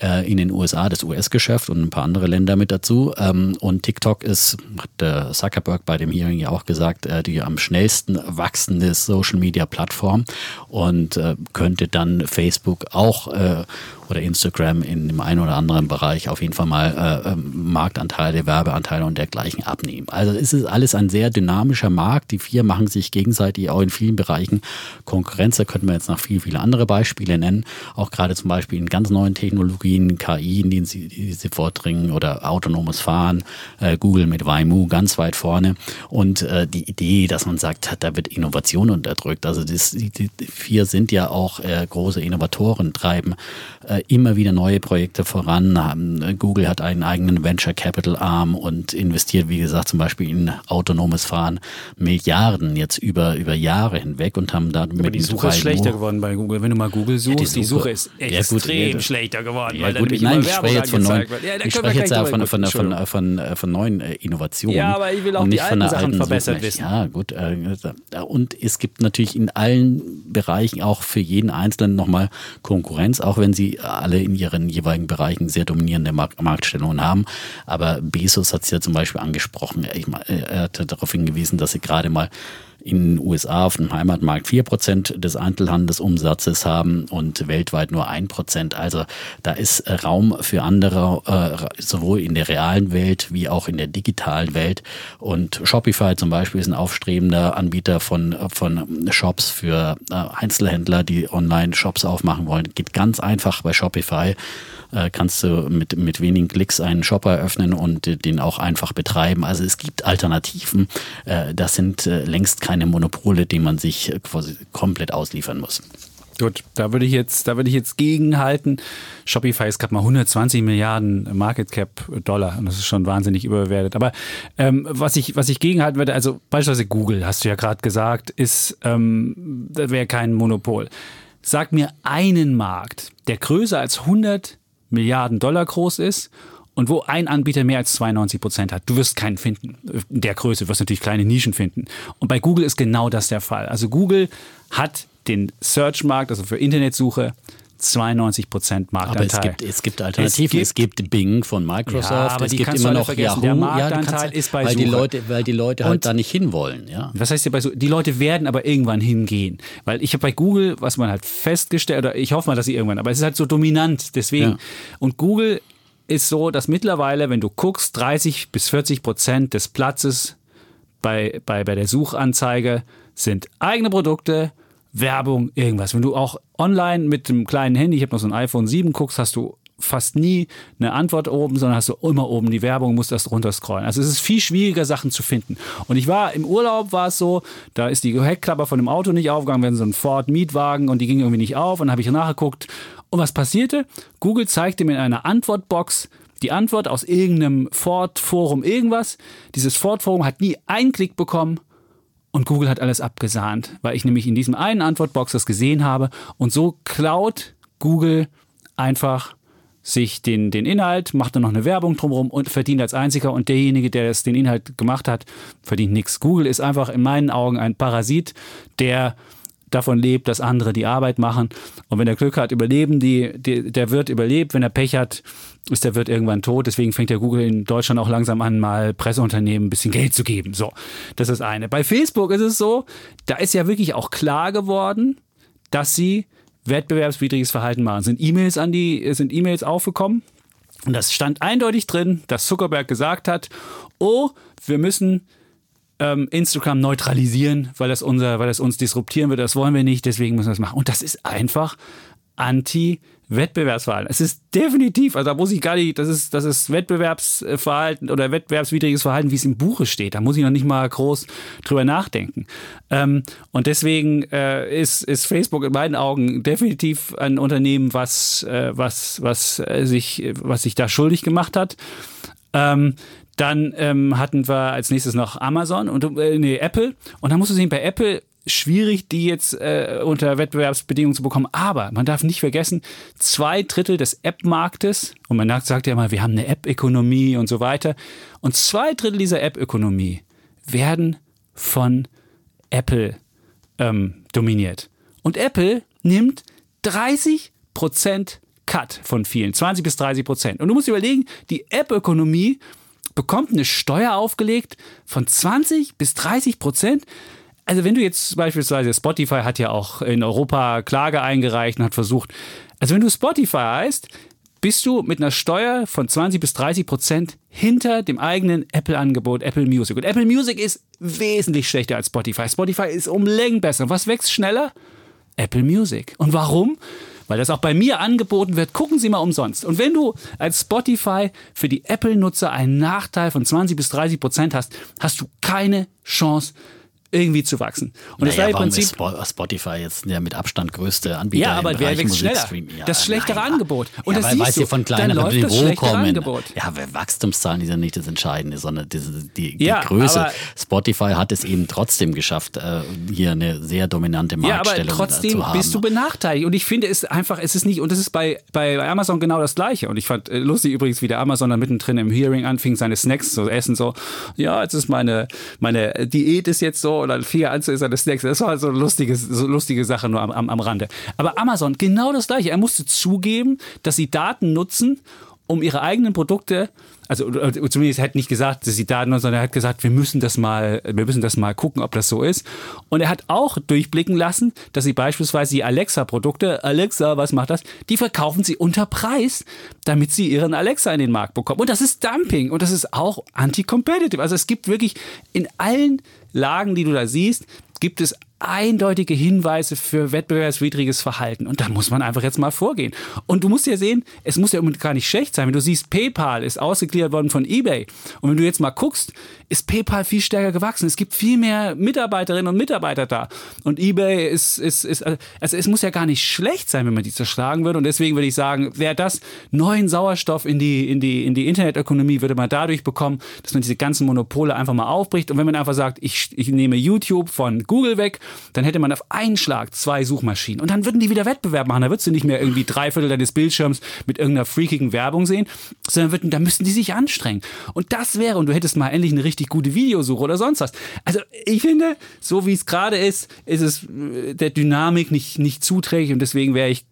äh, in den USA das US-Geschäft und ein paar andere Länder mit dazu. Ähm, und TikTok ist, hat Zuckerberg bei dem Hearing ja auch gesagt, äh, die am schnellsten wachsende Social-Media-Plattform und äh, könnte dann Facebook auch oder Instagram in dem einen oder anderen Bereich auf jeden Fall mal äh, ähm, Marktanteile, Werbeanteile und dergleichen abnehmen. Also es ist alles ein sehr dynamischer Markt. Die vier machen sich gegenseitig auch in vielen Bereichen Konkurrenz. Da könnten wir jetzt noch viele, viele andere Beispiele nennen. Auch gerade zum Beispiel in ganz neuen Technologien, KI, in denen sie, die sie vordringen oder autonomes Fahren, äh, Google mit Waimu ganz weit vorne. Und äh, die Idee, dass man sagt, da wird Innovation unterdrückt. Also das, die, die vier sind ja auch äh, große Innovatoren, treiben äh, immer wieder neue Projekte voran. Ähm, Google hat einen eigenen Venture Capital Arm und investiert, wie gesagt, zum Beispiel in autonomes Fahren Milliarden jetzt über, über Jahre hinweg und haben da Aber die Suche ist schlechter geworden bei Google. Wenn du mal Google suchst, die die, Suche- Suche, ist Ja, gut, extrem ja, schlechter geworden. Ja, weil dann gut, nämlich nein, ich spreche jetzt von neuen. Ja, ich spreche jetzt ja von, gut, von, von, von, von, von neuen Innovationen. Ja, aber ich will auch und die nicht von alten der Sachen alten verbessert Suche. wissen. Ja, gut. Äh, und es gibt natürlich in allen Bereichen auch für jeden Einzelnen nochmal Konkurrenz, auch wenn sie alle in ihren jeweiligen Bereichen sehr dominierende Mark Marktstellungen haben. Aber Bezos hat es ja zum Beispiel angesprochen. Ich, mein, er hat darauf hingewiesen, dass sie gerade mal in den USA auf dem Heimatmarkt 4% des Einzelhandelsumsatzes haben und weltweit nur 1%. Also da ist Raum für andere, äh, sowohl in der realen Welt wie auch in der digitalen Welt. Und Shopify zum Beispiel ist ein aufstrebender Anbieter von, von Shops für äh, Einzelhändler, die Online-Shops aufmachen wollen. Geht ganz einfach bei Shopify äh, kannst du mit, mit wenigen Klicks einen Shop eröffnen und den auch einfach betreiben. Also es gibt Alternativen. Das sind längst keine Monopole, die man sich äh, quasi komplett ausliefern muss. Gut, da würde ich jetzt, da würde ich jetzt gegenhalten. Shopify ist gerade mal 120 Milliarden Market Cap Dollar und das ist schon wahnsinnig überbewertet. Aber ähm, was ich, was ich gegenhalten würde, also beispielsweise Google, hast du ja gerade gesagt, ist, ähm, wäre kein Monopol. Sag mir einen Markt, der größer als 100 Milliarden Dollar groß ist und wo ein Anbieter mehr als 92 Prozent hat. Du wirst keinen finden. In der Größe. Du wirst natürlich kleine Nischen finden. Und bei Google ist genau das der Fall. Also Google hat den Search-Markt, also für Internetsuche, 92 Prozent Aber Marktanteil. es gibt, es gibt Alternativen. Es gibt, Bing von Microsoft. Ja, aber es die gibt kannst du immer noch vergessen. Yahoo. Der ja, Marktanteil kannst, ist bei weil die Suche. Leute, weil die Leute halt Und- da nicht hinwollen. Ja. Was heißt hier bei so? Die Leute werden aber irgendwann hingehen. Weil ich habe bei Google, was man halt festgestellt, oder ich hoffe mal, dass sie irgendwann, aber es ist halt so dominant, deswegen. Ja. Und Google ist so, dass mittlerweile, wenn du guckst, 30 bis 40 Prozent des Platzes bei, bei, bei der Suchanzeige sind eigene Produkte, Werbung, irgendwas. Wenn du auch online mit dem kleinen Handy, ich habe noch so ein iPhone 7, guckst, hast du fast nie eine Antwort oben, sondern hast du immer oben die Werbung, musst das runter scrollen. Also es ist viel schwieriger, Sachen zu finden. Und ich war im Urlaub, war es so, da ist die Heckklappe von dem Auto nicht aufgegangen, wir hatten so einen Ford Mietwagen und die ging irgendwie nicht auf und dann habe ich nachgeguckt. Und was passierte? Google zeigte mir in einer Antwortbox die Antwort aus irgendeinem Ford-Forum irgendwas. Dieses Ford-Forum hat nie einen Klick bekommen und Google hat alles abgesahnt, weil ich nämlich in diesem einen Antwortbox das gesehen habe. Und so klaut Google einfach sich den, den Inhalt, macht dann noch eine Werbung drumherum und verdient als einziger. Und derjenige, der das, den Inhalt gemacht hat, verdient nichts. Google ist einfach in meinen Augen ein Parasit, der davon lebt, dass andere die Arbeit machen. Und wenn er Glück hat, überleben die, die, der Wirt überlebt. Wenn er Pech hat, ist der Wirt irgendwann tot. Deswegen fängt der Google in Deutschland auch langsam an, mal Presseunternehmen ein bisschen Geld zu geben. So, das ist eine. Bei Facebook ist es so, da ist ja wirklich auch klar geworden, dass sie wettbewerbswidriges Verhalten machen. Sind E-Mails an die, sind E-Mails aufgekommen? Und das stand eindeutig drin, dass Zuckerberg gesagt hat, oh, wir müssen ähm, Instagram neutralisieren, weil das, unser, weil das uns disruptieren wird. Das wollen wir nicht, deswegen müssen wir das machen. Und das ist einfach Anti-Wettbewerbsverhalten. Es ist definitiv, also da muss ich gar nicht, das ist, das ist Wettbewerbsverhalten oder wettbewerbswidriges Verhalten, wie es im Buche steht. Da muss ich noch nicht mal groß drüber nachdenken. Ähm, und deswegen äh, ist, ist Facebook in meinen Augen definitiv ein Unternehmen, was, äh, was, was, äh, sich, was sich da schuldig gemacht hat. Ähm, dann ähm, hatten wir als nächstes noch Amazon und äh, nee, Apple. Und dann musst du sehen, bei Apple schwierig, die jetzt äh, unter Wettbewerbsbedingungen zu bekommen. Aber man darf nicht vergessen, zwei Drittel des App-Marktes, und man sagt ja immer, wir haben eine App-Ökonomie und so weiter. Und zwei Drittel dieser App-Ökonomie werden von Apple ähm, dominiert. Und Apple nimmt 30 Prozent Cut von vielen, 20 bis 30 Prozent. Und du musst überlegen, die App-Ökonomie bekommt eine Steuer aufgelegt von 20 bis 30 Prozent. Also wenn du jetzt beispielsweise, Spotify hat ja auch in Europa Klage eingereicht und hat versucht, also wenn du Spotify heißt, bist du mit einer Steuer von 20 bis 30 Prozent hinter dem eigenen Apple-Angebot Apple Music. Und Apple Music ist wesentlich schlechter als Spotify. Spotify ist um Längen besser. Was wächst schneller? Apple Music. Und warum? Weil das auch bei mir angeboten wird. Gucken Sie mal umsonst. Und wenn du als Spotify für die Apple-Nutzer einen Nachteil von 20 bis 30 Prozent hast, hast du keine Chance, irgendwie zu wachsen. Und das naja, war im Prinzip. ist Spo- Spotify jetzt der mit Abstand größte Anbieter Ja, aber im wer wächst schneller? Ja, Das schlechtere nein, Angebot. Und ja, das weil, siehst du. von Dann läuft das Niveau schlechtere kommen. Angebot. Ja, aber Wachstumszahlen ist ja nicht das Entscheidende, sondern diese, die, die Ja, Größe. aber- Spotify hat es eben trotzdem geschafft, äh, hier eine sehr dominante Ja, aber Marktstellung äh, trotzdem zu haben. bist du benachteiligt. Und ich finde es einfach, es ist nicht, und das ist bei, bei Amazon genau das Gleiche. Und ich fand äh, lustig übrigens, wie der Amazon dann mittendrin im Hearing anfing, seine Snacks zu essen, so, ja, jetzt ist meine, meine Diät ist jetzt so, und dann fing er an zu essen, seine Snacks. Das war so eine lustige, so lustige Sache nur am, am, am Rande. Aber Amazon, genau das Gleiche. Er musste zugeben, dass sie Daten nutzen, um ihre eigenen Produkte, also oder zumindest er hat nicht gesagt, dass sie Daten nutzen, sondern er hat gesagt, wir müssen das mal, wir müssen das mal gucken, ob das so ist. Und er hat auch durchblicken lassen, dass sie beispielsweise die Alexa-Produkte, Alexa, was macht das? Die verkaufen sie unter Preis, damit sie ihren Alexa in den Markt bekommen. Und das ist Dumping und das ist auch anti-competitive. Also es gibt wirklich in allen Lagen, die du da siehst, gibt es eindeutige Hinweise für wettbewerbswidriges Verhalten. Und da muss man einfach jetzt mal vorgehen. Und du musst ja sehen, es muss ja gar nicht schlecht sein. Wenn du siehst, PayPal ist ausgegliedert worden von eBay. Und wenn du jetzt mal guckst, ist PayPal viel stärker gewachsen. Es gibt viel mehr Mitarbeiterinnen und Mitarbeiter da. Und eBay ist, ist, ist also es muss ja gar nicht schlecht sein, wenn man die zerschlagen würde. Und deswegen würde ich sagen, wäre das neuen Sauerstoff in die, in die, in die Internetökonomie, würde man dadurch bekommen, dass man diese ganzen Monopole einfach mal aufbricht. Und wenn man einfach sagt, ich, ich nehme YouTube von Google weg, dann hätte man auf einen Schlag zwei Suchmaschinen. Und dann würden die wieder Wettbewerb machen. Da würdest du nicht mehr irgendwie drei Viertel deines Bildschirms mit irgendeiner freakigen Werbung sehen, sondern würden, da müssten die sich anstrengen. Und das wäre, und du hättest mal endlich eine richtig gute Videosuche oder sonst was. Also ich finde, so wie es gerade ist, ist es äh, der Dynamik nicht, nicht zuträglich und deswegen wäre ich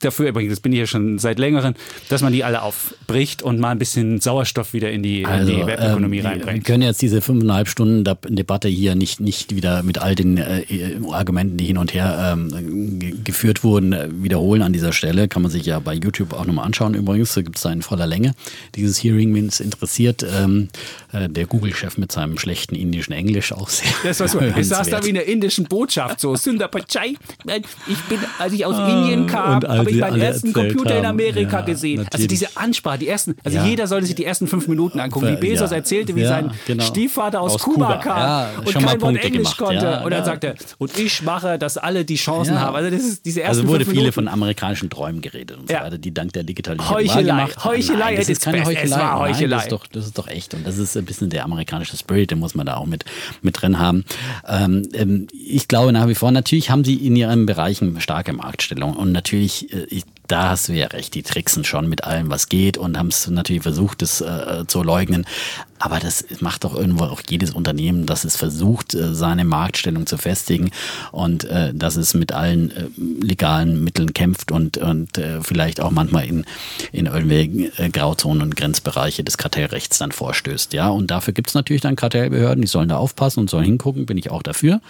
dafür übrigens, das bin ich ja schon seit längerem, dass man die alle aufbricht und mal ein bisschen Sauerstoff wieder in die, in die Webökonomie ähm, Wir reinbringt. können jetzt diese fünfeinhalb Stunden De Debatte hier nicht, nicht wieder mit all den äh, Argumenten, die hin und her ähm, ge geführt wurden, äh, wiederholen an dieser Stelle. Kann man sich ja bei YouTube auch nochmal anschauen. Übrigens, da gibt es da in voller Länge dieses Hearing, wenn es interessiert. Ähm, äh, der Google-Chef mit seinem schlechten indischen Englisch auch sehr. Das war so. Ich saß da wie in der indischen Botschaft, so Sundar Pichai. Ich bin, als ich aus Indien kam, Ah, und all habe ich meinen ersten Computer in haben. Amerika Ja, gesehen. Also natürlich. diese Ansprache, die ersten, also Ja. jeder sollte sich die ersten fünf Minuten angucken. Wie Bezos erzählte, wie sein genau. Stiefvater aus, Aus Kuba, Kuba. kam und kein Wort Punkte Englisch gemacht. konnte. Und dann sagte und ich mache, dass alle die Chancen haben. Also das ist diese ersten Also wurde viele von amerikanischen Träumen geredet und so Ja. weiter, die dank der Digitalisierung Heuchelei. Heuchelei das ist keine best. Es Heuchelei. war Nein, Heuchelei. das ist doch, das ist doch echt und das ist ein bisschen der amerikanische Spirit, den muss man da auch mit mit drin haben. Ähm, ähm, ich glaube nach wie vor, natürlich haben sie in ihren Bereichen starke Marktstellung und natürlich Eh, i da hast du ja recht, die tricksen schon mit allem, was geht und haben es natürlich versucht, das äh, zu leugnen. Aber das macht doch irgendwo auch jedes Unternehmen, dass es versucht, äh, seine Marktstellung zu festigen und äh, dass es mit allen äh, legalen Mitteln kämpft und, und äh, vielleicht auch manchmal in, in irgendwelchen Grauzonen und Grenzbereiche des Kartellrechts dann vorstößt. Ja, und dafür gibt es natürlich dann Kartellbehörden, die sollen da aufpassen und sollen hingucken, bin ich auch dafür.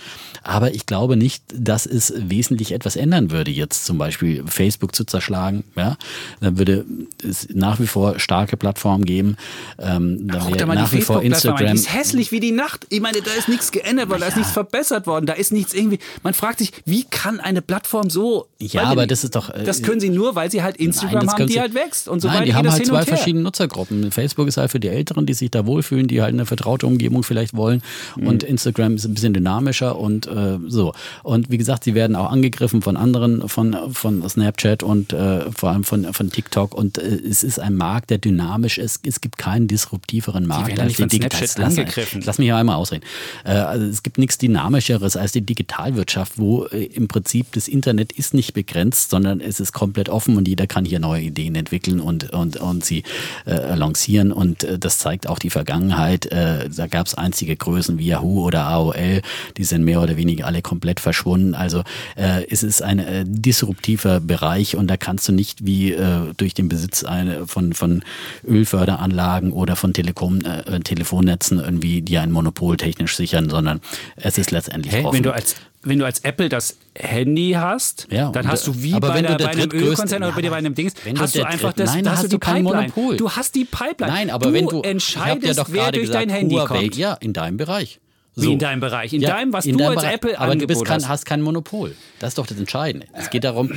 Aber ich glaube nicht, dass es wesentlich etwas ändern würde, jetzt zum Beispiel Facebook zu zerschlagen. Ja, dann würde es nach wie vor starke Plattformen geben. Ähm, dann Guck dir mal nach die wie vor an. Die Instagram. ist hässlich wie die Nacht. Ich meine, da ist nichts geändert worden, da ist nichts verbessert worden, da ist nichts irgendwie. Man fragt sich, wie kann eine Plattform so. Ja, aber nicht. das ist doch, äh, Das können sie nur, weil sie halt Instagram das haben, die sie- halt wächst. Und so Nein, die haben halt zwei verschiedene Nutzergruppen. Facebook ist halt für die Älteren, die sich da wohlfühlen, die halt eine vertraute Umgebung vielleicht wollen. Mhm. Und Instagram ist ein bisschen dynamischer und äh, so. Und wie gesagt, sie werden auch angegriffen von anderen, von, von Snapchat und äh, vor allem von, von TikTok. Und äh, es ist ein Markt, der dynamisch ist. Es gibt keinen disruptiveren Markt als die von Digital. Snapchat Lass, mich ja einmal ausreden. Äh, also es gibt nichts Dynamischeres als die Digitalwirtschaft, wo äh, im Prinzip das Internet ist nicht begrenzt, sondern es ist komplett offen und jeder kann hier neue Ideen entwickeln und, und, und sie äh, lancieren. Und äh, das zeigt auch die Vergangenheit. Da gab es einzige Größen wie Yahoo oder AOL, die sind mehr oder weniger alle komplett verschwunden. Also es ist ein disruptiver Bereich und da kannst du nicht wie äh, durch den Besitz eine, von, von Ölförderanlagen oder von Telekom, äh, Telefonnetzen irgendwie dir ein Monopol technisch sichern, sondern es ist letztendlich Hä? offen. Wenn du als wenn du als Apple das Handy hast, Ja, dann hast du wie bei, der, du bei einem Ölkonzern oder bei, dir bei einem Dings, hast du einfach das, Nein, hast hast du die kein Pipeline. Monopol. Du hast die Pipeline. Nein, aber du wenn du entscheidest, doch wer durch gesagt, dein Handy Huawei, kommt. Ja, in deinem Bereich. So. In deinem Bereich. In Ja, deinem, was in du als Bereich. Apple Aber du bist Angebot kein, hast. hast kein Monopol. Das ist doch das Entscheidende. Es geht darum,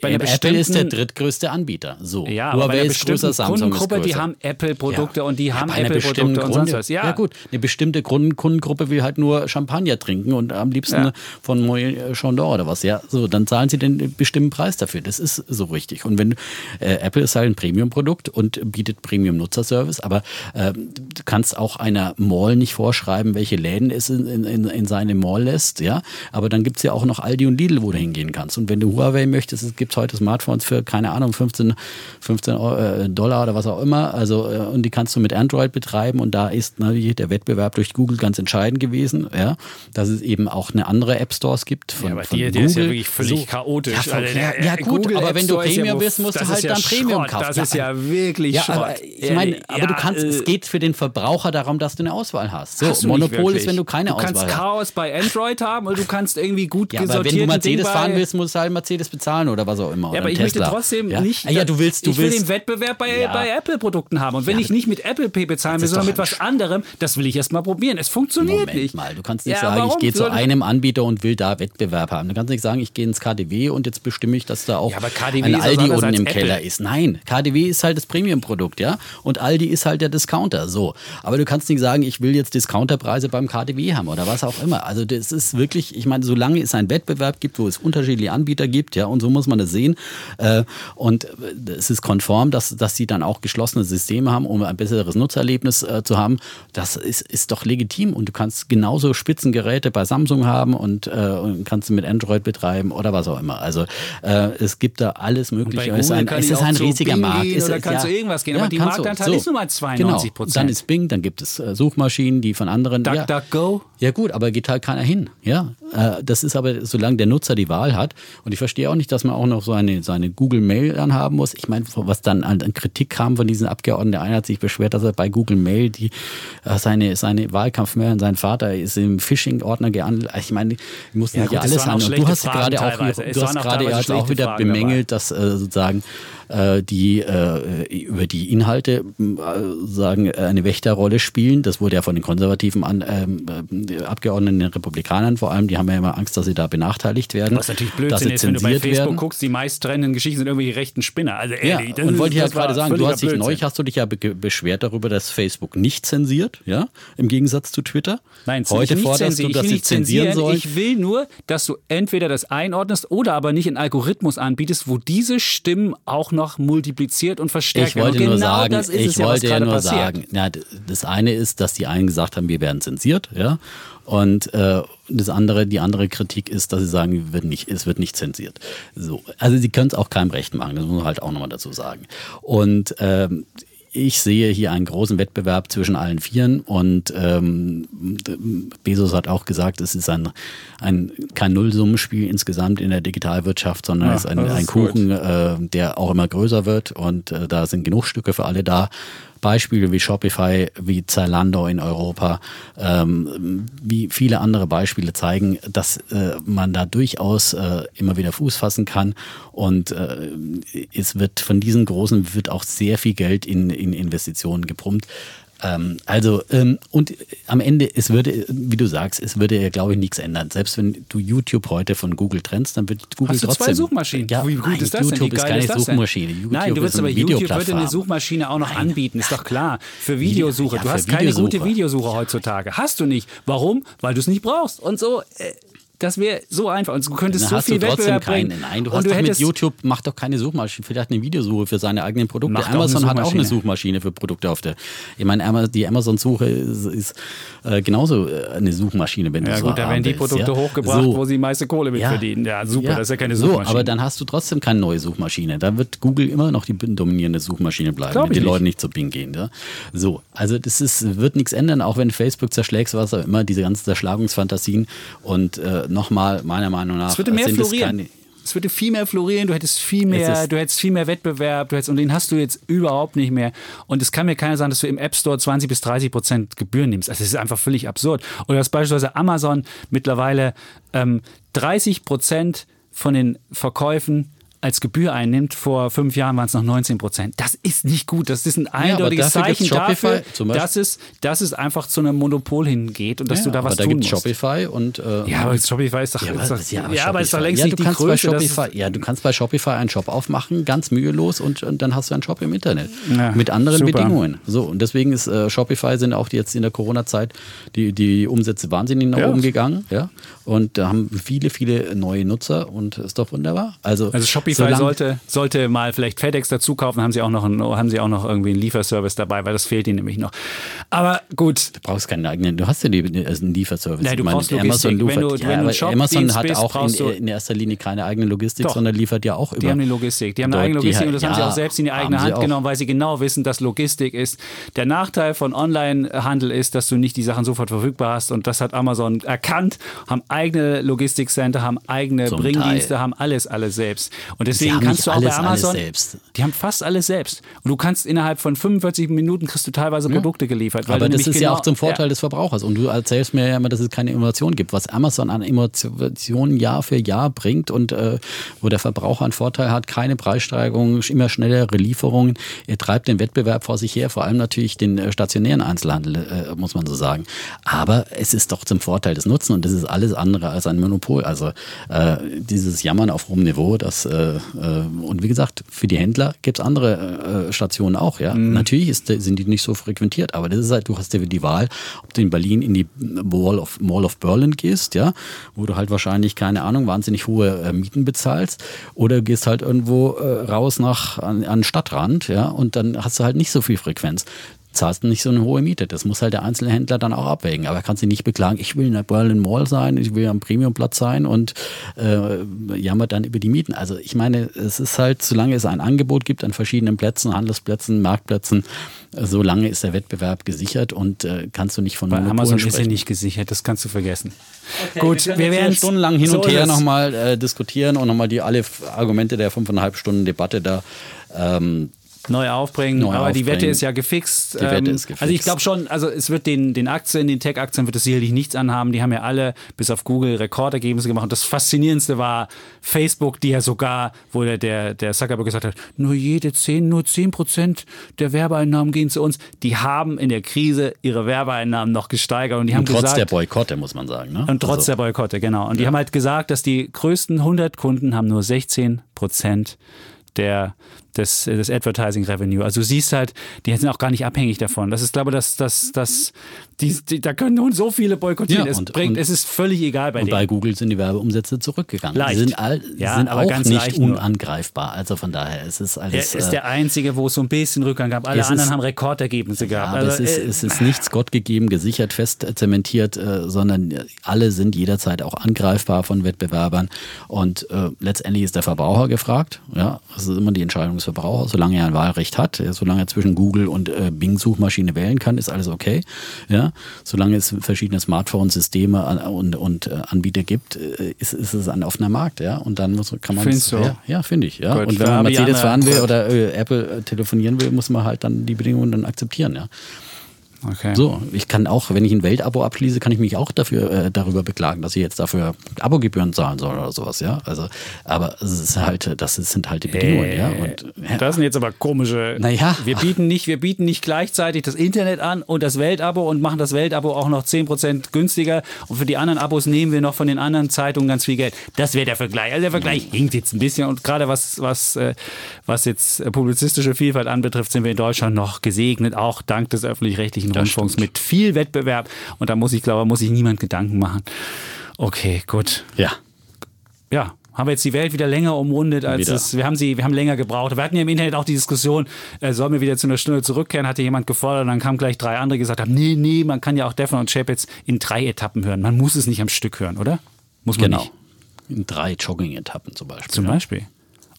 Bei äh, Apple ist der drittgrößte Anbieter. So. Ja, aber bei Huawei einer ist größer, Samsung Kundengruppe, die haben Apple-Produkte und die haben bei einer Apple-Produkte bestimmten und sonst was. Ja. gut, eine bestimmte Kunden Kundengruppe will halt nur Champagner trinken und am liebsten Ja. von Moët Chandon oder was. Ja, so, dann zahlen sie den bestimmten Preis dafür. Das ist so richtig. Und wenn äh, Apple ist halt ein Premium-Produkt und bietet Premium-Nutzerservice, aber äh, du kannst auch einer Mall nicht vorschreiben, welche Läden es in, in, in, in seine Mall lässt, ja. Aber dann gibt es ja auch noch Aldi und Lidl, wo du hingehen kannst. Und wenn du Huawei möchtest, gibt es heute Smartphones für, keine Ahnung, 15, 15 Euro, äh, Dollar oder was auch immer. Also, äh, und die kannst du mit Android betreiben. Und da ist natürlich der Wettbewerb durch Google ganz entscheidend gewesen, ja. Dass es eben auch eine andere App Stores gibt von, Ja, aber von die- Google. der ist ja wirklich völlig chaotisch. Ja, voll, Also ja, ja der gut, Google aber wenn du Premium bist, musst du halt dann Premium kaufen. Das ist ja wirklich ja, Schrott. aber ich meine, aber du kannst, äh, es geht für den Verbraucher darum, dass du eine Auswahl hast. So, Monopol ist, wenn du keine Du kannst Auswahl hast. Chaos bei Android haben und du kannst irgendwie gut Ja, aber wenn du Mercedes fahren willst, musst du halt Mercedes bezahlen oder was auch immer. Ja, aber ich Tesla. möchte trotzdem ja? nicht. Ah, Ja, du willst, du ich will willst. den Wettbewerb bei, Ja. bei Apple-Produkten haben. Und wenn ich nicht mit Apple Pay bezahlen will, sondern mit was anderem, das will ich erst mal probieren. Es funktioniert Moment nicht. mal, du kannst nicht Ja, sagen, ich gehe zu einem Anbieter und will da Wettbewerb haben. Du kannst nicht sagen, ich gehe ins KDW und jetzt bestimme ich, dass da auch ein Aldi unten im Apple. Keller ist. Nein, KDW ist halt das Premium-Produkt, ja. Und Aldi ist halt der Discounter. So. Aber du kannst nicht sagen, ich will jetzt Discounterpreise beim KDW haben oder was auch immer. Also das ist wirklich, ich meine, solange es einen Wettbewerb gibt, wo es unterschiedliche Anbieter gibt, ja, und so muss man das sehen. Äh, und äh, es ist konform, dass, dass sie dann auch geschlossene Systeme haben, um ein besseres Nutzererlebnis äh, zu haben. Das ist, ist doch legitim und du kannst genauso Spitzengeräte bei Samsung haben und, und kannst mit Android betreiben oder was auch immer. Also es gibt da alles Mögliche. es ist ein, es ist ein riesiger Bing Markt. gehen Es oder ist- kannst du irgendwas gehen, aber die kannst du. Marktanteil ist nun mal 92%. Genau. Dann ist Bing, dann gibt es Suchmaschinen, die von anderen. ja, DuckDuckGo? ja gut, aber geht halt keiner hin. Ja, äh, das ist aber, solange der Nutzer die Wahl hat. Und ich verstehe auch nicht, dass man auch noch so eine, so eine Google Mail dann haben muss. Ich meine, was dann an, Kritik kam von diesen Abgeordneten, der eine hat sich beschwert, dass er bei Google Mail die äh, seine, seine Wahlkampfmailen, sein Vater ist im Phishing-Ordner geahndet. Ich meine, die mussten Ja gut, alles auch an. Und du hast gerade auch, du hast auch gerade auch schlechte wieder Fragen dabei. bemängelt, dass äh, sozusagen äh, die äh, über die Inhalte äh, sagen eine Wächterrolle spielen. Das wurde ja von den konservativen an, ähm, äh, Abgeordneten, den Republikanern vor allem, die haben ja immer Angst, dass sie da benachteiligt werden. Was natürlich Blödsinn sie ist, wenn du bei Facebook werden. guckst, die meisttrennenden Geschichten sind irgendwelche rechten Spinner. Also Ja, ehrlich, das und ist- wollte ich ja gerade sagen, du hast dich Blödsinn. neulich hast du dich ja be beschwert darüber, dass Facebook nicht zensiert, ja, im Gegensatz zu Twitter. Nein, heute forderst zensieren. du, dass ich will sie zensieren sollen. Ich will nur, dass du entweder das einordnest oder aber nicht einen Algorithmus anbietest, wo diese Stimmen auch noch multipliziert und verstärkt Ich wollte werden. Und nur genau sagen, das ist ich es ja, was wollte ja nur passiert. sagen, ja, das eine ist, dass die einen gesagt haben, wir werden zensiert, ja, und äh, das andere, die andere Kritik ist, dass sie sagen, wird nicht, es wird nicht zensiert. So, also sie können es auch keinem recht machen, das muss man halt auch nochmal dazu sagen. Und ähm, ich sehe hier einen großen Wettbewerb zwischen allen Vieren und ähm, Bezos hat auch gesagt, es ist ein, ein kein Nullsummenspiel insgesamt in der Digitalwirtschaft, sondern Ja, es ist ein, ist ein gut. Kuchen, äh, der auch immer größer wird und äh, da sind genug Stücke für alle da. Beispiele wie Shopify, wie Zalando in Europa, ähm, wie viele andere Beispiele zeigen, dass äh, man da durchaus äh, immer wieder Fuß fassen kann und äh, es wird von diesen großen wird auch sehr viel Geld in, in Investitionen gepumpt. Ähm, also, ähm, und äh, am Ende, es würde, wie du sagst, es würde ja, glaube ich, nichts ändern. Selbst wenn du YouTube heute von Google trennst, dann wird Google Hast du trotzdem. zwei Suchmaschinen? Ja, Wie gut nein, ist das YouTube denn? Wie ist keine ist? Suchmaschine. YouTube Nein, du eine aber YouTube würde Videoplattform. eine Suchmaschine auch noch Nein. anbieten. Ist doch klar. Für Videosuche. ja, du hast keine gute Videosuche. Videosuche heutzutage. Hast du nicht. Warum? Weil du es nicht brauchst. Und so. Äh, das wäre so einfach. Und du könntest Dann so hast viel du trotzdem Wettbewerb bringen. Nein, du und hast du doch mit YouTube, mach doch keine Suchmaschine, vielleicht eine Videosuche für seine eigenen Produkte. Macht Amazon hat auch eine Suchmaschine. Für Produkte auf der. Ich meine, die Amazon-Suche ist, ist äh, genauso äh, eine Suchmaschine, wenn du Ja so gut, da werden die Produkte ja? hochgebracht, So. wo sie die meiste Kohle mit verdienen. Ja, super, das ist ja keine So, Suchmaschine. aber dann hast du trotzdem keine neue Suchmaschine. Da wird Google immer noch die dominierende Suchmaschine bleiben, Glaub wenn die nicht. Leute nicht zu Bing gehen. Ja? So, also das ist, wird nichts ändern, auch wenn Facebook zerschlägst, was auch immer, diese ganzen Zerschlagungsfantasien. Und äh, nochmal, meiner Meinung nach, Es würde mehr florieren. Es würde viel mehr florieren, du hättest viel mehr, du hättest viel mehr Wettbewerb, du hättest, und den hast du jetzt überhaupt nicht mehr. Und es kann mir keiner sagen, dass du im App Store 20 bis 30 Prozent Gebühren nimmst. Also das ist einfach völlig absurd. Oder dass beispielsweise Amazon mittlerweile ähm, 30 Prozent von den Verkäufen als Gebühr einnimmt. Vor fünf Jahren waren es noch 19 Prozent. Das ist nicht gut. Das ist ein eindeutiges dafür Zeichen dafür, dass es, dass es einfach zu einem Monopol hingeht und dass du da aber was da tun gibt musst. Shopify und äh, Ja, aber Shopify ist doch, Ja, aber, ja, aber, ja, aber ist doch Shopify- längst ja, nicht die Größe. Shopify, ja, du kannst bei Shopify einen Shop aufmachen, ganz mühelos und, und dann hast du einen Shop im Internet Ja, mit anderen super. Bedingungen. So und deswegen ist äh, Shopify sind auch jetzt in der Corona-Zeit die, die Umsätze wahnsinnig nach Ja. oben gegangen, ja, und da haben viele viele neue Nutzer und ist doch wunderbar. Also, Also Shopify sollte, sollte mal vielleicht FedEx dazu kaufen, haben sie auch noch einen, haben sie auch noch irgendwie einen Lieferservice dabei, weil das fehlt ihnen nämlich noch. Aber gut, Du brauchst keinen eigenen, du hast ja die, also einen Lieferservice. Nein, du meine, brauchst Logistik. Amazon Wenn du- liefert, wenn ja, du Shopdienst Amazon hat auch in, in erster Linie keine eigene Logistik, Doch. sondern liefert ja auch Die über. haben eine Logistik. Die haben eine eigene die- Logistik und das haben sie ja, auch selbst in die eigene Hand auch. genommen, weil sie genau wissen, dass Logistik ist. Der Nachteil von Online-Handel ist, dass du nicht die Sachen sofort verfügbar hast und das hat Amazon erkannt, haben eigene Logistikcenter, haben eigene Zum Bringdienste, Teil. haben alles, alles selbst. Und deswegen kannst du auch bei alles Amazon, selbst. die haben fast alles selbst. Und du kannst innerhalb von 45 Minuten kriegst du teilweise Produkte geliefert. Aber das ist ja genau- auch zum Vorteil des Verbrauchers. Und du erzählst mir ja immer, dass es keine Innovation gibt. Was Amazon an Innovationen Jahr für Jahr bringt und äh, wo der Verbraucher einen Vorteil hat, keine Preissteigerungen, immer schnellere Lieferungen. Er treibt den Wettbewerb vor sich her, vor allem natürlich den äh, stationären Einzelhandel, äh, muss man so sagen. Aber es ist doch zum Vorteil des Nutzen und das ist alles andere als ein Monopol. Also äh, dieses Jammern auf hohem Niveau, das äh, äh, und wie gesagt, für die Händler gibt es andere äh, Stationen auch. Ja, natürlich ist, sind die nicht so frequentiert, aber das ist halt, du hast ja die Wahl, ob du in Berlin in die Mall of, Mall of Berlin gehst, ja, wo du halt wahrscheinlich keine Ahnung wahnsinnig hohe äh, Mieten bezahlst, oder gehst halt irgendwo raus nach an, an den Stadtrand, ja, und dann hast du halt nicht so viel Frequenz zahlst nicht so eine hohe Miete. Das muss halt der einzelne Händler dann auch abwägen. Aber er kann sich nicht beklagen, ich will in der Berlin Mall sein, ich will am Premiumplatz sein und äh, jammert dann über die Mieten. Also ich meine, es ist halt, solange es ein Angebot gibt an verschiedenen Plätzen, Handelsplätzen, Marktplätzen, solange ist der Wettbewerb gesichert und äh, kannst du nicht von Bei Monopolen Amazon ist ja sprechen. nicht gesichert, das kannst du vergessen. Gut, wir werden stundenlang hin und her nochmal äh, diskutieren und nochmal die alle Argumente der fünfeinhalb Stunden Debatte da ähm, neu aufbringen. Neu aber die aufbringen. Wette ist ja gefixt. Die Wette Ähm, ist gefixt. Also ich glaube schon, also es wird den, den Aktien, den Tech-Aktien wird es sicherlich nichts anhaben. Die haben ja alle bis auf Google Rekordergebnisse gemacht. Und das Faszinierendste war Facebook, die ja sogar, wo der, der, der Zuckerberg gesagt hat, nur jede 10, nur 10 Prozent der Werbeeinnahmen gehen zu uns. Die haben in der Krise ihre Werbeeinnahmen noch gesteigert. Und die haben und trotz gesagt, der Boykotte, muss man sagen. Ne? und trotz also, der Boykotte, genau. Und die haben halt gesagt, dass die größten 100 Kunden haben nur 16 Prozent der, des, des Advertising Revenue. Also du siehst halt, die sind auch gar nicht abhängig davon. Das ist, glaube ich, das, das, das, die, die, da können nun so viele boykottieren. Ja, es und- bringt, und- es ist völlig egal bei Und denen. bei Google sind die Werbeumsätze zurückgegangen. Leicht. Die sind, all, Ja, sind aber auch ganz nicht unangreifbar. Also von daher es ist er alles. ist äh, der einzige, wo es so ein bisschen Rückgang gab. Alle anderen ist- haben Rekordergebnisse ja, gehabt. aber Also, es, ist, äh, es ist nichts Gott gegeben, gesichert, fest zementiert, äh, sondern alle sind jederzeit auch angreifbar von Wettbewerbern. Und äh, letztendlich ist der Verbraucher gefragt. Ja, das ist immer die Entscheidung des Verbrauchers. Solange er ein Wahlrecht hat, äh, solange er zwischen Google und äh, Bing-Suchmaschine wählen kann, ist alles okay. Ja, solange es verschiedene Smartphone-Systeme an- und, und äh, Anbieter gibt, äh, ist, ist es ein offener Markt. Ja, und dann muss, kann man Findest du? ja, ja finde ich. Ja, Gut, und wenn man Mercedes fahren will oder äh, Apple äh, telefonieren will, muss man halt dann die Bedingungen dann akzeptieren. Ja. Okay. So, ich kann auch, wenn ich ein Weltabo abschließe, kann ich mich auch dafür äh, darüber beklagen, dass ich jetzt dafür Abogebühren zahlen soll oder sowas, ja. Also, aber es ist halt, das sind halt die Bedingungen, ja. Und ja, Das sind jetzt aber komische. Naja. Wir bieten nicht, wir bieten nicht gleichzeitig das Internet an und das Weltabo und machen das Weltabo auch noch 10% günstiger. Und für die anderen Abos nehmen wir noch von den anderen Zeitungen ganz viel Geld. Das wäre der Vergleich. Also der Vergleich hinkt jetzt ein bisschen. Und gerade was, was, äh, was jetzt äh, publizistische Vielfalt anbetrifft, sind wir in Deutschland noch gesegnet, auch dank des öffentlich-rechtlichen Rundfunks mit viel Wettbewerb. Und da muss ich, glaube muss sich niemand Gedanken machen. Okay, gut. ja. Ja, haben wir jetzt die Welt wieder länger umrundet, als Wieder. es. Wir haben sie, wir haben länger gebraucht. Wir hatten ja im Internet auch die Diskussion, äh, sollen wir wieder zu einer Stunde zurückkehren, hatte jemand gefordert und dann kamen gleich drei andere, die gesagt haben, nee, nee, man kann ja auch Defner und Chapitz in drei Etappen hören. Man muss es nicht am Stück hören, oder? Muss man Genau. nicht. In drei Jogging-Etappen zum Beispiel. Zum ja. Beispiel.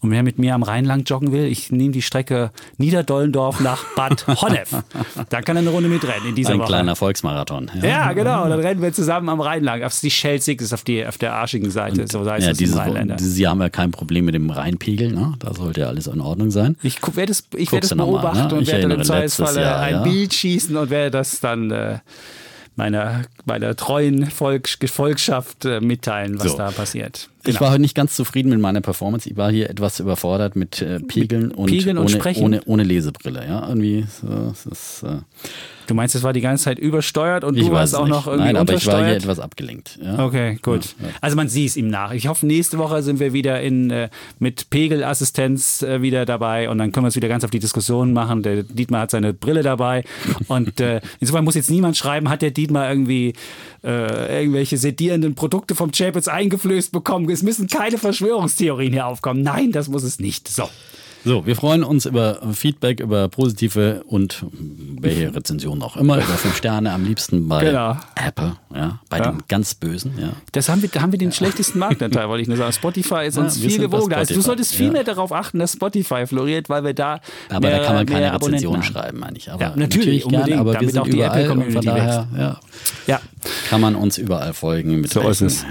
Und wer mit mir am Rhein lang joggen will, ich nehme die Strecke Niederdollendorf nach Bad Honnef. Da kann er eine Runde mitrennen in dieser Ein Woche. kleiner Volksmarathon. Ja, genau. Dann rennen wir zusammen am Rhein lang. Auf die Schelsig ist auf, die, auf der arschigen Seite. so heißt Ja, es im dieses, Rheinländer. dieses Jahr haben wir kein Problem mit dem Rheinpegel, ne? Da sollte ja alles in Ordnung sein. Ich werde es, ich werde mal, beobachten ne? und Ich werde dann im Jahr, ein ja. Bild schießen und werde das dann äh, meiner, meiner treuen Volk, Volkschaft äh, mitteilen, was So. da passiert. Ich war heute nicht ganz zufrieden mit meiner Performance. Ich war hier etwas überfordert mit äh, Pegeln und, Pegeln und ohne, Sprechen. ohne, ohne Lesebrille. Ja, irgendwie. So, es ist, äh, Du meinst, es war die ganze Zeit übersteuert und ich du warst auch nicht. noch irgendwie Nein, aber ich war hier etwas abgelenkt. Ja. Okay, gut. Ja, ja. Also man sieht es ihm nach. Ich hoffe, nächste Woche sind wir wieder in, äh, mit Pegelassistenz äh, wieder dabei und dann können wir uns wieder ganz auf die Diskussion machen. Der Dietmar hat seine Brille dabei und äh, insofern muss jetzt niemand schreiben, hat der Dietmar irgendwie äh, irgendwelche sedierenden Produkte vom Chapitz eingeflößt bekommen. Es müssen keine Verschwörungstheorien hier aufkommen. Nein, das muss es nicht. So. So, wir freuen uns über Feedback, über positive und welche Rezensionen auch immer, über fünf Sterne, am liebsten bei Genau. Apple, ja, bei Ja. den ganz Bösen, ja. Das haben wir, da haben wir den schlechtesten Marktanteil, wollte ich nur sagen. Spotify ist Ja, uns wir viel gewogener. Also du solltest viel ja. mehr darauf achten, dass Spotify floriert, weil wir da Aber mehr, da kann man keine mehr Abonnenten Rezension haben. schreiben, meine ich. Aber Ja, natürlich, gerne, unbedingt, aber wir damit sind auch die überall Apple-Community daher ja, Ja, kann man uns überall folgen, mit So ist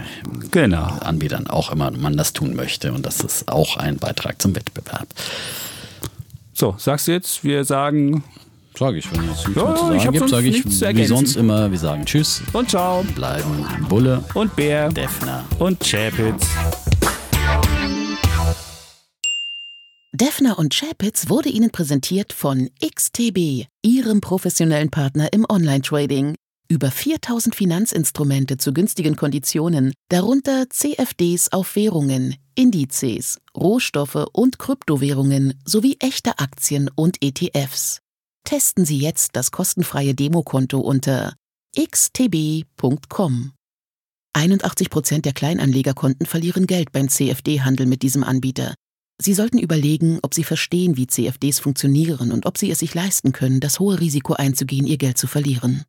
genau. Anbietern auch immer man das tun möchte. Und das ist auch ein Beitrag zum Wettbewerb. So, sagst du jetzt, wir sagen Sage ich, wenn es nichts Ja, mehr zu ich sagen gibt, sage ich wie ergänzen. sonst immer, wir sagen Tschüss, und ciao bleiben Bulle, und Bär Defner. und Chapitz. Defner und Chapitz wurde Ihnen präsentiert von XTB, Ihrem professionellen Partner im Online-Trading. Über 4000 Finanzinstrumente zu günstigen Konditionen, darunter CFDs auf Währungen, Indizes, Rohstoffe und Kryptowährungen sowie echte Aktien und ETFs. Testen Sie jetzt das kostenfreie Demokonto unter xtb.com. 81% der Kleinanlegerkonten verlieren Geld beim CFD-Handel mit diesem Anbieter. Sie sollten überlegen, ob Sie verstehen, wie CFDs funktionieren und ob Sie es sich leisten können, das hohe Risiko einzugehen, Ihr Geld zu verlieren.